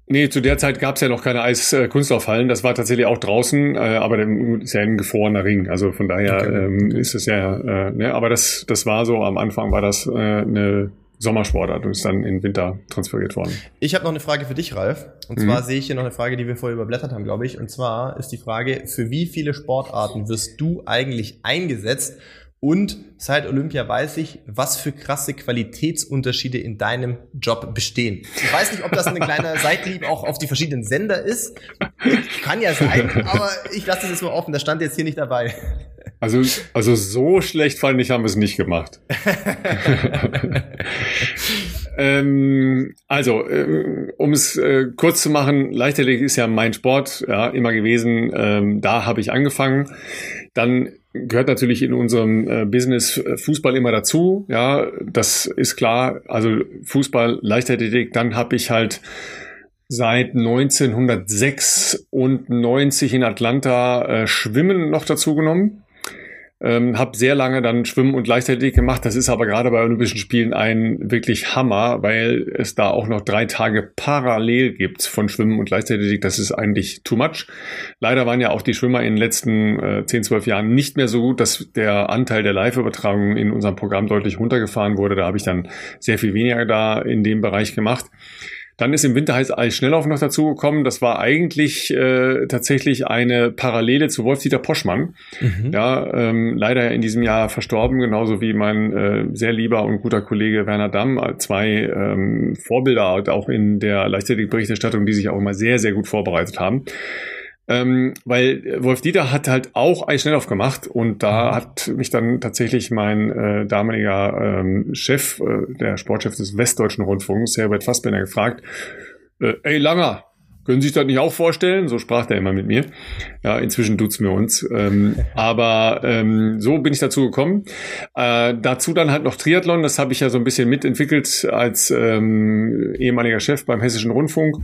Nee, zu der Zeit gab es ja noch keine Eiskunstlaufhallen. Das war tatsächlich auch draußen, äh, aber dann ist ja ein gefrorener Ring. Also von daher okay. ähm, ist es ja, äh, ne, aber das, das war so, am Anfang war das äh, eine Sommersportart und ist dann in Winter transferiert worden. Ich habe noch eine Frage für dich, Ralf. Und zwar mhm. sehe ich hier noch eine Frage, die wir vorher überblättert haben, glaube ich. Und zwar ist die Frage, für wie viele Sportarten wirst du eigentlich eingesetzt und seit Olympia weiß ich, was für krasse Qualitätsunterschiede in deinem Job bestehen. Ich weiß nicht, ob das ein kleiner Seitlieb auch auf die verschiedenen Sender ist. Kann ja sein, aber ich lasse das jetzt mal offen. Das stand jetzt hier nicht dabei. Also, also so schlecht fand ich, haben wir es nicht gemacht. ähm, also, äh, um es äh, kurz zu machen, Leichtathletik ist ja mein Sport, ja, immer gewesen. Ähm, da habe ich angefangen. Dann gehört natürlich in unserem äh, Business äh, Fußball immer dazu. Ja, das ist klar. Also Fußball, Leichtathletik. Dann habe ich halt seit 1996 in Atlanta äh, Schwimmen noch dazu genommen. Ähm, habe sehr lange dann Schwimmen und Leichtathletik gemacht. Das ist aber gerade bei Olympischen Spielen ein wirklich Hammer, weil es da auch noch drei Tage parallel gibt von Schwimmen und Leichtathletik. Das ist eigentlich too much. Leider waren ja auch die Schwimmer in den letzten äh, 10, 12 Jahren nicht mehr so gut, dass der Anteil der Live-Übertragung in unserem Programm deutlich runtergefahren wurde. Da habe ich dann sehr viel weniger da in dem Bereich gemacht. Dann ist im Winter heißt Eisschnelllauf noch dazugekommen. Das war eigentlich äh, tatsächlich eine Parallele zu Wolf-Dieter Poschmann. Mhm. Ja, ähm, leider in diesem Jahr verstorben, genauso wie mein äh, sehr lieber und guter Kollege Werner Damm. Zwei ähm, Vorbilder auch in der Leichtathletik-Berichterstattung, die sich auch immer sehr, sehr gut vorbereitet haben. Ähm, weil Wolf Dieter hat halt auch Eisschnelllauf gemacht und da mhm. hat mich dann tatsächlich mein äh, damaliger ähm, Chef, äh, der Sportchef des Westdeutschen Rundfunks, Herbert Fassbender, gefragt, äh, ey Langer, können Sie sich das nicht auch vorstellen? So sprach der immer mit mir. Ja, inzwischen tut's mir uns. Ähm, aber ähm, so bin ich dazu gekommen. Äh, dazu dann halt noch Triathlon. Das habe ich ja so ein bisschen mitentwickelt als ähm, ehemaliger Chef beim Hessischen Rundfunk.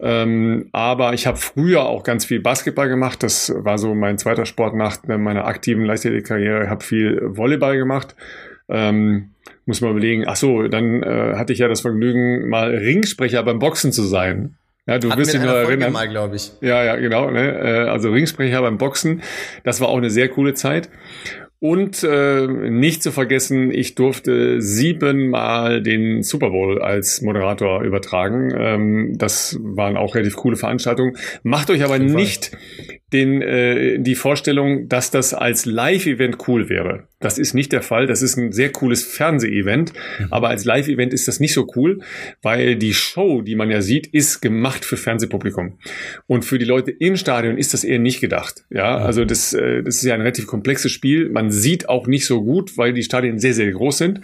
Ähm, aber ich habe früher auch ganz viel Basketball gemacht. Das war so mein zweiter Sport nach meiner aktiven Leichtathletik-Karriere. Ich habe viel Volleyball gemacht. Ähm, muss man überlegen, ach so, dann äh, hatte ich ja das Vergnügen, mal Ringsprecher beim Boxen zu sein. Ja, du Hatten wirst dich nur erinnern. Mal, glaube ich. Ja, ja, genau. Ne? Äh, also Ringsprecher beim Boxen, das war auch eine sehr coole Zeit. Und äh, nicht zu vergessen, ich durfte siebenmal den Super Bowl als Moderator übertragen. Ähm, das waren auch relativ coole Veranstaltungen. Macht euch aber nicht den, äh, die Vorstellung, dass das als Live-Event cool wäre. Das ist nicht der Fall. Das ist ein sehr cooles Fernseh-Event. Mhm. Aber als Live-Event ist das nicht so cool, weil die Show, die man ja sieht, ist gemacht für Fernsehpublikum. Und für die Leute im Stadion ist das eher nicht gedacht. Ja, mhm. also das, äh, das ist ja ein relativ komplexes Spiel. Man sieht auch nicht so gut, weil die Stadien sehr, sehr groß sind.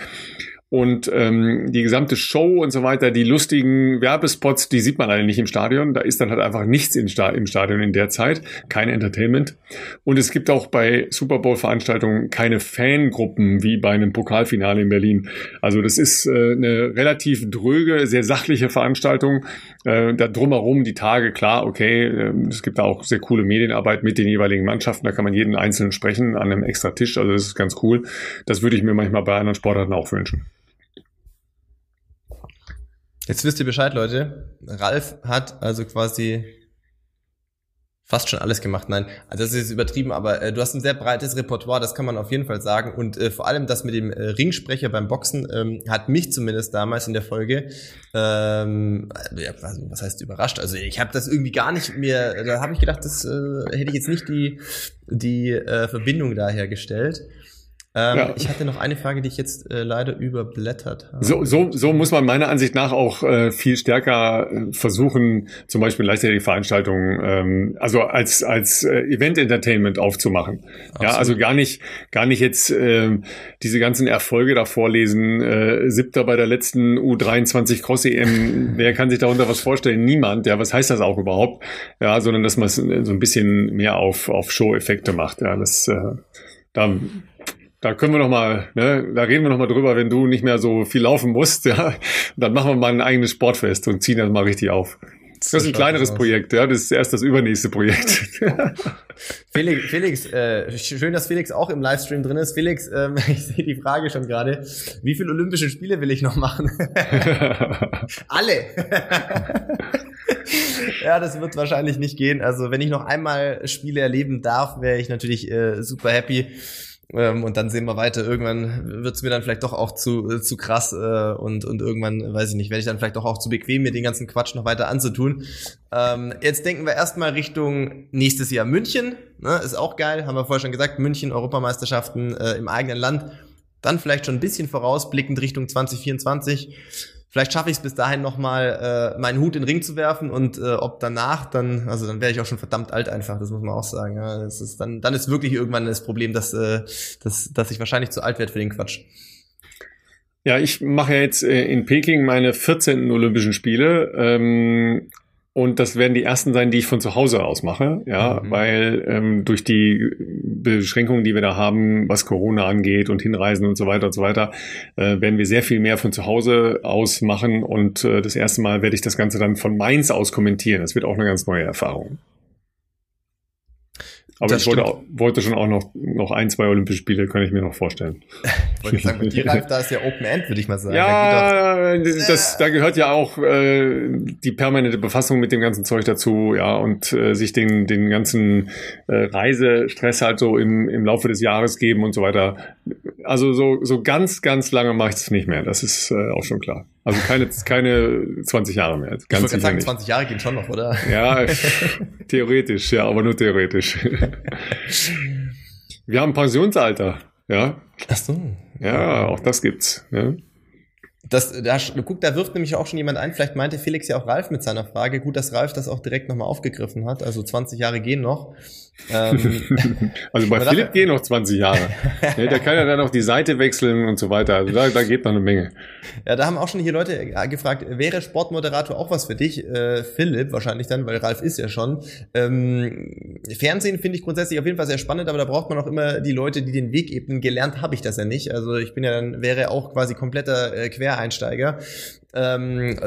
Und ähm, die gesamte Show und so weiter, die lustigen Werbespots, die sieht man eigentlich nicht im Stadion. Da ist dann halt einfach nichts im Stadion in der Zeit, kein Entertainment. Und es gibt auch bei Super Bowl-Veranstaltungen keine Fangruppen wie bei einem Pokalfinale in Berlin. Also das ist äh, eine relativ dröge, sehr sachliche Veranstaltung. Äh, da drumherum die Tage, klar, okay, äh, es gibt da auch sehr coole Medienarbeit mit den jeweiligen Mannschaften. Da kann man jeden Einzelnen sprechen an einem extra Tisch. Also das ist ganz cool. Das würde ich mir manchmal bei anderen Sportarten auch wünschen. Jetzt wisst ihr Bescheid, Leute. Ralf hat also quasi fast schon alles gemacht. Nein, also das ist übertrieben, aber äh, du hast ein sehr breites Repertoire, das kann man auf jeden Fall sagen. Und äh, vor allem das mit dem äh, Ringsprecher beim Boxen ähm, hat mich zumindest damals in der Folge, ähm, also, was heißt überrascht? Also ich habe das irgendwie gar nicht mehr, da habe ich gedacht, das äh, hätte ich jetzt nicht die, die äh, Verbindung da hergestellt. Ähm, ja. Ich hatte noch eine Frage, die ich jetzt äh, leider überblättert habe. So, so, so muss man meiner Ansicht nach auch äh, viel stärker äh, versuchen, zum Beispiel leichtere Veranstaltungen, ähm, also als als äh, Event Entertainment aufzumachen. Absolut. Ja, also gar nicht gar nicht jetzt äh, diese ganzen Erfolge da vorlesen. Äh, Siebter bei der letzten U23 Cross EM. Wer kann sich darunter was vorstellen? Niemand. Ja, was heißt das auch überhaupt? Ja, sondern dass man so ein bisschen mehr auf auf Show-Effekte macht. Ja, das äh, da da können wir noch mal, ne, da reden wir noch mal drüber, wenn du nicht mehr so viel laufen musst, ja, dann machen wir mal ein eigenes Sportfest und ziehen das mal richtig auf. Das ist ein kleineres aus. Projekt, ja, das ist erst das übernächste Projekt. Felix, Felix äh, schön, dass Felix auch im Livestream drin ist. Felix, ähm, ich sehe die Frage schon gerade. Wie viele Olympische Spiele will ich noch machen? Alle. ja, das wird wahrscheinlich nicht gehen. Also, wenn ich noch einmal Spiele erleben darf, wäre ich natürlich äh, super happy. Ähm, und dann sehen wir weiter. Irgendwann wird's mir dann vielleicht doch auch zu, äh, zu krass äh, und, und irgendwann, weiß ich nicht, werde ich dann vielleicht doch auch zu bequem, mir den ganzen Quatsch noch weiter anzutun. Ähm, jetzt denken wir erstmal Richtung nächstes Jahr München. Ne? Ist auch geil, haben wir vorher schon gesagt. München, Europameisterschaften äh, im eigenen Land. Dann vielleicht schon ein bisschen vorausblickend Richtung 2024 Vielleicht schaffe ich es bis dahin nochmal, äh, meinen Hut in den Ring zu werfen und äh, ob danach dann, also dann wäre ich auch schon verdammt alt einfach, das muss man auch sagen. Ja. Das ist dann, dann ist wirklich irgendwann das Problem, dass, äh, dass, dass ich wahrscheinlich zu alt werde für den Quatsch. Ja, ich mache jetzt äh, in Peking meine 14. Olympischen Spiele. Ähm, und das werden die ersten sein, die ich von zu Hause aus mache, ja, mhm. weil ähm, durch die Beschränkungen, die wir da haben, was Corona angeht und Hinreisen und so weiter und so weiter, äh, werden wir sehr viel mehr von zu Hause aus machen. Und äh, das erste Mal werde ich das Ganze dann von Mainz aus kommentieren. Das wird auch eine ganz neue Erfahrung. Aber ich wollte, wollte, schon auch noch, noch ein, zwei Olympische Spiele, kann ich mir noch vorstellen. wollte sagen, mit dir, Ralf, da ist ja Open End, würde ich mal sagen. Ja, da, das, da gehört ja auch äh, die permanente Befassung mit dem ganzen Zeug dazu, ja, und äh, sich den, den ganzen äh, Reisestress halt so im, im Laufe des Jahres geben und so weiter. Also so, so ganz, ganz lange mache ich es nicht mehr, das ist äh, auch schon klar. Also keine, keine 20 Jahre mehr. Ganz ich wollte sagen, nicht. 20 Jahre gehen schon noch, oder? Ja, theoretisch, ja, aber nur theoretisch. Wir haben Pensionsalter, ja. Ach so. Ja, auch das gibt's. Ja. Das, da, guck, da wirft nämlich auch schon jemand ein, vielleicht meinte Felix ja auch Ralf mit seiner Frage. Gut, dass Ralf das auch direkt nochmal aufgegriffen hat. Also 20 Jahre gehen noch. Ähm, also bei Philipp gehen noch 20 Jahre. ja, da kann ja dann auch die Seite wechseln und so weiter. Also da, da geht noch eine Menge. Ja, da haben auch schon hier Leute äh, gefragt, wäre Sportmoderator auch was für dich? Äh, Philipp wahrscheinlich dann, weil Ralf ist ja schon. Ähm, Fernsehen finde ich grundsätzlich auf jeden Fall sehr spannend, aber da braucht man auch immer die Leute, die den Weg ebnen. Gelernt habe ich das ja nicht. Also ich bin ja dann, wäre auch quasi kompletter äh, Quereinsteiger. Ähm,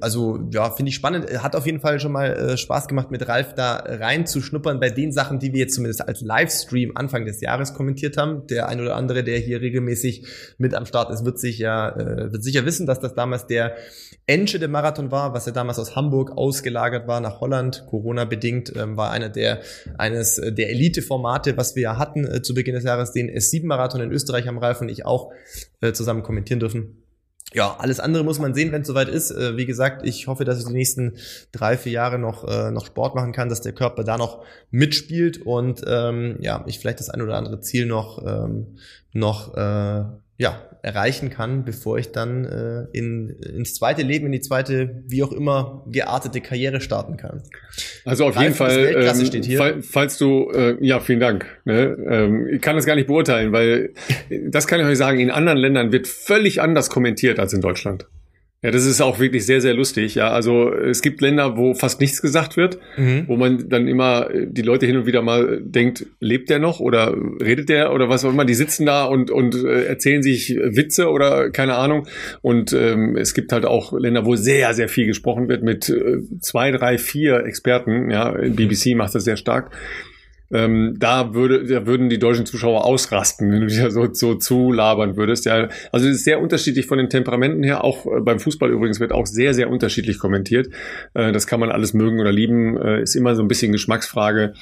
also ja, finde ich spannend. Hat auf jeden Fall schon mal äh, Spaß gemacht, mit Ralf da reinzuschnuppern bei den Sachen, die wir jetzt zumindest als Livestream Anfang des Jahres kommentiert haben. Der ein oder andere, der hier regelmäßig mit am Start ist, wird sich ja äh, wird sicher wissen, dass das damals der Enschede Marathon war, was ja damals aus Hamburg ausgelagert war nach Holland, Corona bedingt, ähm, war einer der eines der Elite-Formate, was wir ja hatten äh, zu Beginn des Jahres, den S7 Marathon in Österreich haben Ralf und ich auch äh, zusammen kommentieren dürfen ja, alles andere muss man sehen, wenn es soweit ist. Äh, wie gesagt, ich hoffe, dass ich die nächsten drei, vier Jahre noch, äh, noch Sport machen kann, dass der Körper da noch mitspielt und ähm, ja, ich vielleicht das ein oder andere Ziel noch, ähm, noch äh, ja, erreichen kann, bevor ich dann äh, in, ins zweite Leben, in die zweite, wie auch immer, geartete Karriere starten kann. Also auf Ralf, jeden Fall, ähm, steht hier. Fall, falls du, äh, ja, vielen Dank. Ne? Ähm, ich kann das gar nicht beurteilen, weil das kann ich euch sagen, in anderen Ländern wird völlig anders kommentiert als in Deutschland. Ja, das ist auch wirklich sehr, sehr lustig. Ja, also es gibt Länder, wo fast nichts gesagt wird, mhm. wo man dann immer die Leute hin und wieder mal denkt, lebt der noch oder redet der oder was auch immer. Die sitzen da und, und äh, erzählen sich Witze oder keine Ahnung. Und ähm, es gibt halt auch Länder, wo sehr, sehr viel gesprochen wird mit äh, zwei, drei, vier Experten. Ja, BBC macht das sehr stark. Ähm, da würde, da würden die deutschen Zuschauer ausrasten, wenn du dich ja so, so zulabern würdest. Ja, also es ist sehr unterschiedlich von den Temperamenten her. Auch äh, beim Fußball übrigens wird auch sehr, sehr unterschiedlich kommentiert. Äh, das kann man alles mögen oder lieben, äh, ist immer so ein bisschen Geschmacksfrage.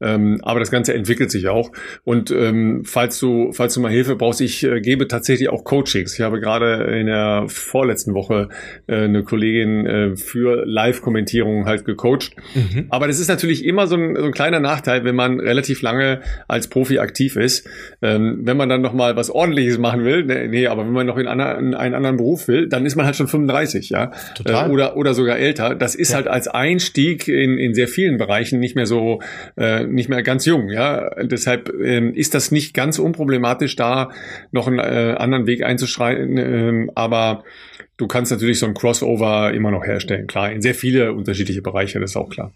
Ähm, aber das Ganze entwickelt sich auch. Und ähm, falls du, falls du mal Hilfe brauchst, ich äh, gebe tatsächlich auch Coachings. Ich habe gerade in der vorletzten Woche äh, eine Kollegin äh, für Live-Kommentierung halt gecoacht. Mhm. Aber das ist natürlich immer so ein, so ein kleiner Nachteil, wenn man relativ lange als Profi aktiv ist. Ähm, wenn man dann noch mal was Ordentliches machen will, nee, nee aber wenn man noch in, einer, in einen anderen Beruf will, dann ist man halt schon 35, ja. Total. Äh, oder, oder sogar älter. Das ist ja. halt als Einstieg in, in sehr vielen Bereichen nicht mehr so, äh, nicht mehr ganz jung, ja. Deshalb ähm, ist das nicht ganz unproblematisch, da noch einen äh, anderen Weg einzuschreiten. Ähm, aber du kannst natürlich so ein Crossover immer noch herstellen, klar. In sehr viele unterschiedliche Bereiche, das ist auch klar.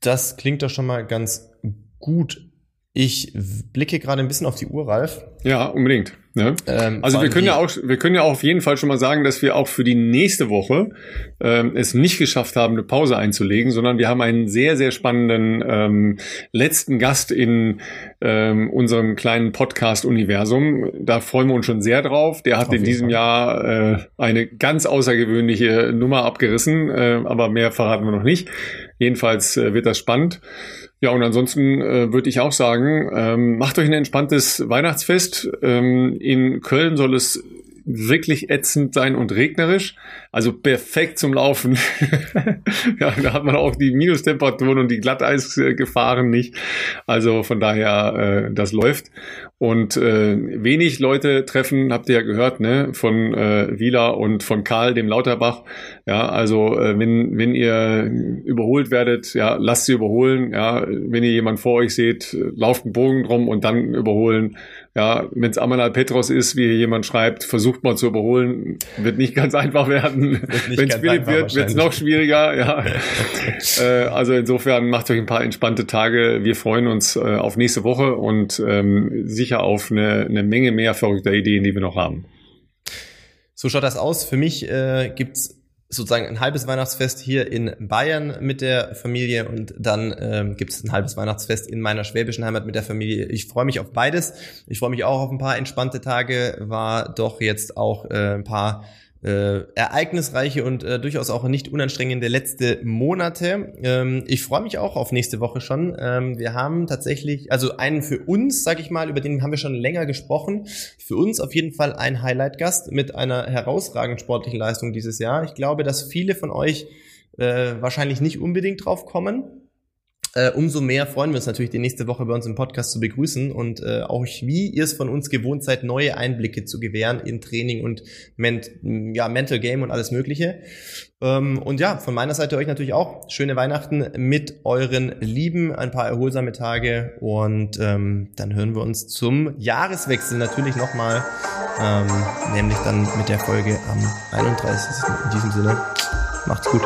Das klingt doch schon mal ganz gut. Ich blicke gerade ein bisschen auf die Uhr, Ralf. Ja, unbedingt. Ne? Ähm, also wir können ja auch, wir können ja auch auf jeden Fall schon mal sagen, dass wir auch für die nächste Woche ähm, es nicht geschafft haben, eine Pause einzulegen, sondern wir haben einen sehr, sehr spannenden ähm, letzten Gast in ähm, unserem kleinen Podcast-Universum. Da freuen wir uns schon sehr drauf. Der hat in diesem Fall. Jahr äh, eine ganz außergewöhnliche Nummer abgerissen, äh, aber mehr verraten wir noch nicht. Jedenfalls äh, wird das spannend. Ja, und ansonsten äh, würde ich auch sagen, ähm, macht euch ein entspanntes Weihnachtsfest. Ähm, in Köln soll es wirklich ätzend sein und regnerisch. Also perfekt zum Laufen. ja, da hat man auch die Minustemperaturen und die Glatteisgefahren nicht. Also von daher, äh, das läuft. Und äh, wenig Leute treffen, habt ihr ja gehört, ne, von äh, Wieler und von Karl, dem Lauterbach. Ja, also äh, wenn, wenn ihr überholt werdet, ja, lasst sie überholen. Ja, wenn ihr jemand vor euch seht, lauft einen Bogen drum und dann überholen. Ja, wenn es Amanal Petros ist, wie hier jemand schreibt, versucht mal zu überholen, wird nicht ganz einfach werden. Wenn es Philipp wird, wird es noch schwieriger. Ja. äh, also insofern macht euch ein paar entspannte Tage. Wir freuen uns äh, auf nächste Woche und ähm, sicher auf eine, eine Menge mehr verrückter Ideen, die wir noch haben. So schaut das aus. Für mich äh, gibt's sozusagen ein halbes Weihnachtsfest hier in Bayern mit der Familie und dann ähm, gibt es ein halbes Weihnachtsfest in meiner schwäbischen Heimat mit der Familie. Ich freue mich auf beides. Ich freue mich auch auf ein paar entspannte Tage. War doch jetzt auch äh, ein paar äh, ereignisreiche und äh, durchaus auch nicht unanstrengende letzte Monate. Ähm, ich freue mich auch auf nächste Woche schon. Ähm, wir haben tatsächlich, also einen für uns, sag ich mal, über den haben wir schon länger gesprochen. Für uns auf jeden Fall ein Highlight-Gast mit einer herausragenden sportlichen Leistung dieses Jahr. Ich glaube, dass viele von euch äh, wahrscheinlich nicht unbedingt drauf kommen. Äh, umso mehr freuen wir uns natürlich, die nächste Woche bei uns im Podcast zu begrüßen und äh, auch wie ihr es von uns gewohnt seid, neue Einblicke zu gewähren in Training und Ment ja, Mental Game und alles Mögliche. Ähm, und ja, von meiner Seite euch natürlich auch schöne Weihnachten mit euren Lieben, ein paar erholsame Tage und ähm, dann hören wir uns zum Jahreswechsel natürlich nochmal, ähm, nämlich dann mit der Folge am 31. In diesem Sinne, macht's gut.